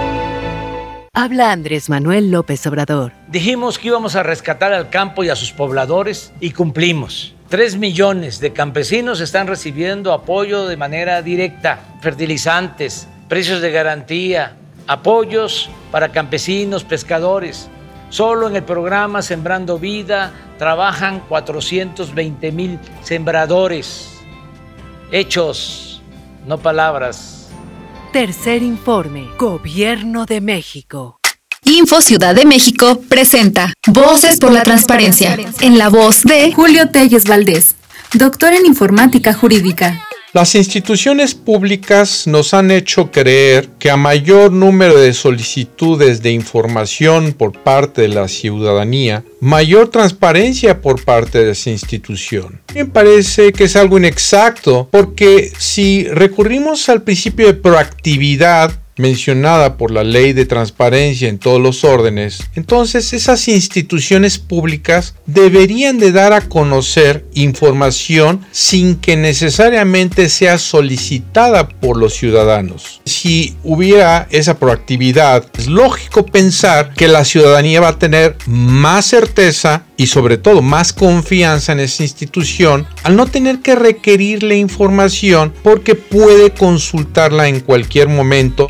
Habla Andrés Manuel López Obrador. Dijimos que íbamos a rescatar al campo y a sus pobladores y cumplimos. Tres millones de campesinos están recibiendo apoyo de manera directa, fertilizantes, precios de garantía, apoyos para campesinos, pescadores. Solo en el programa Sembrando Vida trabajan 420 mil sembradores. Hechos, no palabras. Tercer informe. Gobierno de México. Info Ciudad de México presenta Voces por la Transparencia, en la voz de Julio Telles Valdés, doctor en informática jurídica. Las instituciones públicas nos han hecho creer que a mayor número de solicitudes de información por parte de la ciudadanía, mayor transparencia por parte de esa institución. Me parece que es algo inexacto porque si recurrimos al principio de proactividad, mencionada por la ley de transparencia en todos los órdenes, entonces esas instituciones públicas deberían de dar a conocer información sin que necesariamente sea solicitada por los ciudadanos. Si hubiera esa proactividad, es lógico pensar que la ciudadanía va a tener más certeza y sobre todo más confianza en esa institución al no tener que requerirle información porque puede consultarla en cualquier momento.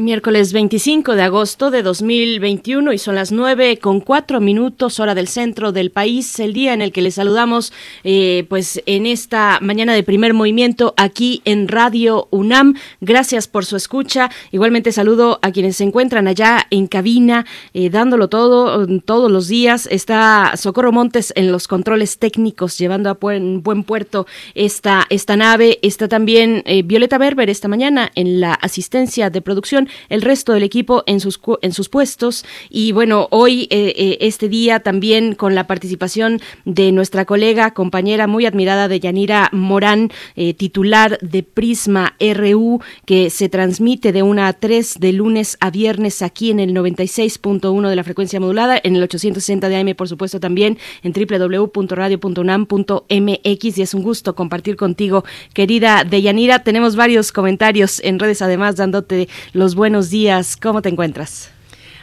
Miércoles 25 de agosto de 2021 y son las 9 con 4 minutos hora del centro del país, el día en el que les saludamos eh, pues en esta mañana de primer movimiento aquí en Radio UNAM. Gracias por su escucha. Igualmente saludo a quienes se encuentran allá en cabina eh, dándolo todo todos los días. Está Socorro Montes en los controles técnicos llevando a buen, puerto esta, esta nave. Está también eh, Violeta Berber esta mañana en la asistencia de producción el resto del equipo en sus, en sus puestos. Y bueno, hoy, eh, eh, este día, también con la participación de nuestra colega, compañera muy admirada de Yanira Morán, eh, titular de Prisma RU, que se transmite de 1 a 3 de lunes a viernes aquí en el 96.1 de la frecuencia modulada, en el 860 de AM, por supuesto, también en www.radio.unam.mx. Y es un gusto compartir contigo, querida Deyanira. Tenemos varios comentarios en redes, además, dándote los buenos días. ¿Cómo te encuentras?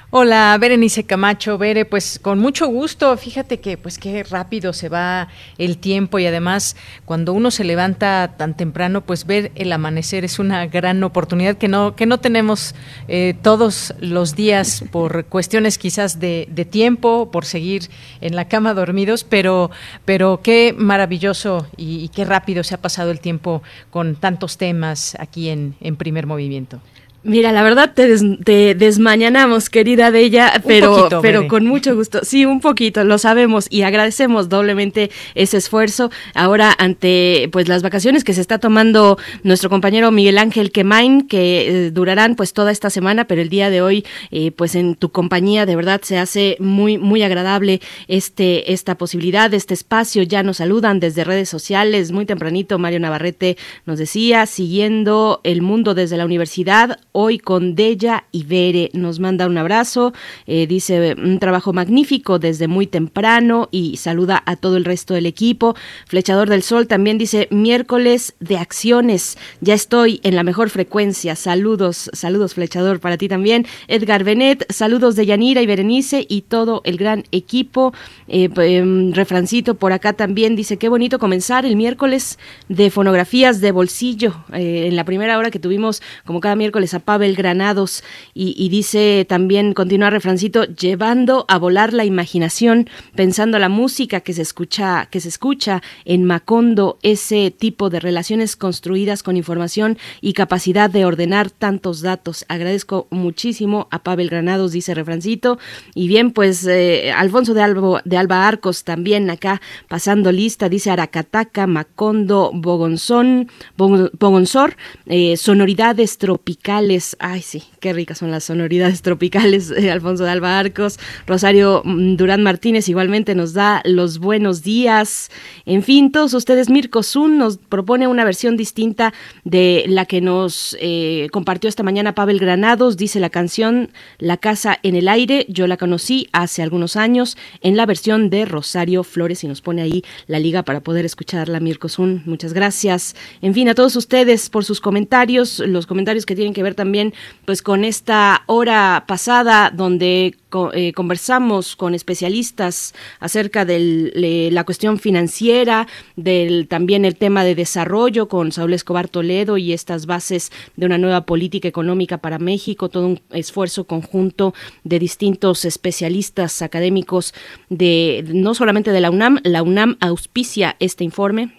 Hola, Berenice Camacho, Bere, pues con mucho gusto. Fíjate que pues qué rápido se va el tiempo y además cuando uno se levanta tan temprano, pues ver el amanecer es una gran oportunidad que no que no tenemos eh, todos los días por cuestiones quizás de, de, tiempo, por seguir en la cama dormidos, pero pero qué maravilloso y, y, qué rápido se ha pasado el tiempo con tantos temas aquí en, en Primer Movimiento. Mira, la verdad te, des, te desmañanamos, querida de ella, pero, poquito, pero con mucho gusto. Sí, un poquito, lo sabemos y agradecemos doblemente ese esfuerzo. Ahora, ante pues las vacaciones que se está tomando nuestro compañero Miguel Ángel Quemain, que eh, durarán pues toda esta semana, pero el día de hoy, eh, pues en tu compañía, de verdad se hace muy, muy agradable este, esta posibilidad, este espacio. Ya nos saludan desde redes sociales, muy tempranito Mario Navarrete nos decía, siguiendo el mundo desde la universidad hoy con Della y Bere. Nos manda un abrazo, eh, dice un trabajo magnífico desde muy temprano y saluda a todo el resto del equipo. Flechador del Sol también dice miércoles de acciones. Ya estoy en la mejor frecuencia. Saludos, saludos Flechador para ti también. Edgar Benet, saludos de Yanira y Berenice y todo el gran equipo. Eh, em, refrancito por acá también dice qué bonito comenzar el miércoles de fonografías de bolsillo. Eh, en la primera hora que tuvimos, como cada miércoles, a Pavel Granados. Y, dice también, continúa refrancito, llevando a volar la imaginación, pensando la música que se escucha, que se escucha en Macondo, ese tipo de relaciones construidas con información y capacidad de ordenar tantos datos. Agradezco muchísimo a Pavel Granados, dice refrancito. Y bien, pues eh, Alfonso de, Albo, de Alba Arcos también acá pasando lista, dice Aracataca, Macondo, Bogonzón, Bogonsor, eh, sonoridades tropicales. Ay, sí, qué ricas son las sonoridades tropicales. Alfonso de Alba Arcos, Rosario mm, Durán Martínez igualmente nos da los buenos días. En fin, todos ustedes, Mirko Zun nos propone una versión distinta de la que nos eh, compartió esta mañana Pavel Granados. Dice la canción La Casa en el Aire. Yo la conocí hace algunos años en la versión de Rosario Flores y nos pone ahí la liga para poder escucharla, Mirko Zun. Muchas gracias. En fin, a todos ustedes por sus comentarios, los comentarios que tienen que ver también pues con esta hora pasada donde eh, conversamos con especialistas acerca de la cuestión financiera, del también el tema de desarrollo con Saúl Escobar Toledo y estas bases de una nueva política económica para México, todo un esfuerzo conjunto de distintos especialistas académicos de no solamente de la UNAM, la UNAM auspicia este informe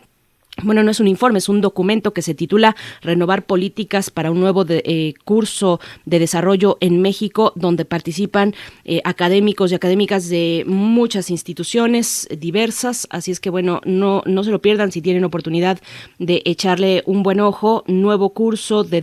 bueno, no es un informe, es un documento que se titula Renovar políticas para un nuevo eh, curso de desarrollo en México, donde participan eh, académicos y académicas de muchas instituciones diversas. Así es que, bueno, no, no se lo pierdan si tienen oportunidad de echarle un buen ojo. Nuevo curso de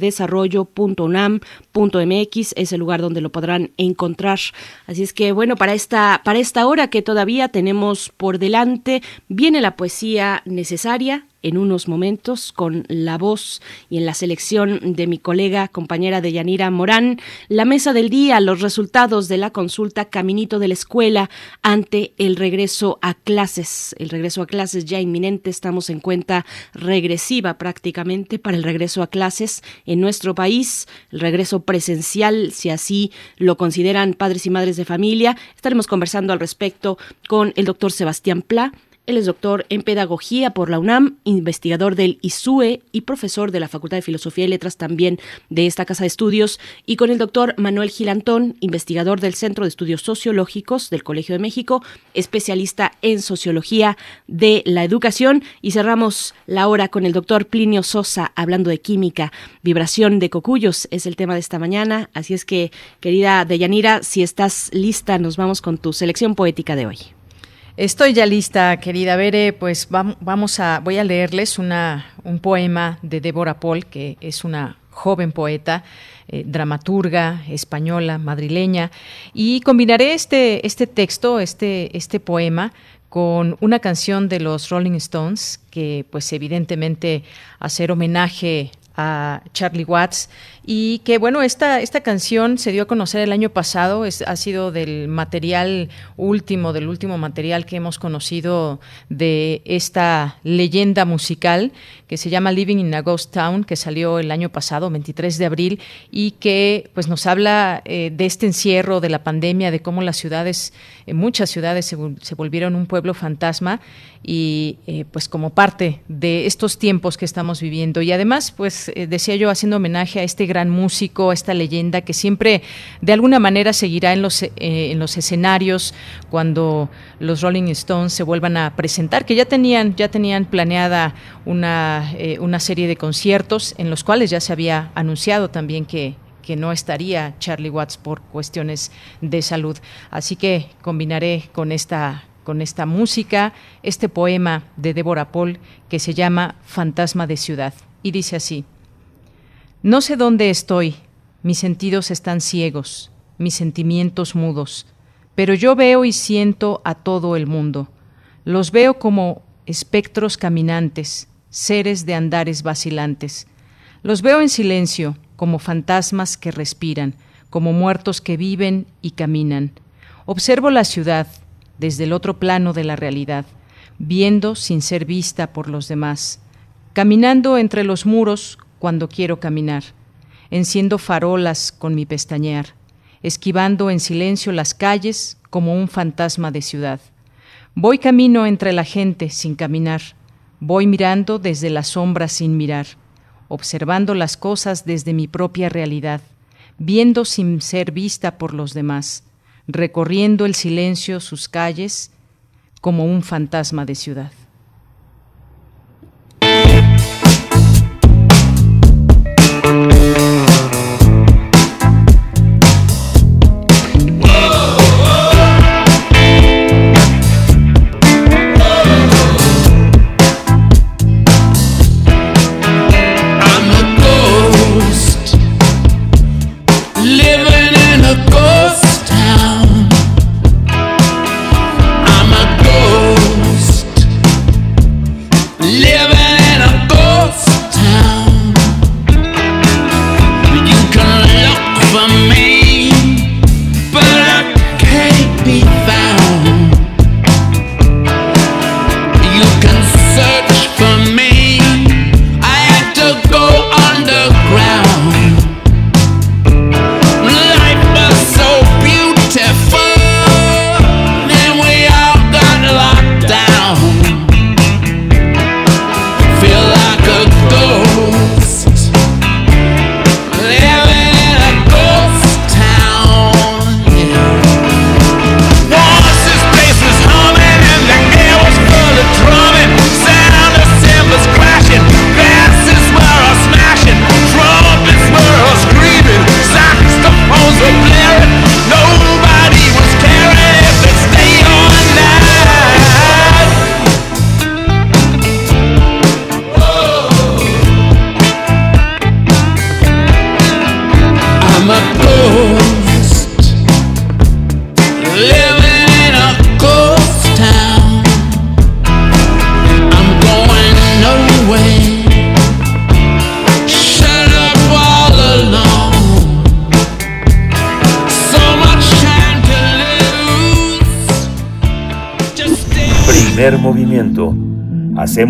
desarrollo.unam.mx es el lugar donde lo podrán encontrar. Así es que, bueno, para esta, para esta hora que todavía tenemos por delante, viene la poesía necesaria en unos momentos con la voz y en la selección de mi colega, compañera de Yanira Morán, la mesa del día, los resultados de la consulta Caminito de la Escuela ante el regreso a clases. El regreso a clases ya inminente, estamos en cuenta regresiva prácticamente para el regreso a clases en nuestro país, el regreso presencial, si así lo consideran padres y madres de familia. Estaremos conversando al respecto con el doctor Sebastián Pla, él es doctor en Pedagogía por la UNAM, investigador del ISUE y profesor de la Facultad de Filosofía y Letras también de esta casa de estudios, y con el doctor Manuel Gilantón, investigador del Centro de Estudios Sociológicos del Colegio de México, especialista en Sociología de la Educación. Y cerramos la hora con el doctor Plinio Sosa hablando de química. Vibración de cocuyos es el tema de esta mañana. Así es que, querida Deyanira, si estás lista, nos vamos con tu selección poética de hoy. Estoy ya lista, querida Bere, pues vamos a, voy a leerles un poema de Débora Paul, que es una joven poeta, eh, dramaturga española, madrileña, y combinaré este, este texto, este, este poema, con una canción de los Rolling Stones, que pues evidentemente hacer homenaje a Charlie Watts y que bueno, esta, esta canción se dio a conocer el año pasado, es, ha sido del material último, del último material que hemos conocido de esta leyenda musical que se llama Living in a Ghost Town, que salió el año pasado, 23 de abril, y que pues nos habla eh, de este encierro, de la pandemia, de cómo las ciudades, en muchas ciudades se, se volvieron un pueblo fantasma y eh, pues como parte de estos tiempos que estamos viviendo. Y además, pues eh, decía yo, haciendo homenaje a este gran músico, esta leyenda que siempre de alguna manera seguirá en los, eh, en los escenarios cuando los Rolling Stones se vuelvan a presentar, que ya tenían, ya tenían planeada una, una serie de conciertos en los cuales ya se había anunciado también que, que no estaría Charlie Watts por cuestiones de salud. Así que combinaré con esta con esta música, este poema de Débora Paul que se llama Fantasma de Ciudad. Y dice así, No sé dónde estoy, mis sentidos están ciegos, mis sentimientos mudos, pero yo veo y siento a todo el mundo. Los veo como espectros caminantes, seres de andares vacilantes. Los veo en silencio, como fantasmas que respiran, como muertos que viven y caminan. Observo la ciudad desde el otro plano de la realidad, viendo sin ser vista por los demás, caminando entre los muros cuando quiero caminar, enciendo farolas con mi pestañear, esquivando en silencio las calles como un fantasma de ciudad. Voy camino entre la gente sin caminar, voy mirando desde la sombra sin mirar, observando las cosas desde mi propia realidad, viendo sin ser vista por los demás, recorriendo el silencio sus calles como un fantasma de ciudad.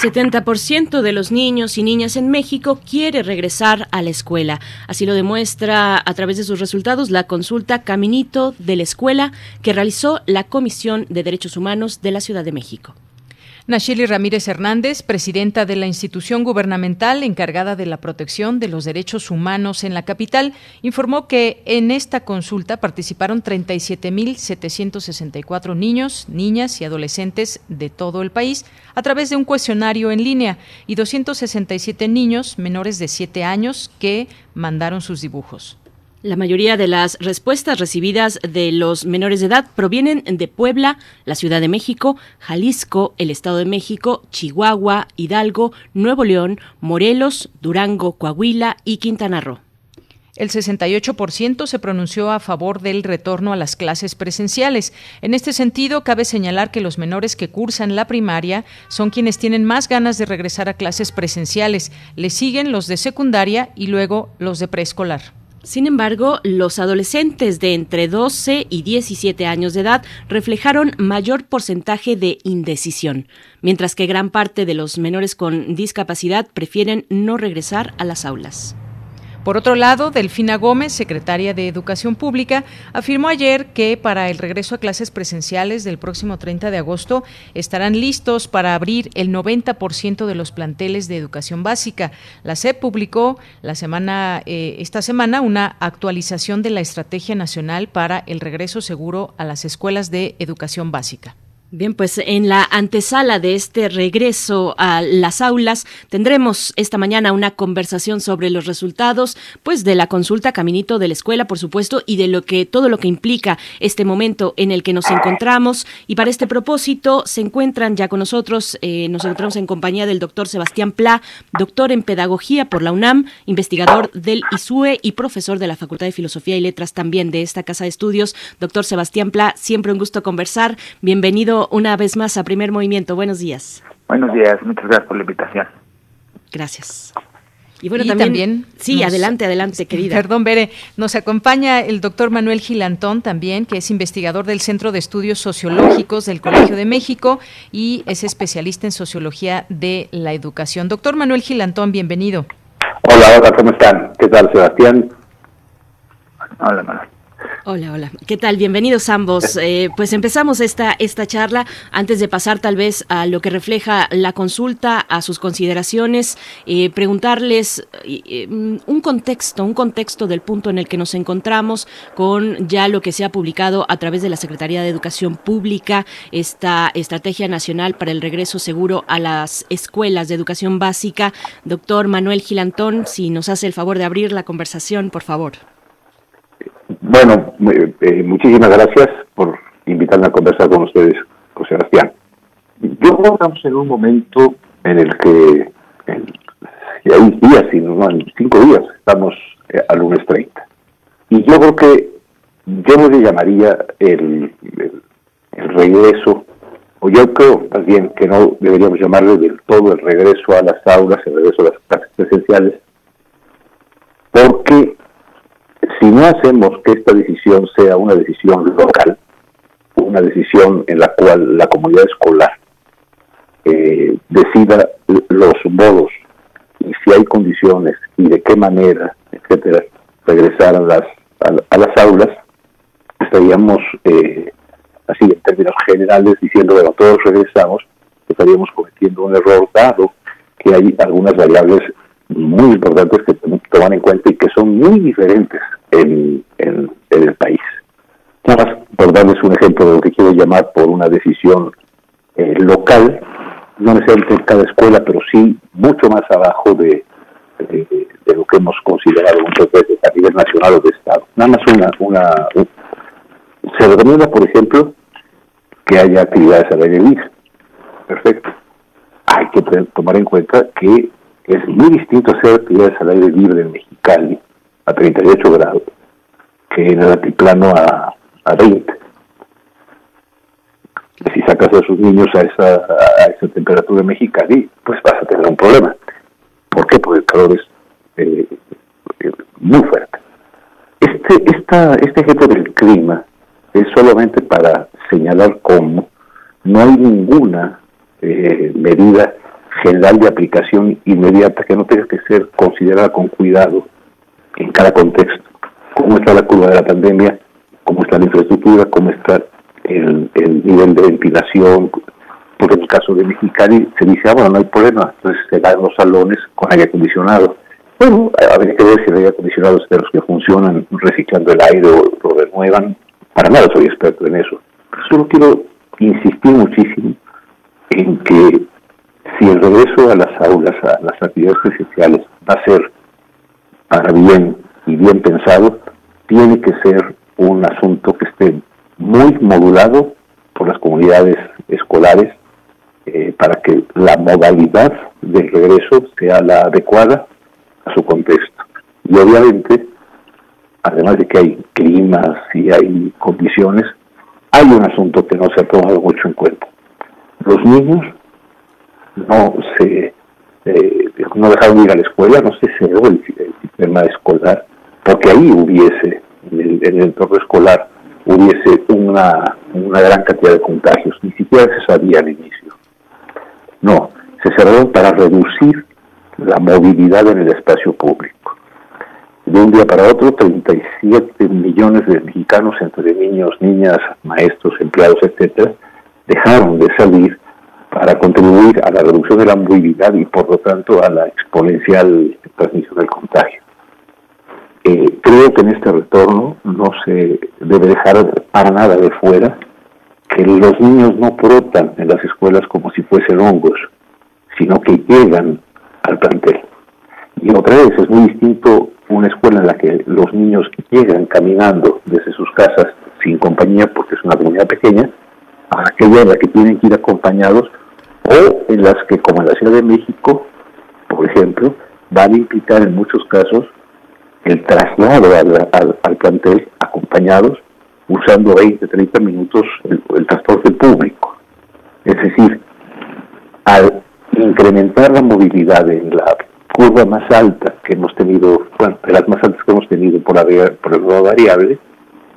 70% de los niños y niñas en México quiere regresar a la escuela. Así lo demuestra a través de sus resultados la consulta Caminito de la Escuela que realizó la Comisión de Derechos Humanos de la Ciudad de México. Nacheli Ramírez Hernández, presidenta de la institución gubernamental encargada de la protección de los derechos humanos en la capital, informó que en esta consulta participaron 37.764 niños, niñas y adolescentes de todo el país a través de un cuestionario en línea y 267 niños menores de 7 años que mandaron sus dibujos. La mayoría de las respuestas recibidas de los menores de edad provienen de Puebla, la Ciudad de México, Jalisco, el Estado de México, Chihuahua, Hidalgo, Nuevo León, Morelos, Durango, Coahuila y Quintana Roo. El 68% se pronunció a favor del retorno a las clases presenciales. En este sentido, cabe señalar que los menores que cursan la primaria son quienes tienen más ganas de regresar a clases presenciales. Le siguen los de secundaria y luego los de preescolar. Sin embargo, los adolescentes de entre 12 y 17 años de edad reflejaron mayor porcentaje de indecisión, mientras que gran parte de los menores con discapacidad prefieren no regresar a las aulas. Por otro lado, Delfina Gómez, secretaria de Educación Pública, afirmó ayer que para el regreso a clases presenciales del próximo 30 de agosto estarán listos para abrir el 90% de los planteles de educación básica. La SEP publicó la semana, eh, esta semana una actualización de la Estrategia Nacional para el Regreso Seguro a las Escuelas de Educación Básica. Bien, pues en la antesala de este regreso a las aulas tendremos esta mañana una conversación sobre los resultados, pues de la consulta Caminito de la escuela, por supuesto, y de lo que todo lo que implica este momento en el que nos encontramos. Y para este propósito se encuentran ya con nosotros, eh, nos encontramos en compañía del doctor Sebastián Pla, doctor en pedagogía por la UNAM, investigador del ISUE y profesor de la Facultad de Filosofía y Letras también de esta casa de estudios. Doctor Sebastián Pla, siempre un gusto conversar. Bienvenido una vez más a Primer Movimiento. Buenos días. Buenos días, muchas gracias por la invitación. Gracias. Y bueno, también, sí, adelante, adelante, querida. Perdón, Bere, nos acompaña el doctor Manuel Gilantón también, que es investigador del Centro de Estudios Sociológicos del Colegio de México y es especialista en sociología de la educación. Doctor Manuel Gilantón, bienvenido. Hola, hola, ¿cómo están? ¿Qué tal, Sebastián? Hola, Manuel. Hola, hola. ¿Qué tal? Bienvenidos ambos. Eh, pues empezamos esta, esta charla. Antes de pasar tal vez a lo que refleja la consulta, a sus consideraciones, eh, preguntarles eh, un contexto, un contexto del punto en el que nos encontramos con ya lo que se ha publicado a través de la Secretaría de Educación Pública, esta Estrategia Nacional para el Regreso Seguro a las Escuelas de Educación Básica. Doctor Manuel Gilantón, si nos hace el favor de abrir la conversación, por favor. Bueno, eh, muchísimas gracias por invitarme a conversar con ustedes, José Sebastián. Yo creo que estamos en un momento en el que, y hay días, sino en cinco días, estamos eh, al lunes 30. Y yo creo que yo no le llamaría el, el, regreso, o yo creo más bien que no deberíamos llamarle del todo el regreso a las aulas, el regreso a las clases presenciales, porque si no hacemos que esta decisión sea una decisión local, una decisión en la cual la comunidad escolar eh, decida los modos y si hay condiciones y de qué manera, etcétera, regresar a las, a, las aulas, estaríamos, eh, así en términos generales, diciendo, bueno, todos regresamos, estaríamos cometiendo un error dado que hay algunas variables muy importantes que tenemos que tomar en cuenta y que son muy diferentes en, en, el país. Nada más por darles un ejemplo de lo que quiero llamar por una decisión eh, local, no necesariamente en cada escuela, pero sí mucho más abajo de, de, lo que hemos considerado muchas veces a nivel nacional o de Estado. Nada más una, una se recomienda, por ejemplo, que haya actividades al aire libre. Perfecto. Hay que tomar en cuenta que es muy distinto hacer actividades al aire libre en Mexicali a 38 grados que en el altiplano a, a 20. Si sacas a sus niños a esa, a esa temperatura en Mexicali, pues vas a tener un problema. ¿Por qué? Porque el calor es eh, eh, muy fuerte. Este, esta, este ejemplo del clima es solamente para señalar cómo no hay ninguna eh, medida general de aplicación inmediata que no tenga que ser considerada con cuidado en cada contexto. Cómo está la curva de la pandemia, cómo está la infraestructura, cómo está el, nivel de ventilación, porque en el caso de Mexicali se dice, ah, bueno, no hay problema, entonces se dan los salones con aire acondicionado. Bueno, habría que ver si el aire acondicionado es de los que funcionan reciclando el aire o lo renuevan. Para nada soy experto en eso. Solo quiero insistir muchísimo en que si el regreso a las aulas, a las actividades presenciales, va a ser para bien y bien pensado, tiene que ser un asunto que esté muy modulado por las comunidades escolares eh, para que la modalidad del regreso sea la adecuada a su contexto. Y obviamente, además de que hay climas y hay condiciones, hay un asunto que no se ha tomado mucho en cuenta. Los niños no se eh, no dejaron ir a la escuela, no se cerró el, sistema escolar, porque ahí hubiese, en el, entorno escolar, hubiese una, una gran cantidad de contagios, ni siquiera se sabía al inicio. No, se cerraron para reducir la movilidad en el espacio público. De un día para otro, 37 millones de mexicanos, entre niños, niñas, maestros, empleados, etcétera, dejaron de salir para contribuir a la reducción de la movilidad y por lo tanto a la exponencial transmisión del contagio. Eh, creo que en este retorno no se debe dejar para nada de fuera que los niños no brotan en las escuelas como si fuesen hongos, sino que llegan al plantel. Y otra vez es muy distinto una escuela en la que los niños llegan caminando desde sus casas sin compañía porque es una comunidad pequeña, a aquella en la que tienen que ir acompañados o en las que, como en la Ciudad de México, por ejemplo, van a implicar en muchos casos el traslado al, plantel acompañados usando 20, 30 minutos el, transporte público. Es decir, al incrementar la movilidad en la curva más alta que hemos tenido, bueno, de las más altas que hemos tenido por, la, por el nuevo variable,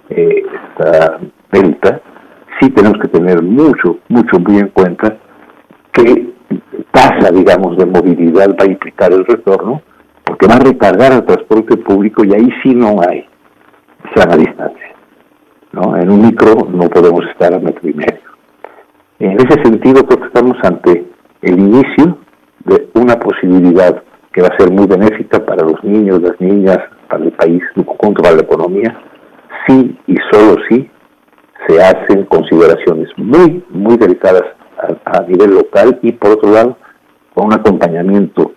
eh, esta delta, sí tenemos que tener mucho, mucho muy en cuenta que tasa, digamos, de movilidad va a implicar el retorno, porque va a recargar el transporte público y ahí sí no hay sana distancia. ¿no? En un micro no podemos estar a metro y medio. En ese sentido, creo que estamos ante el inicio de una posibilidad que va a ser muy benéfica para los niños, las niñas, para el país, para la economía, sí y solo sí se hacen consideraciones muy, muy delicadas a, nivel local y por otro lado con un acompañamiento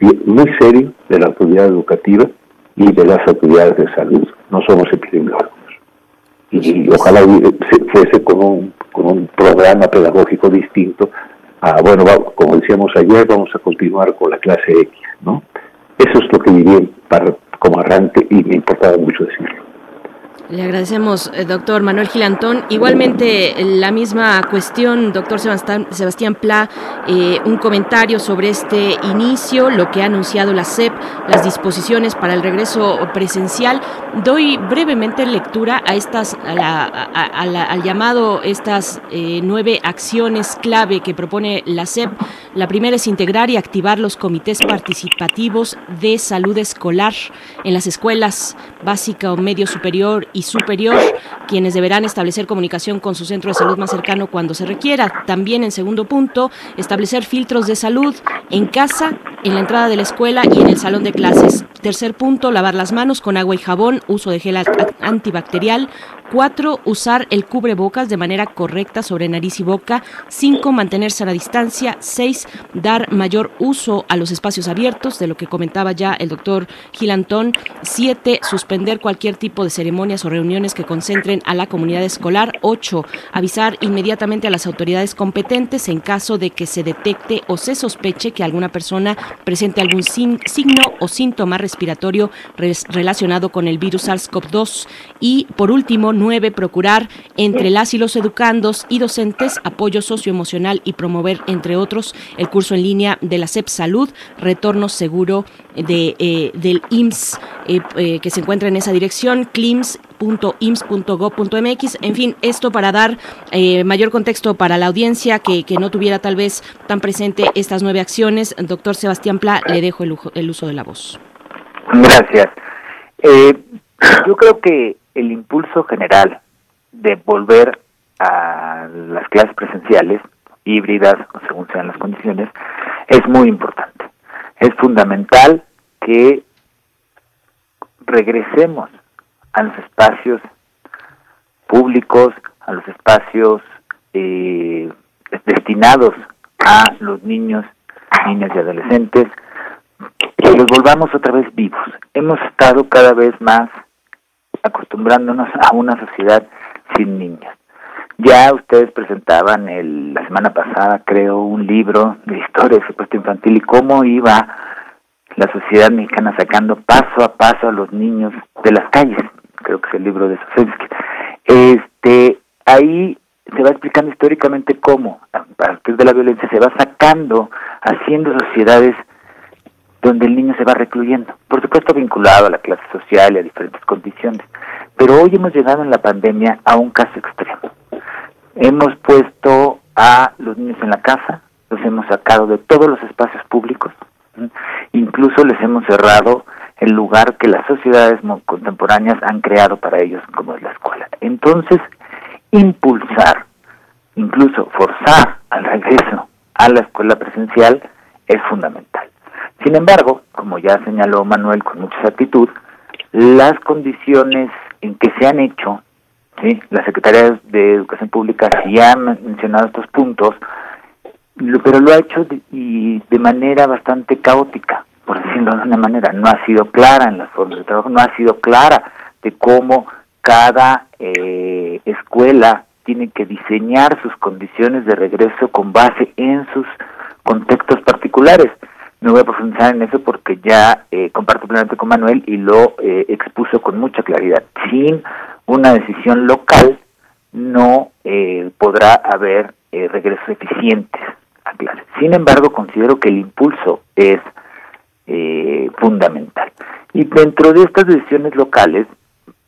muy serio de la autoridad educativa y de las autoridades de salud. No somos epidemiólogos. Y, ojalá fuese con un, con un programa pedagógico distinto a, bueno, como decíamos ayer, vamos a continuar con la clase X, ¿no? Eso es lo que diría para, como arranque y me importaba mucho decirlo. Le agradecemos, eh, doctor Manuel Gilantón. Igualmente, la misma cuestión, doctor Sebastián, Pla, eh, un comentario sobre este inicio, lo que ha anunciado la SEP, las disposiciones para el regreso presencial. Doy brevemente lectura a estas, al llamado, estas eh, nueve acciones clave que propone la SEP. La primera es integrar y activar los comités participativos de salud escolar en las escuelas básica o medio superior y superior, quienes deberán establecer comunicación con su centro de salud más cercano cuando se requiera. También, en segundo punto, establecer filtros de salud en casa, en la entrada de la escuela y en el salón de clases. Tercer punto, lavar las manos con agua y jabón, uso de gel antibacterial. Cuatro, usar el cubrebocas de manera correcta sobre nariz y boca. Cinco, mantenerse a la distancia. Seis, dar mayor uso a los espacios abiertos, de lo que comentaba ya el doctor Gilantón. Siete, suspender cualquier tipo de ceremonias o reuniones que concentren a la comunidad escolar. Ocho, avisar inmediatamente a las autoridades competentes en caso de que se detecte o se sospeche que alguna persona presente algún signo o síntoma respiratorio relacionado con el virus SARS-CoV-2. Y por último, nueve, procurar entre las y los educandos y docentes apoyo socioemocional y promover, entre otros, el curso en línea de la CEP Salud, retorno seguro de, eh, del IMSS, eh, eh, que se encuentra en esa dirección, clims.ims.gov.mx. En fin, esto para dar mayor contexto para la audiencia que, que, no tuviera tal vez tan presente estas nueve acciones. Doctor Sebastián Pla, le dejo el, el uso de la voz. Gracias. yo creo que el impulso general de volver a las clases presenciales, híbridas, según sean las condiciones, es muy importante. Es fundamental que regresemos a los espacios públicos, a los espacios eh, destinados a los niños, niñas y adolescentes, que los volvamos otra vez vivos. Hemos estado cada vez más acostumbrándonos a una sociedad sin niños. Ya ustedes presentaban el, la semana pasada, creo, un libro de historia de supuesto infantil y cómo iba la sociedad mexicana sacando paso a paso a los niños de las calles. Creo que es el libro de Sofensky. Este, ahí se va explicando históricamente cómo, a partir de la violencia, se va sacando, haciendo sociedades donde el niño se va recluyendo, por supuesto vinculado a la clase social y a diferentes condiciones. Pero hoy hemos llegado en la pandemia a un caso extremo. Hemos puesto a los niños en la casa, los hemos sacado de todos los espacios públicos, incluso les hemos cerrado el lugar que las sociedades contemporáneas han creado para ellos, como es la escuela. Entonces, impulsar, incluso forzar al regreso a la escuela presencial es fundamental. Sin embargo, como ya señaló Manuel con mucha exactitud, las condiciones en que se han hecho ¿sí? La Secretaría de Educación Pública sí ha mencionado estos puntos, pero lo ha hecho de, y de manera bastante caótica, por decirlo de una manera. No ha sido clara en las formas de trabajo, no ha sido clara de cómo cada eh, escuela tiene que diseñar sus condiciones de regreso con base en sus contextos particulares. No voy a profundizar en eso porque ya eh, comparto plenamente con Manuel y lo eh, expuso con mucha claridad. Sin una decisión local no eh, podrá haber eh, regresos eficientes a clases. Sin embargo, considero que el impulso es eh, fundamental. Y dentro de estas decisiones locales,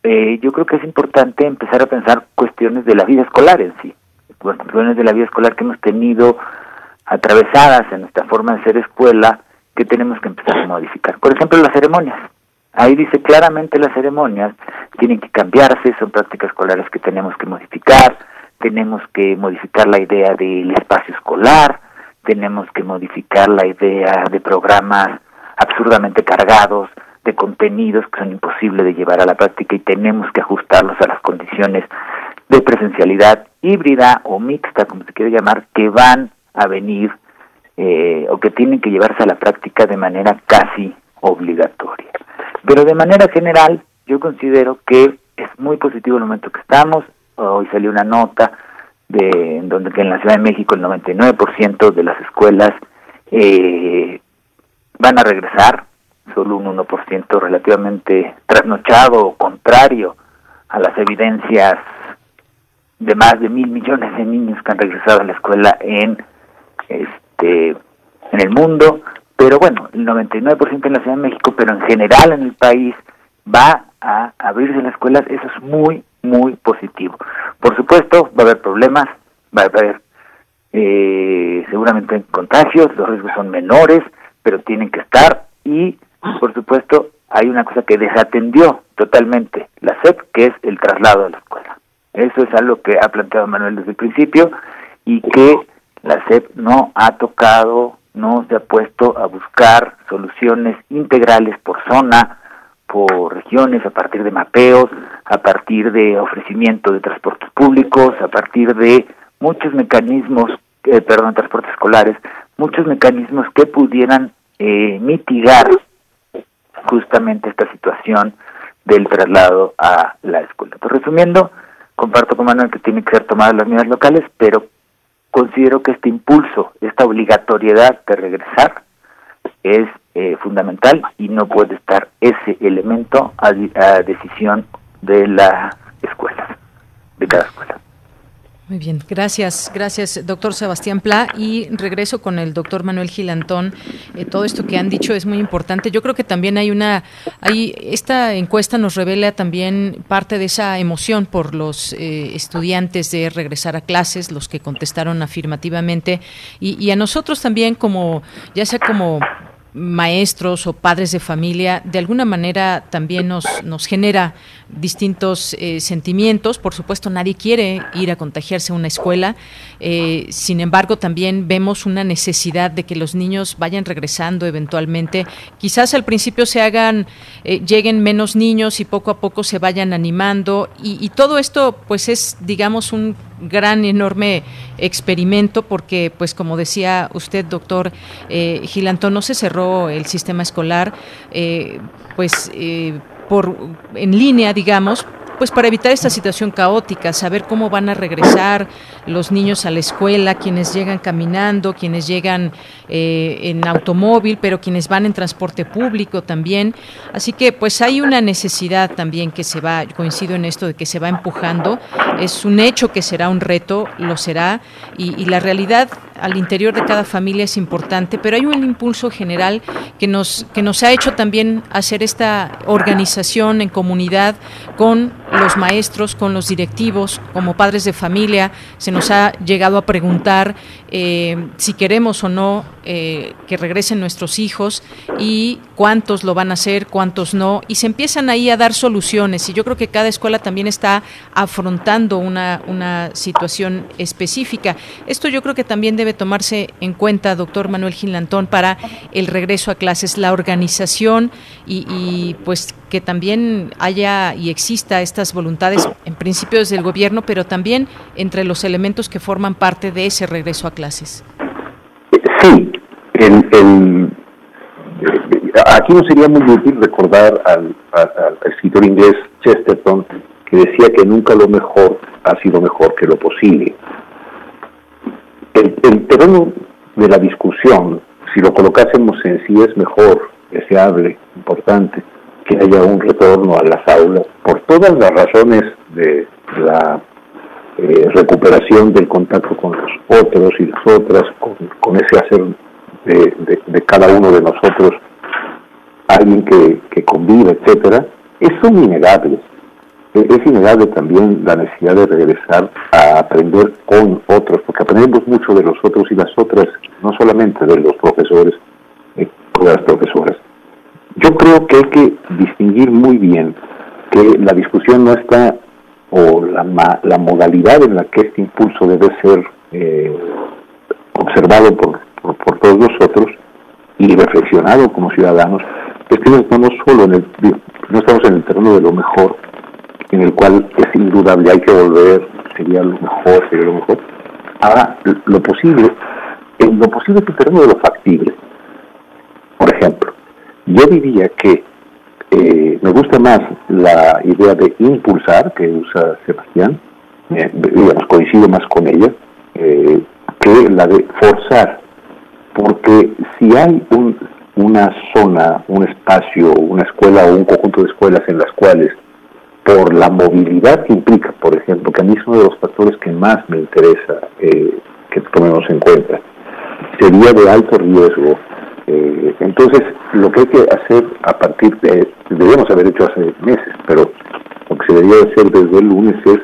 eh, yo creo que es importante empezar a pensar cuestiones de la vida escolar en sí, cuestiones de la vida escolar que hemos tenido atravesadas en nuestra forma de ser escuela que tenemos que empezar a modificar. Por ejemplo, las ceremonias. Ahí dice claramente las ceremonias tienen que cambiarse, son prácticas escolares que tenemos que modificar, tenemos que modificar la idea del espacio escolar, tenemos que modificar la idea de programas absurdamente cargados, de contenidos que son imposibles de llevar a la práctica y tenemos que ajustarlos a las condiciones de presencialidad híbrida o mixta, como se quiere llamar, que van a venir eh, o que tienen que llevarse a la práctica de manera casi obligatoria. Pero de manera general, yo considero que es muy positivo el momento que estamos. Hoy salió una nota de donde que en la Ciudad de México el 99% de las escuelas eh, van a regresar, solo un 1% relativamente trasnochado o contrario a las evidencias de más de mil millones de niños que han regresado a la escuela en este en el mundo, pero bueno, el 99% en la Ciudad de México, pero en general en el país va a abrirse las escuelas, eso es muy, muy positivo. Por supuesto, va a haber problemas, va a haber eh, seguramente contagios, los riesgos son menores, pero tienen que estar y, por supuesto, hay una cosa que desatendió totalmente la SEP, que es el traslado a la escuela. Eso es algo que ha planteado Manuel desde el principio y que la SEP no ha tocado, no se ha puesto a buscar soluciones integrales por zona, por regiones, a partir de mapeos, a partir de ofrecimiento de transportes públicos, a partir de muchos mecanismos, eh, perdón, transportes escolares, muchos mecanismos que pudieran eh, mitigar justamente esta situación del traslado a la escuela. Resumiendo, comparto con Manuel que tienen que ser tomadas las medidas locales, pero considero que este impulso, esta obligatoriedad de regresar es eh, fundamental y no puede estar ese elemento a, a decisión de las escuelas, de cada escuela. Muy bien, gracias, gracias, doctor Sebastián Pla. Y regreso con el doctor Manuel Gilantón. Eh, todo esto que han dicho es muy importante. Yo creo que también hay una, hay, esta encuesta nos revela también parte de esa emoción por los eh, estudiantes de regresar a clases, los que contestaron afirmativamente, y, y a nosotros también como, ya sea como maestros o padres de familia, de alguna manera también nos, nos genera distintos eh, sentimientos. Por supuesto, nadie quiere ir a contagiarse a una escuela. Eh, sin embargo, también vemos una necesidad de que los niños vayan regresando eventualmente. Quizás al principio se hagan, eh, lleguen menos niños y poco a poco se vayan animando. Y, y todo esto, pues, es, digamos, un gran, enorme experimento porque, pues como decía usted, doctor eh, Gilantón, no se cerró el sistema escolar, eh, pues eh, por en línea, digamos, pues para evitar esta situación caótica, saber cómo van a regresar los niños a la escuela, quienes llegan caminando, quienes llegan eh, en automóvil, pero quienes van en transporte público también. Así que pues hay una necesidad también que se va, coincido en esto de que se va empujando. Es un hecho que será un reto, lo será, y, y la realidad al interior de cada familia es importante, pero hay un impulso general que nos, que nos ha hecho también hacer esta organización en comunidad con los maestros, con los directivos, como padres de familia, se nos ha llegado a preguntar eh, si queremos o no eh, que regresen nuestros hijos y cuántos lo van a hacer, cuántos no, y se empiezan ahí a dar soluciones. Y yo creo que cada escuela también está afrontando una, una situación específica. Esto yo creo que también debe tomarse en cuenta, doctor Manuel Gilantón, para el regreso a clases, la organización y, pues que también haya y exista esta estas voluntades, en principio desde el gobierno, pero también entre los elementos que forman parte de ese regreso a clases. Sí, el, aquí no sería muy útil recordar al, escritor inglés Chesterton que decía que nunca lo mejor ha sido mejor que lo posible. El, el terreno de la discusión, si lo colocásemos en sí, es mejor, deseable, importante que haya un retorno a las aulas por todas las razones de la eh, recuperación del contacto con los otros y las otras, con, ese hacer de, cada uno de nosotros alguien que, que convive, etcétera, son innegables. Es innegable también la necesidad de regresar a aprender con otros, porque aprendemos mucho de los otros y las otras, no solamente de los profesores eh, o de las profesoras. Yo creo que hay que distinguir muy bien que la discusión no está, o la, la modalidad en la que este impulso debe ser eh, observado por, por, todos nosotros y reflexionado como ciudadanos, es que no estamos solo en el, no estamos en el terreno de lo mejor, en el cual es indudable, hay que volver, sería lo mejor, sería lo mejor, a lo posible, en lo posible es el terreno de lo factible. Por ejemplo, yo diría que eh, me gusta más la idea de impulsar que usa Sebastián, eh, digamos, coincido más con ella, eh, que la de forzar, porque si hay un, una zona, un espacio, una escuela o un conjunto de escuelas en las cuales por la movilidad que implica, por ejemplo, que a mí es uno de los factores que más me interesa que tomemos en cuenta, sería de alto riesgo. Eh, entonces, lo que hay que hacer a partir de, debemos haber hecho hace meses, pero lo que se debería hacer desde el lunes es,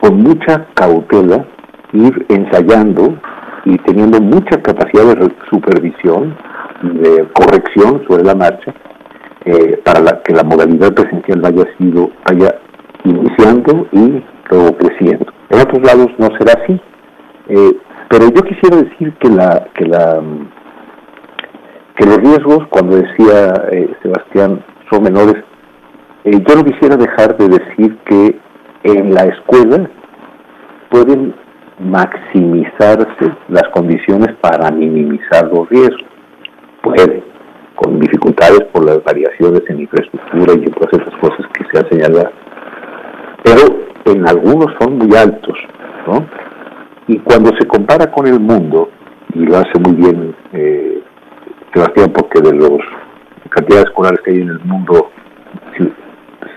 con mucha cautela, ir ensayando y teniendo mucha capacidad de supervisión, de corrección sobre la marcha, eh, para que la modalidad presencial vaya sido, vaya iniciando y luego creciendo. En otros lados no será así, eh, pero yo quisiera decir que la que la que los riesgos, cuando decía eh, Sebastián, son menores, eh, yo no quisiera dejar de decir que en la escuela pueden maximizarse las condiciones para minimizar los riesgos. Puede, con dificultades por las variaciones en infraestructura y todas esas cosas que se han señalado. Pero en algunos son muy altos, ¿no? Y cuando se compara con el mundo, y lo hace muy bien eh, Sebastián, porque de los cantidades escolares que hay en el mundo,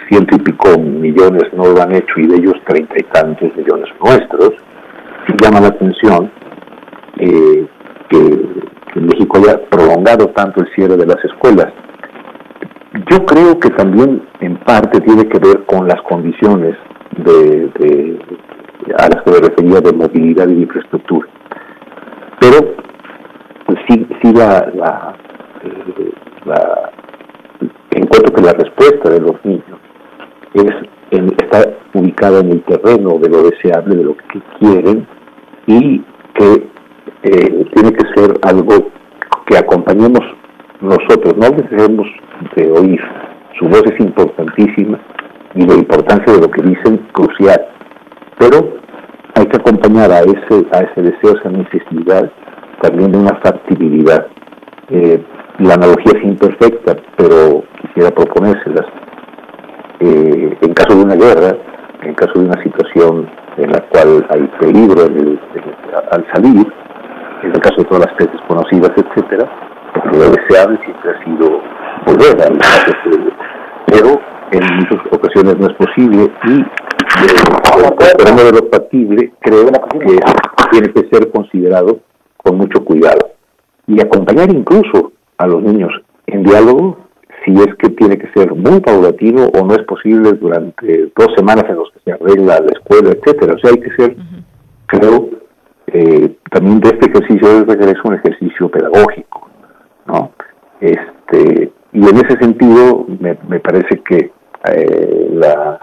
ciento y pico millones no lo han hecho y de ellos treinta y tantos millones nuestros, llama la atención eh, que, en México haya prolongado tanto el cierre de las escuelas. Yo creo que también en parte tiene que ver con las condiciones de, a las que me refería de movilidad y infraestructura. Pero pues sí, sí la, la, eh, la, encuentro que la respuesta de los niños es está ubicada en el terreno de lo deseable, de lo que quieren y que eh, tiene que ser algo que acompañemos nosotros, no dejemos de oír. Su voz es importantísima y la importancia de lo que dicen crucial, pero hay que acompañar a ese, a ese deseo, esa necesidad también de una factibilidad. Eh, la analogía es imperfecta, pero quisiera proponérselas. Eh, en caso de una guerra, en caso de una situación en la cual hay peligro al salir, en el caso de todas las especies conocidas, etcétera, lo deseable siempre ha sido volver al pero en muchas ocasiones no es posible y el de lo factible creo que tiene que ser considerado con mucho cuidado. Y acompañar incluso a los niños en diálogo si es que tiene que ser muy paulatino o no es posible durante dos semanas en los que se arregla la escuela, etcétera. O sea, hay que ser, creo, eh, también de este ejercicio de regreso un ejercicio pedagógico, ¿no? Este, y en ese sentido me, parece que eh, la,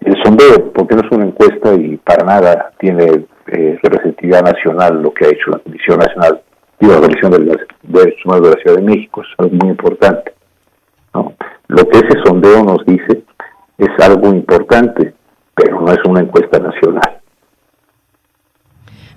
el sondeo, porque no es una encuesta y para nada tiene eh, representatividad nacional lo que ha hecho la Comisión Nacional y la Comisión de Derechos de la Ciudad de México, es algo muy importante. ¿no? Lo que ese sondeo nos dice es algo importante, pero no es una encuesta nacional.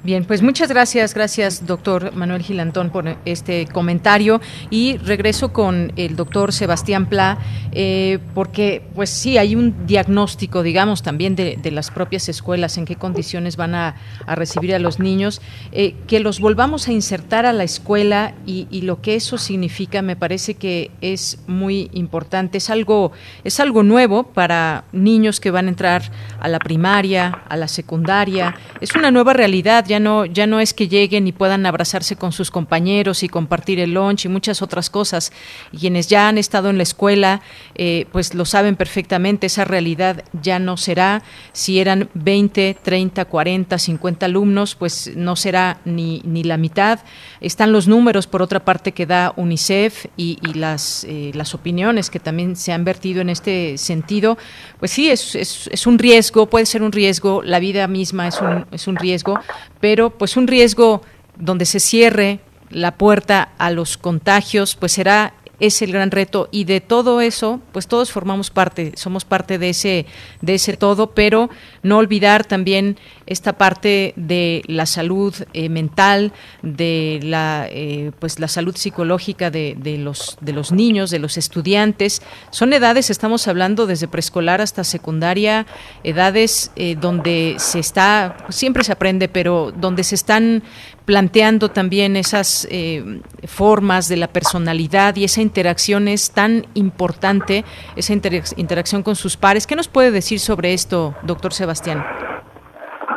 Bien, pues muchas gracias, gracias doctor Manuel Gilantón por este comentario. Y regreso con el doctor Sebastián Pla, eh, porque pues sí, hay un diagnóstico, digamos, también de, las propias escuelas, en qué condiciones van a, recibir a los niños, eh, que los volvamos a insertar a la escuela y, lo que eso significa me parece que es muy importante, es algo, es algo nuevo para niños que van a entrar a la primaria, a la secundaria, es una nueva realidad ya no, ya no es que lleguen y puedan abrazarse con sus compañeros y compartir el lunch y muchas otras cosas. Quienes ya han estado en la escuela, eh, pues lo saben perfectamente, esa realidad ya no será. Si eran 20, 30, 40, 50 alumnos, pues no será ni, ni la mitad. Están los números, por otra parte, que da UNICEF y, las, eh, las opiniones que también se han vertido en este sentido. Pues sí, es, es, es un riesgo, puede ser un riesgo, la vida misma es un, es un riesgo, pero pues un riesgo donde se cierre la puerta a los contagios, pues será es el gran reto y de todo eso, pues todos formamos parte, somos parte de ese de ese todo, pero no olvidar también esta parte de la salud eh, mental, de la eh, pues la salud psicológica de, de, los de los niños, de los estudiantes. Son edades, estamos hablando desde preescolar hasta secundaria, edades eh, donde se está siempre se aprende, pero donde se están planteando también esas eh, formas de la personalidad y esa interacción es tan importante, esa interacción con sus pares. ¿Qué nos puede decir sobre esto, doctor Sebastián?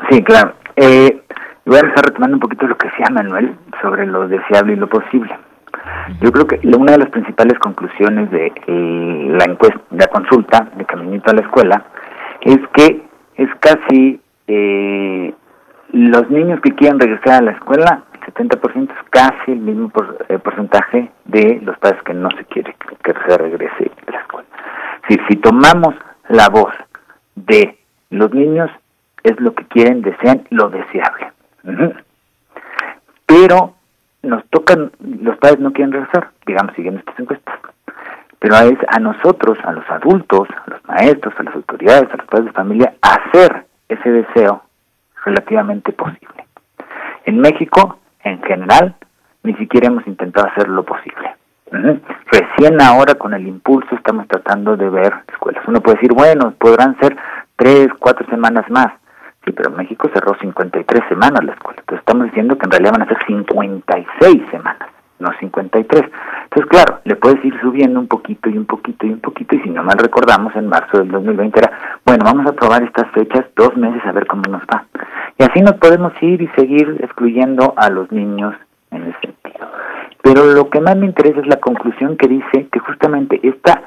Sí, claro. Eh, voy a estar retomando un poquito lo que decía Manuel sobre lo deseable y lo posible. Yo creo que una de las principales conclusiones de eh, la encuesta, la consulta de Caminito a la Escuela, es que es casi eh, los niños que quieren regresar a la escuela, el 70% es casi el mismo eh, porcentaje de los padres que no se quiere que se regrese a la escuela. Si, si tomamos la voz de los niños, es lo que quieren, desean, lo deseable. Pero nos tocan, los padres no quieren regresar, digamos, siguiendo estas encuestas. Pero es a nosotros, a los adultos, a los maestros, a las autoridades, a los padres de familia, hacer ese deseo relativamente posible. En México, en general, ni siquiera hemos intentado hacer lo posible. Recién ahora con el impulso estamos tratando de ver escuelas. Uno puede decir, bueno, podrán ser tres, cuatro semanas más. Sí, pero México cerró 53 semanas la escuela. Entonces estamos diciendo que en realidad van a ser 56 semanas no 53. Entonces, claro, le puedes ir subiendo un poquito y un poquito y un poquito, y si no mal recordamos, en marzo del 2020 era, bueno, vamos a probar estas fechas dos meses a ver cómo nos va. Y así nos podemos ir y seguir excluyendo a los niños en ese sentido. Pero lo que más me interesa es la conclusión que dice que justamente esta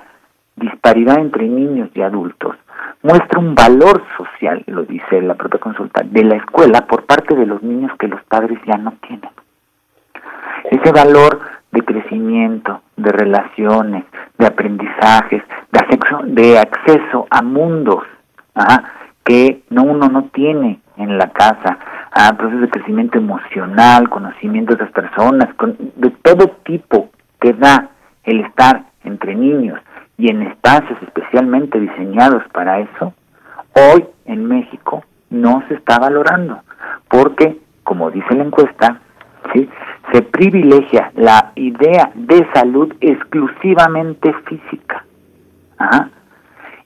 disparidad entre niños y adultos muestra un valor social, lo dice la propia consulta, de la escuela por parte de los niños que los padres ya no tienen ese valor de crecimiento, de relaciones, de aprendizajes, de acceso, de acceso a mundos que no uno no tiene en la casa, a procesos de crecimiento emocional, conocimiento de las personas, de todo tipo que da el estar entre niños y en espacios especialmente diseñados para eso, hoy en México no se está valorando, porque, como dice la encuesta, ¿sí? Se privilegia la idea de salud exclusivamente física.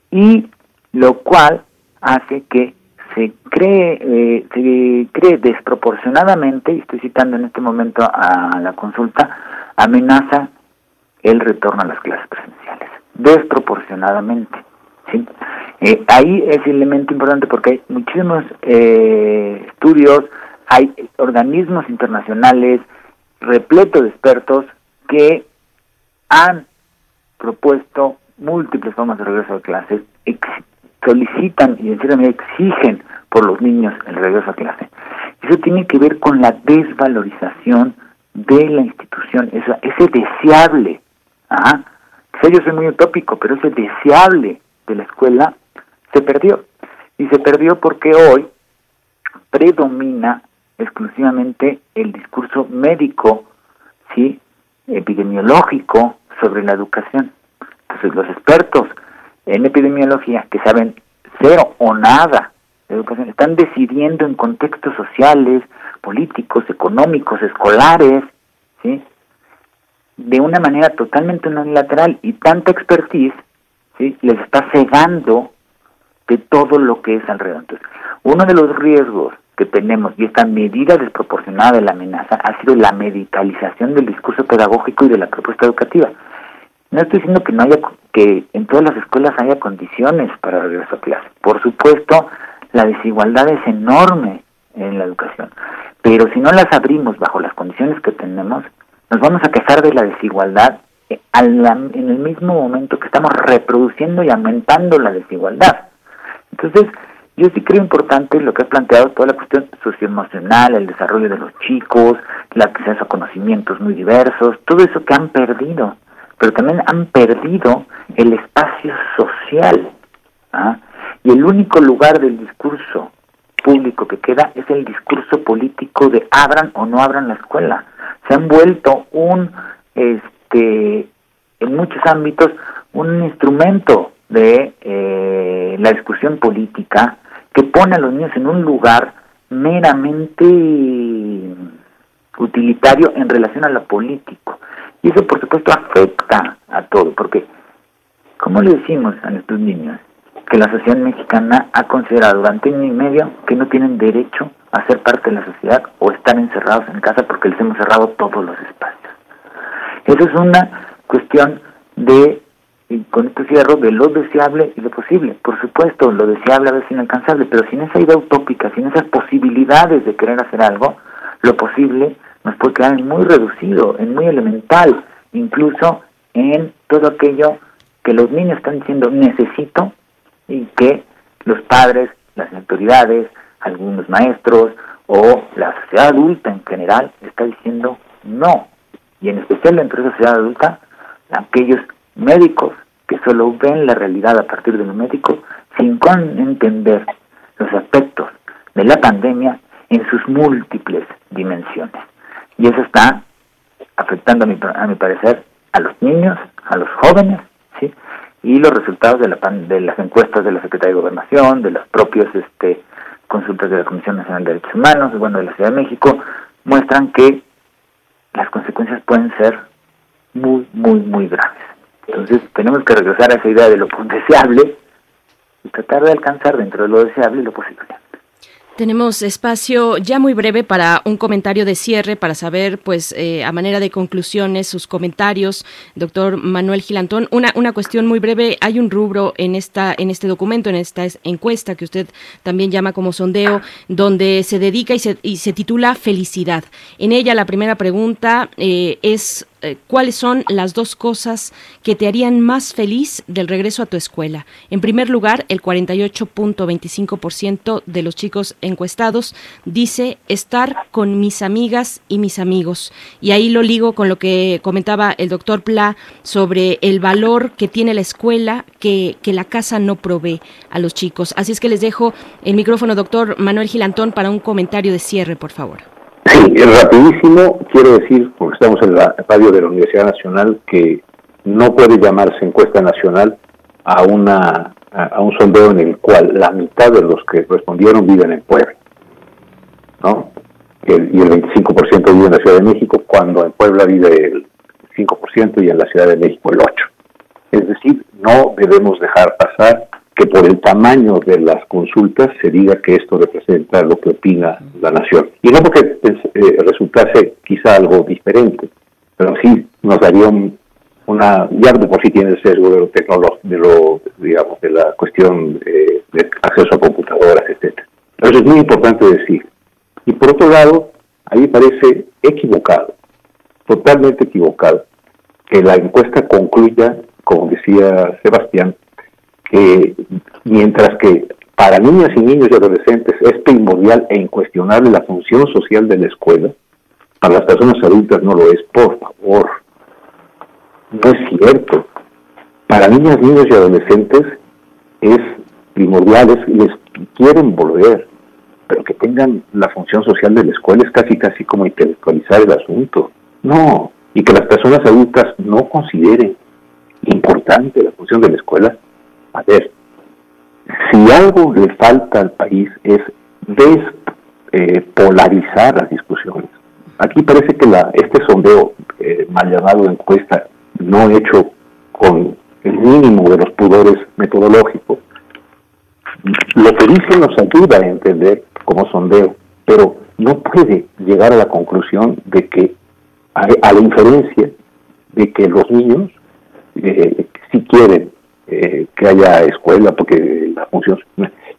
Y lo cual hace que se cree, eh, se cree desproporcionadamente, y estoy citando en este momento a la consulta, amenaza el retorno a las clases presenciales, desproporcionadamente. ¿sí? Eh, ahí es el elemento importante porque hay muchísimos eh, estudios, hay organismos internacionales, repleto de expertos que han propuesto múltiples formas de regreso a clases, solicitan y en cierta medida exigen por los niños el regreso a clase. Eso tiene que ver con la desvalorización de la institución, esa, ese deseable, ajá, yo soy muy utópico, pero ese deseable de la escuela se perdió. Y se perdió porque hoy predomina exclusivamente el discurso médico, ¿sí? epidemiológico sobre la educación. Entonces los expertos en epidemiología que saben cero o nada de educación, están decidiendo en contextos sociales, políticos, económicos, escolares, ¿sí? de una manera totalmente unilateral y tanta expertise ¿sí? les está cegando de todo lo que es alrededor. Entonces, uno de los riesgos que tenemos y esta medida desproporcionada de la amenaza ha sido la medicalización del discurso pedagógico y de la propuesta educativa. No estoy diciendo que no haya que en todas las escuelas haya condiciones para regresar a clase. Por supuesto, la desigualdad es enorme en la educación, pero si no las abrimos bajo las condiciones que tenemos, nos vamos a quejar de la desigualdad en el mismo momento que estamos reproduciendo y aumentando la desigualdad. Entonces, yo sí creo importante lo que ha planteado toda la cuestión socioemocional, el desarrollo de los chicos, el acceso a conocimientos muy diversos, todo eso que han perdido, pero también han perdido el espacio social. ¿ah? Y el único lugar del discurso público que queda es el discurso político de abran o no abran la escuela. Se han vuelto un, este, en muchos ámbitos, un instrumento de eh, la discusión política que pone a los niños en un lugar meramente utilitario en relación a lo político. Y eso, por supuesto, afecta a todo, porque, como le decimos a nuestros niños? Que la sociedad mexicana ha considerado durante año y medio que no tienen derecho a ser parte de la sociedad o estar encerrados en casa porque les hemos cerrado todos los espacios. Eso es una cuestión de y con este cierro de lo deseable y lo posible. Por supuesto, lo deseable a veces inalcanzable, pero sin esa idea utópica, sin esas posibilidades de querer hacer algo, lo posible nos puede quedar en muy reducido, en muy elemental, incluso en todo aquello que los niños están diciendo necesito y que los padres, las autoridades, algunos maestros o la sociedad adulta en general está diciendo no. Y en especial dentro de esa sociedad adulta, aquellos médicos que solo ven la realidad a partir de lo médico sin entender los aspectos de la pandemia en sus múltiples dimensiones. Y eso está afectando, a mi, a mi parecer, a los niños, a los jóvenes, ¿sí? y los resultados de, la, de las encuestas de la Secretaría de Gobernación, de las propias este, consultas de la Comisión Nacional de Derechos Humanos, bueno, de la Ciudad de México, muestran que las consecuencias pueden ser muy, muy, muy graves. Entonces tenemos que regresar a esa idea de lo deseable y tratar de alcanzar dentro de lo deseable lo posible. Tenemos espacio ya muy breve para un comentario de cierre, para saber, pues, eh, a manera de conclusiones, sus comentarios, doctor Manuel Gilantón. Una, una cuestión muy breve. Hay un rubro en esta, en este documento, en esta encuesta que usted también llama como sondeo, donde se dedica y se, y se titula Felicidad. En ella la primera pregunta eh, es eh, cuáles son las dos cosas que te harían más feliz del regreso a tu escuela. En primer lugar, el 48.25% de los chicos encuestados dice estar con mis amigas y mis amigos. Y ahí lo ligo con lo que comentaba el doctor Pla sobre el valor que tiene la escuela que, que la casa no provee a los chicos. Así es que les dejo el micrófono, doctor Manuel Gilantón, para un comentario de cierre, por favor. Sí, rapidísimo, quiero decir, porque estamos en la radio de la Universidad Nacional, que no puede llamarse encuesta nacional a una a un sondeo en el cual la mitad de los que respondieron viven en Puebla, ¿no? y el 25% vive en la Ciudad de México, cuando en Puebla vive el 5% y en la Ciudad de México el 8%. Es decir, no debemos dejar pasar que por el tamaño de las consultas se diga que esto representa lo que opina la nación. Y no porque pues, eh, resultase quizá algo diferente, pero sí nos daría una, ya de por sí tiene el sesgo de lo tecnológico, de lo, digamos, de la cuestión eh, de acceso a computadoras, etcétera. Eso es muy importante decir. Y por otro lado, a mí parece equivocado, totalmente equivocado, que la encuesta concluya, como decía Sebastián, que mientras que para niñas y niños y adolescentes es primordial e incuestionable la función social de la escuela, para las personas adultas no lo es, por favor. No es cierto. Para niñas, niños y adolescentes es primordial, y les quieren volver, pero que tengan la función social de la escuela es casi casi como intelectualizar el asunto. No, y que las personas adultas no consideren importante la función de la escuela A ver, si algo le falta al país es despolarizar las discusiones. Aquí parece que la, este sondeo eh, mal llamado encuesta, no hecho con el mínimo de los pudores metodológicos, lo que dice nos ayuda a entender como sondeo, pero no puede llegar a la conclusión de que, a, la inferencia de que los niños, eh, si quieren eh, que haya escuela, porque la función,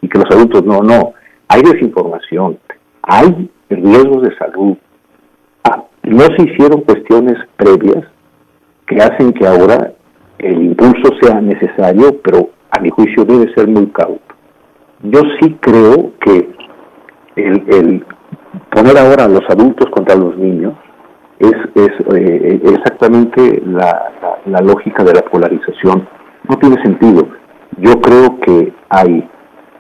y que los adultos no, no, hay desinformación, hay riesgos de salud. Ah, no se hicieron cuestiones previas que hacen que ahora el impulso sea necesario, pero a mi juicio debe ser muy cauto. Yo sí creo que el, poner ahora a los adultos contra los niños es, es eh, exactamente la, lógica de la polarización. No tiene sentido. Yo creo que hay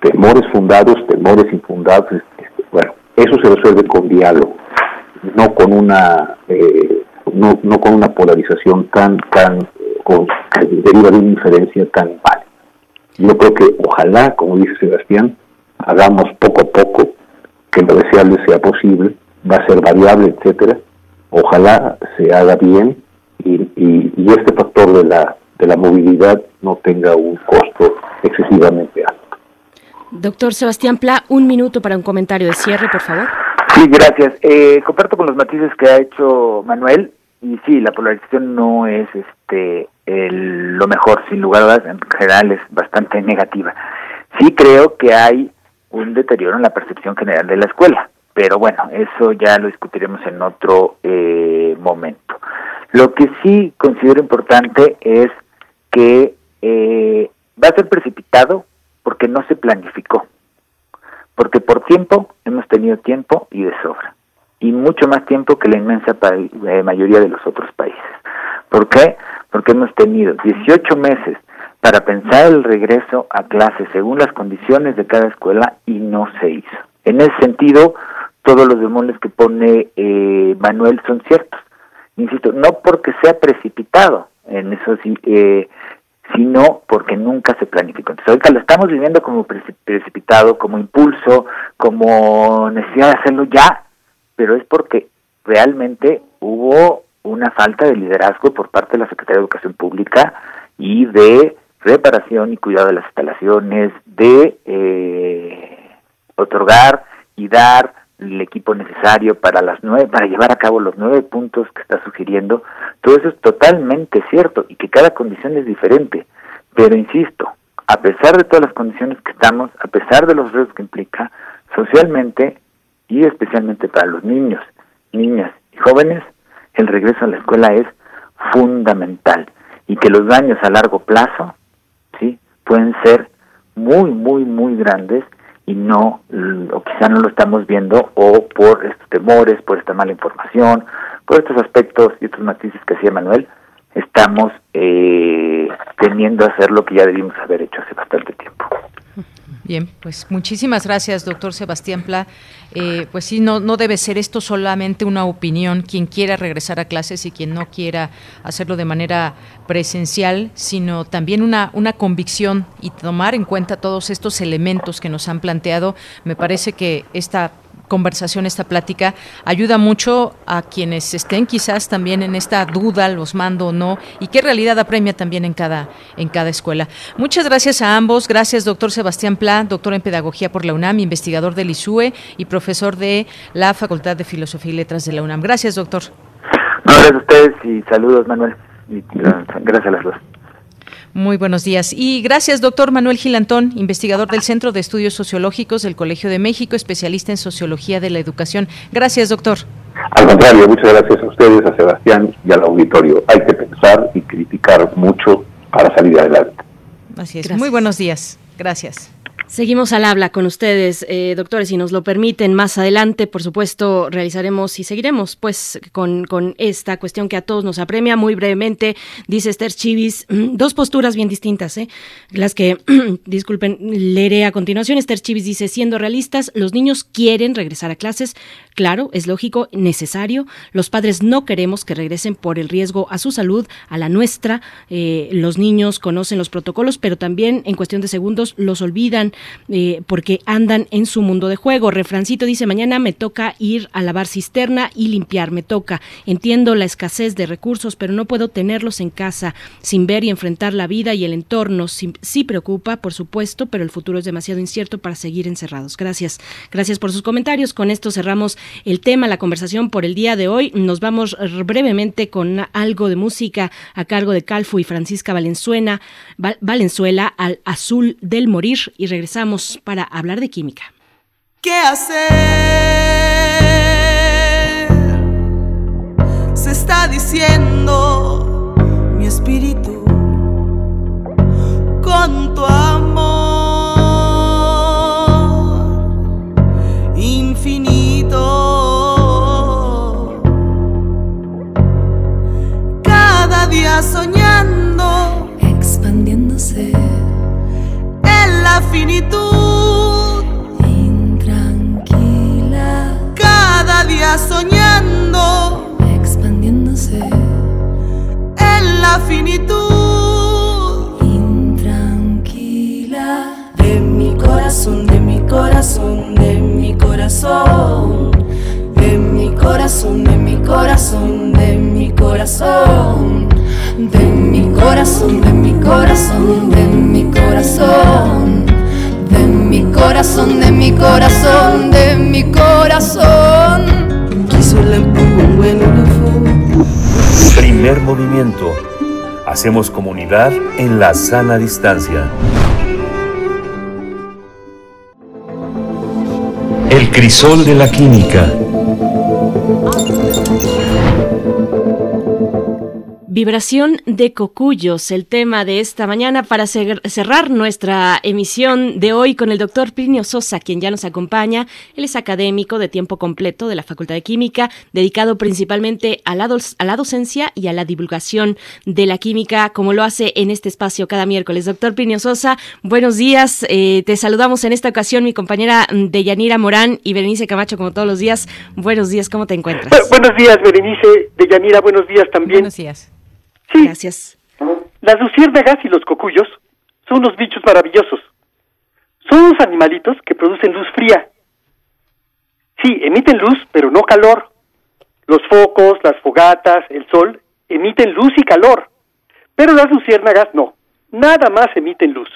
temores fundados, temores infundados. Bueno, eso se resuelve con diálogo, no con una eh, no, no con una polarización tan tan con, que deriva de una inferencia tan válida. Yo creo que ojalá, como dice Sebastián, hagamos poco a poco que lo deseable sea posible, va a ser variable, etcétera. Ojalá se haga bien y, y, este factor de la, de la movilidad no tenga un costo excesivamente alto. Doctor Sebastián Pla, un minuto para un comentario de cierre, por favor. Sí, gracias. Eh, comparto con los matices que ha hecho Manuel y sí, la polarización no es este lo mejor, sin lugar a dudas, en general es bastante negativa. Sí creo que hay un deterioro en la percepción general de la escuela, pero bueno, eso ya lo discutiremos en otro eh, momento. Lo que sí considero importante es que eh, va a ser precipitado porque no se planificó, porque por tiempo hemos tenido tiempo y de sobra, y mucho más tiempo que la inmensa eh, mayoría de los otros países. ¿Por qué? Porque hemos tenido 18 meses para pensar el regreso a clases según las condiciones de cada escuela y no se hizo. En ese sentido, todos los demonios que pone eh, Manuel son ciertos. Insisto, no porque sea precipitado, en eso sí, eh, sino porque nunca se planificó. Entonces ahorita lo estamos viviendo como precipitado, como impulso, como necesidad de hacerlo ya, pero es porque realmente hubo una falta de liderazgo por parte de la Secretaría de Educación Pública y de reparación y cuidado de las instalaciones, de eh, otorgar y dar el equipo necesario para las nueve, para llevar a cabo los nueve puntos que está sugiriendo, todo eso es totalmente cierto y que cada condición es diferente. Pero insisto, a pesar de todas las condiciones que estamos, a pesar de los riesgos que implica, socialmente y especialmente para los niños, niñas y jóvenes, el regreso a la escuela es fundamental y que los daños a largo plazo, sí, pueden ser muy, muy, muy grandes y no, o quizá no lo estamos viendo, o por estos temores, por esta mala información, por estos aspectos y estos matices que hacía Manuel, estamos eh, teniendo a hacer lo que ya debimos haber hecho hace bastante tiempo. Bien, pues muchísimas gracias, doctor Sebastián Pla. Eh, pues sí, no, no debe ser esto solamente una opinión, quien quiera regresar a clases y quien no quiera hacerlo de manera presencial, sino también una, una convicción y tomar en cuenta todos estos elementos que nos han planteado. Me parece que esta conversación, esta plática, ayuda mucho a quienes estén quizás también en esta duda, los mando o no, y qué realidad apremia también en cada, en cada escuela. Muchas gracias a ambos. Gracias, doctor Sebastián Pla, doctor en Pedagogía por la UNAM, investigador del ISUE y profesor de la Facultad de Filosofía y Letras de la UNAM. Gracias, doctor. gracias a ustedes y saludos, Manuel. Gracias a las dos. Muy buenos días. Y gracias, doctor Manuel Gilantón, investigador del Centro de Estudios Sociológicos del Colegio de México, especialista en Sociología de la Educación. Gracias, doctor. Al contrario, muchas gracias a ustedes, a Sebastián y al auditorio. Hay que pensar y criticar mucho para salir adelante. Así es. Muy buenos días. Gracias. Seguimos al habla con ustedes, eh, doctores, si nos lo permiten. Más adelante, por supuesto, realizaremos y seguiremos pues con, esta cuestión que a todos nos apremia. Muy brevemente, dice Esther Chivis, dos posturas bien distintas, ¿eh? las que, disculpen, leeré a continuación. Esther Chivis dice, siendo realistas, los niños quieren regresar a clases. Claro, es lógico, necesario. Los padres no queremos que regresen por el riesgo a su salud, a la nuestra. Eh, los niños conocen los protocolos, pero también en cuestión de segundos los olvidan eh, porque andan en su mundo de juego. Refrancito dice, mañana me toca ir a lavar cisterna y limpiar, me toca. Entiendo la escasez de recursos, pero no puedo tenerlos en casa sin ver y enfrentar la vida y el entorno. Sí, sí preocupa, por supuesto, pero el futuro es demasiado incierto para seguir encerrados. Gracias. Gracias por sus comentarios. Con esto cerramos el tema, la conversación por el día de hoy. Nos vamos brevemente con algo de música a cargo de Calfu y Francisca Valenzuela, Valenzuela al azul del morir y regresamos regresamos para hablar de química. ¿Qué hacer? Se está diciendo mi espíritu con tu amor infinito. Cada día soñando, expandiéndose la finitud. Intranquila. Cada día soñando. Expandiéndose. En la finitud. Intranquila. De mi corazón, de mi corazón, de mi corazón. De mi corazón, de mi corazón, de mi corazón de mi corazón, de mi corazón, de mi corazón, de mi corazón, de mi corazón, de mi corazón. Primer movimiento. Hacemos comunidad en la sana distancia. El crisol de la química. Vibración de cocuyos, el tema de esta mañana para cerrar nuestra emisión de hoy con el doctor Plinio Sosa, quien ya nos acompaña. Él es académico de tiempo completo de la Facultad de Química, dedicado principalmente a la, a la docencia y a la divulgación de la química, como lo hace en este espacio cada miércoles. Doctor Plinio Sosa, buenos días. Eh, te saludamos en esta ocasión mi compañera Deyanira Morán y Berenice Camacho, como todos los días. Buenos días, ¿cómo te encuentras? buenos días, Berenice, Deyanira, buenos días también. Buenos días. Sí. Gracias. Las luciérnagas y los cocuyos son unos bichos maravillosos. Son unos animalitos que producen luz fría. Sí, emiten luz, pero no calor. Los focos, las fogatas, el sol emiten luz y calor. Pero las luciérnagas no. Nada más emiten luz.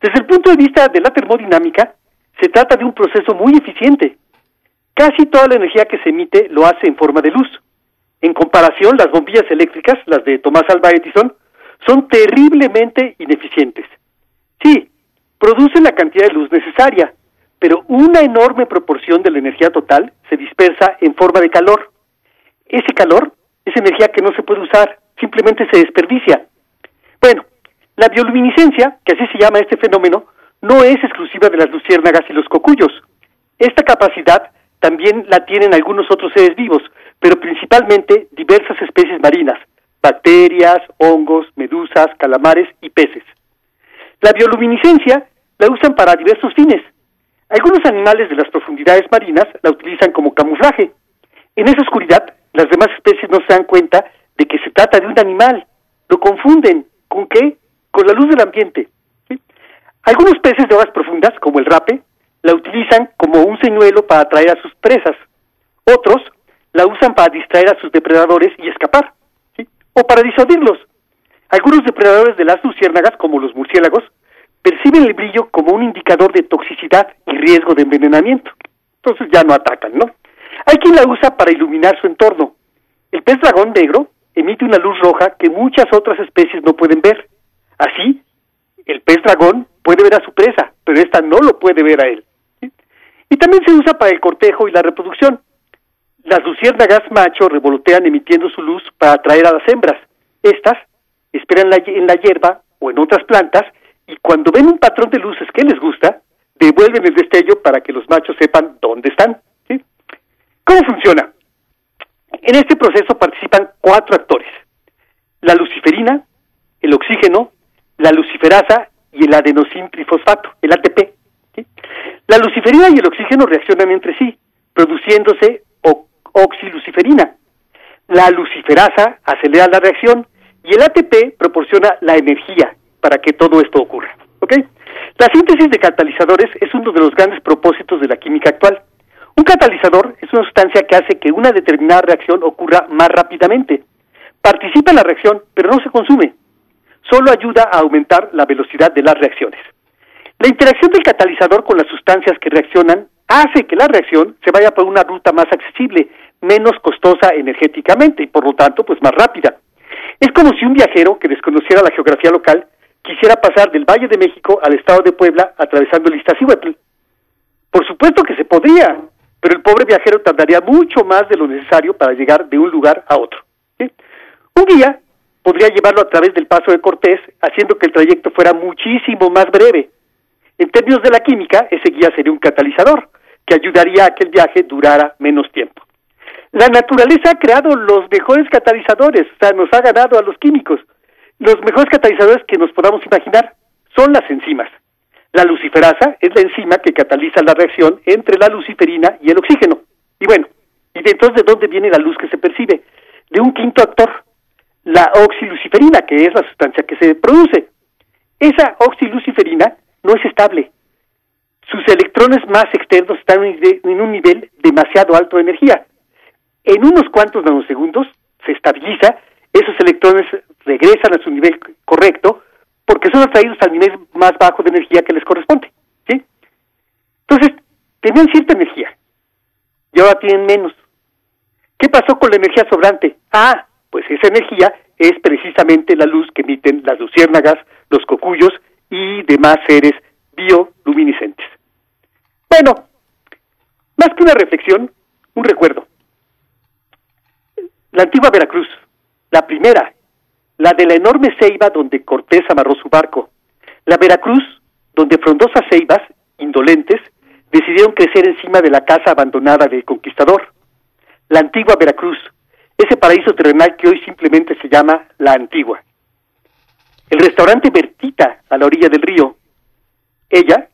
Desde el punto de vista de la termodinámica, se trata de un proceso muy eficiente. Casi toda la energía que se emite lo hace en forma de luz. En comparación, las bombillas eléctricas, las de Tomás Alva Edison, son terriblemente ineficientes. Sí, producen la cantidad de luz necesaria, pero una enorme proporción de la energía total se dispersa en forma de calor. Ese calor es energía que no se puede usar, simplemente se desperdicia. Bueno, la bioluminiscencia, que así se llama este fenómeno, no es exclusiva de las luciérnagas y los cocuyos. Esta capacidad también la tienen algunos otros seres vivos, pero principalmente diversas especies marinas, bacterias, hongos, medusas, calamares y peces. La bioluminiscencia la usan para diversos fines. Algunos animales de las profundidades marinas la utilizan como camuflaje. En esa oscuridad, las demás especies no se dan cuenta de que se trata de un animal. Lo confunden. ¿Con qué? Con la luz del ambiente. Algunos peces de aguas profundas, como el rape, la utilizan como un señuelo para atraer a sus presas. Otros la usan para distraer a sus depredadores y escapar, o para disuadirlos. Algunos depredadores de las luciérnagas, como los murciélagos, perciben el brillo como un indicador de toxicidad y riesgo de envenenamiento. Entonces ya no atacan, ¿no? Hay quien la usa para iluminar su entorno. El pez dragón negro emite una luz roja que muchas otras especies no pueden ver. Así, el pez dragón puede ver a su presa, pero ésta no lo puede ver a él. Y también se usa para el cortejo y la reproducción. Las luciérnagas macho revolotean emitiendo su luz para atraer a las hembras. Estas esperan en la hierba o en otras plantas y cuando ven un patrón de luces que les gusta, devuelven el destello para que los machos sepan dónde están. ¿Cómo funciona? En este proceso participan cuatro actores. La luciferina, el oxígeno, la luciferasa y el adenosin trifosfato, el ATP. La luciferina y el oxígeno reaccionan entre sí, produciéndose oxiluciferina. La luciferasa acelera la reacción y el ATP proporciona la energía para que todo esto ocurra. ¿ok? La síntesis de catalizadores es uno de los grandes propósitos de la química actual. Un catalizador es una sustancia que hace que una determinada reacción ocurra más rápidamente. Participa en la reacción, pero no se consume. Solo ayuda a aumentar la velocidad de las reacciones. La interacción del catalizador con las sustancias que reaccionan hace que la reacción se vaya por una ruta más accesible, menos costosa energéticamente y por lo tanto pues más rápida. Es como si un viajero que desconociera la geografía local quisiera pasar del Valle de México al estado de Puebla atravesando el Iztaccíhuatl. Por supuesto que se podría, pero el pobre viajero tardaría mucho más de lo necesario para llegar de un lugar a otro. Un guía podría llevarlo a través del paso de Cortés, haciendo que el trayecto fuera muchísimo más breve. En términos de la química, ese guía sería un catalizador, que ayudaría a que el viaje durara menos tiempo. La naturaleza ha creado los mejores catalizadores, o sea, nos ha ganado a los químicos. Los mejores catalizadores que nos podamos imaginar son las enzimas. La luciferasa es la enzima que cataliza la reacción entre la luciferina y el oxígeno. Y bueno, ¿y de entonces de dónde viene la luz que se percibe? De un quinto actor, la oxiluciferina, que es la sustancia que se produce. Esa oxiluciferina no es estable. Sus electrones más externos están en un nivel demasiado alto de energía. En unos cuantos nanosegundos se estabiliza, esos electrones regresan a su nivel correcto porque son atraídos al nivel más bajo de energía que les corresponde. ¿sí? Entonces, tenían cierta energía y ahora tienen menos. ¿Qué pasó con la energía sobrante? Ah, pues esa energía es precisamente la luz que emiten las luciérnagas, los cocuyos y demás seres bioluminiscentes. Bueno, más que una reflexión, un recuerdo. La antigua Veracruz, la primera, la de la enorme ceiba donde Cortés amarró su barco, la Veracruz donde frondosas ceibas, indolentes, decidieron crecer encima de la casa abandonada del conquistador. La antigua Veracruz, ese paraíso terrenal que hoy simplemente se llama La Antigua. El restaurante Bertita a la orilla del río. Ella,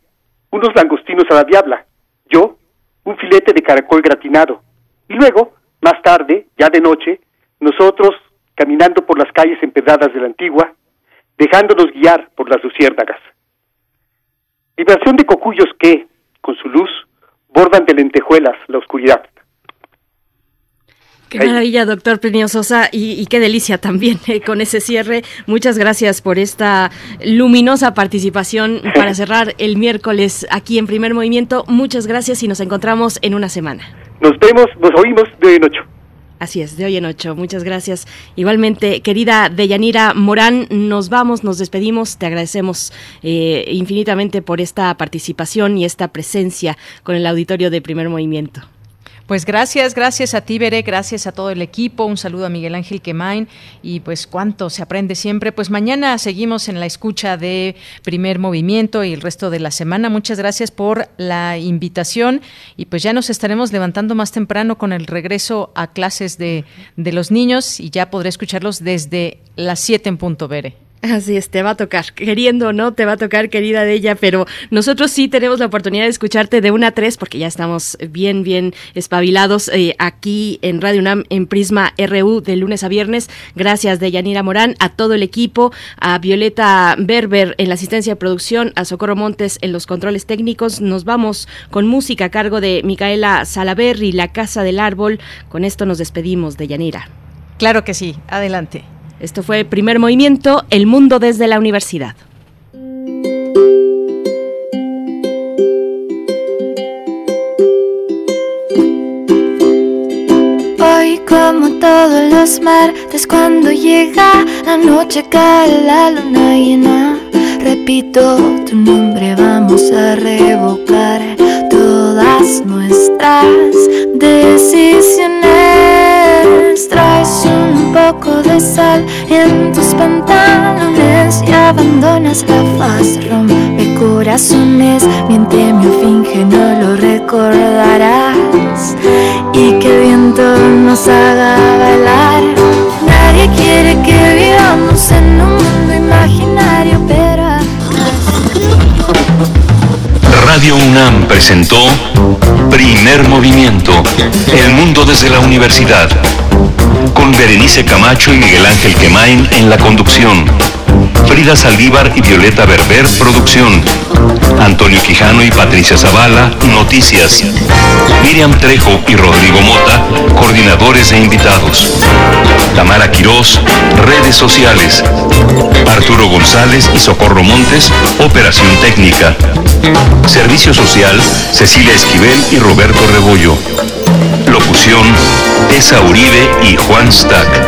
unos langostinos a la diabla. Yo, un filete de caracol gratinado. Y luego, más tarde, ya de noche, nosotros caminando por las calles empedradas de la Antigua, dejándonos guiar por las luciérnagas. Vibración de cocuyos que, con su luz, bordan de lentejuelas la oscuridad. Qué maravilla, doctor Plinio Sosa, y, y qué delicia también eh, con ese cierre. Muchas gracias por esta luminosa participación para cerrar el miércoles aquí en Primer Movimiento. Muchas gracias y nos encontramos en una semana. Nos vemos, nos oímos de hoy en ocho. Así es, de hoy en ocho. Muchas gracias. Igualmente, querida Deyanira Morán, nos vamos, nos despedimos. Te agradecemos eh, infinitamente por esta participación y esta presencia con el auditorio de Primer Movimiento. Pues gracias, gracias a ti, Bere, gracias a todo el equipo, un saludo a Miguel Ángel Quemain y pues cuánto se aprende siempre. Pues mañana seguimos en la escucha de primer movimiento y el resto de la semana. Muchas gracias por la invitación y pues ya nos estaremos levantando más temprano con el regreso a clases de, de los niños y ya podré escucharlos desde las 7 en punto, Bere. Así es, te va a tocar, queriendo o no, te va a tocar, querida de ella, pero nosotros sí tenemos la oportunidad de escucharte de una a tres, porque ya estamos bien, bien espabilados eh, aquí en Radio UNAM, en Prisma RU, de lunes a viernes. Gracias de Yanira Morán, a todo el equipo, a Violeta Berber en la asistencia de producción, a Socorro Montes en los controles técnicos. Nos vamos con música a cargo de Micaela Salaberry, La Casa del Árbol. Con esto nos despedimos de Yanira. Claro que sí, adelante. Esto fue Primer Movimiento, El Mundo desde la Universidad. Hoy como todos los martes cuando llega la noche cae la luna llena Repito tu nombre, vamos a revocar todas nuestras decisiones Traes un poco de sal en tus pantalones y abandonas la faz Rompe corazones, miénteme que no lo recordarás y que el viento nos haga bailar. Nadie quiere que vivamos en un mundo imaginario, pero Radio UNAM presentó Primer Movimiento, El Mundo desde la Universidad, con Berenice Camacho y Miguel Ángel Quemain en la conducción. Frida Saldívar y Violeta Berber, producción. Antonio Quijano y Patricia Zavala, noticias. Miriam Trejo y Rodrigo Mota, coordinadores e invitados. Tamara Quirós, redes sociales. Arturo González y Socorro Montes, operación técnica. Servicio social, Cecilia Esquivel y Roberto Rebollo. Locución, Tessa Uribe y Juan Stack.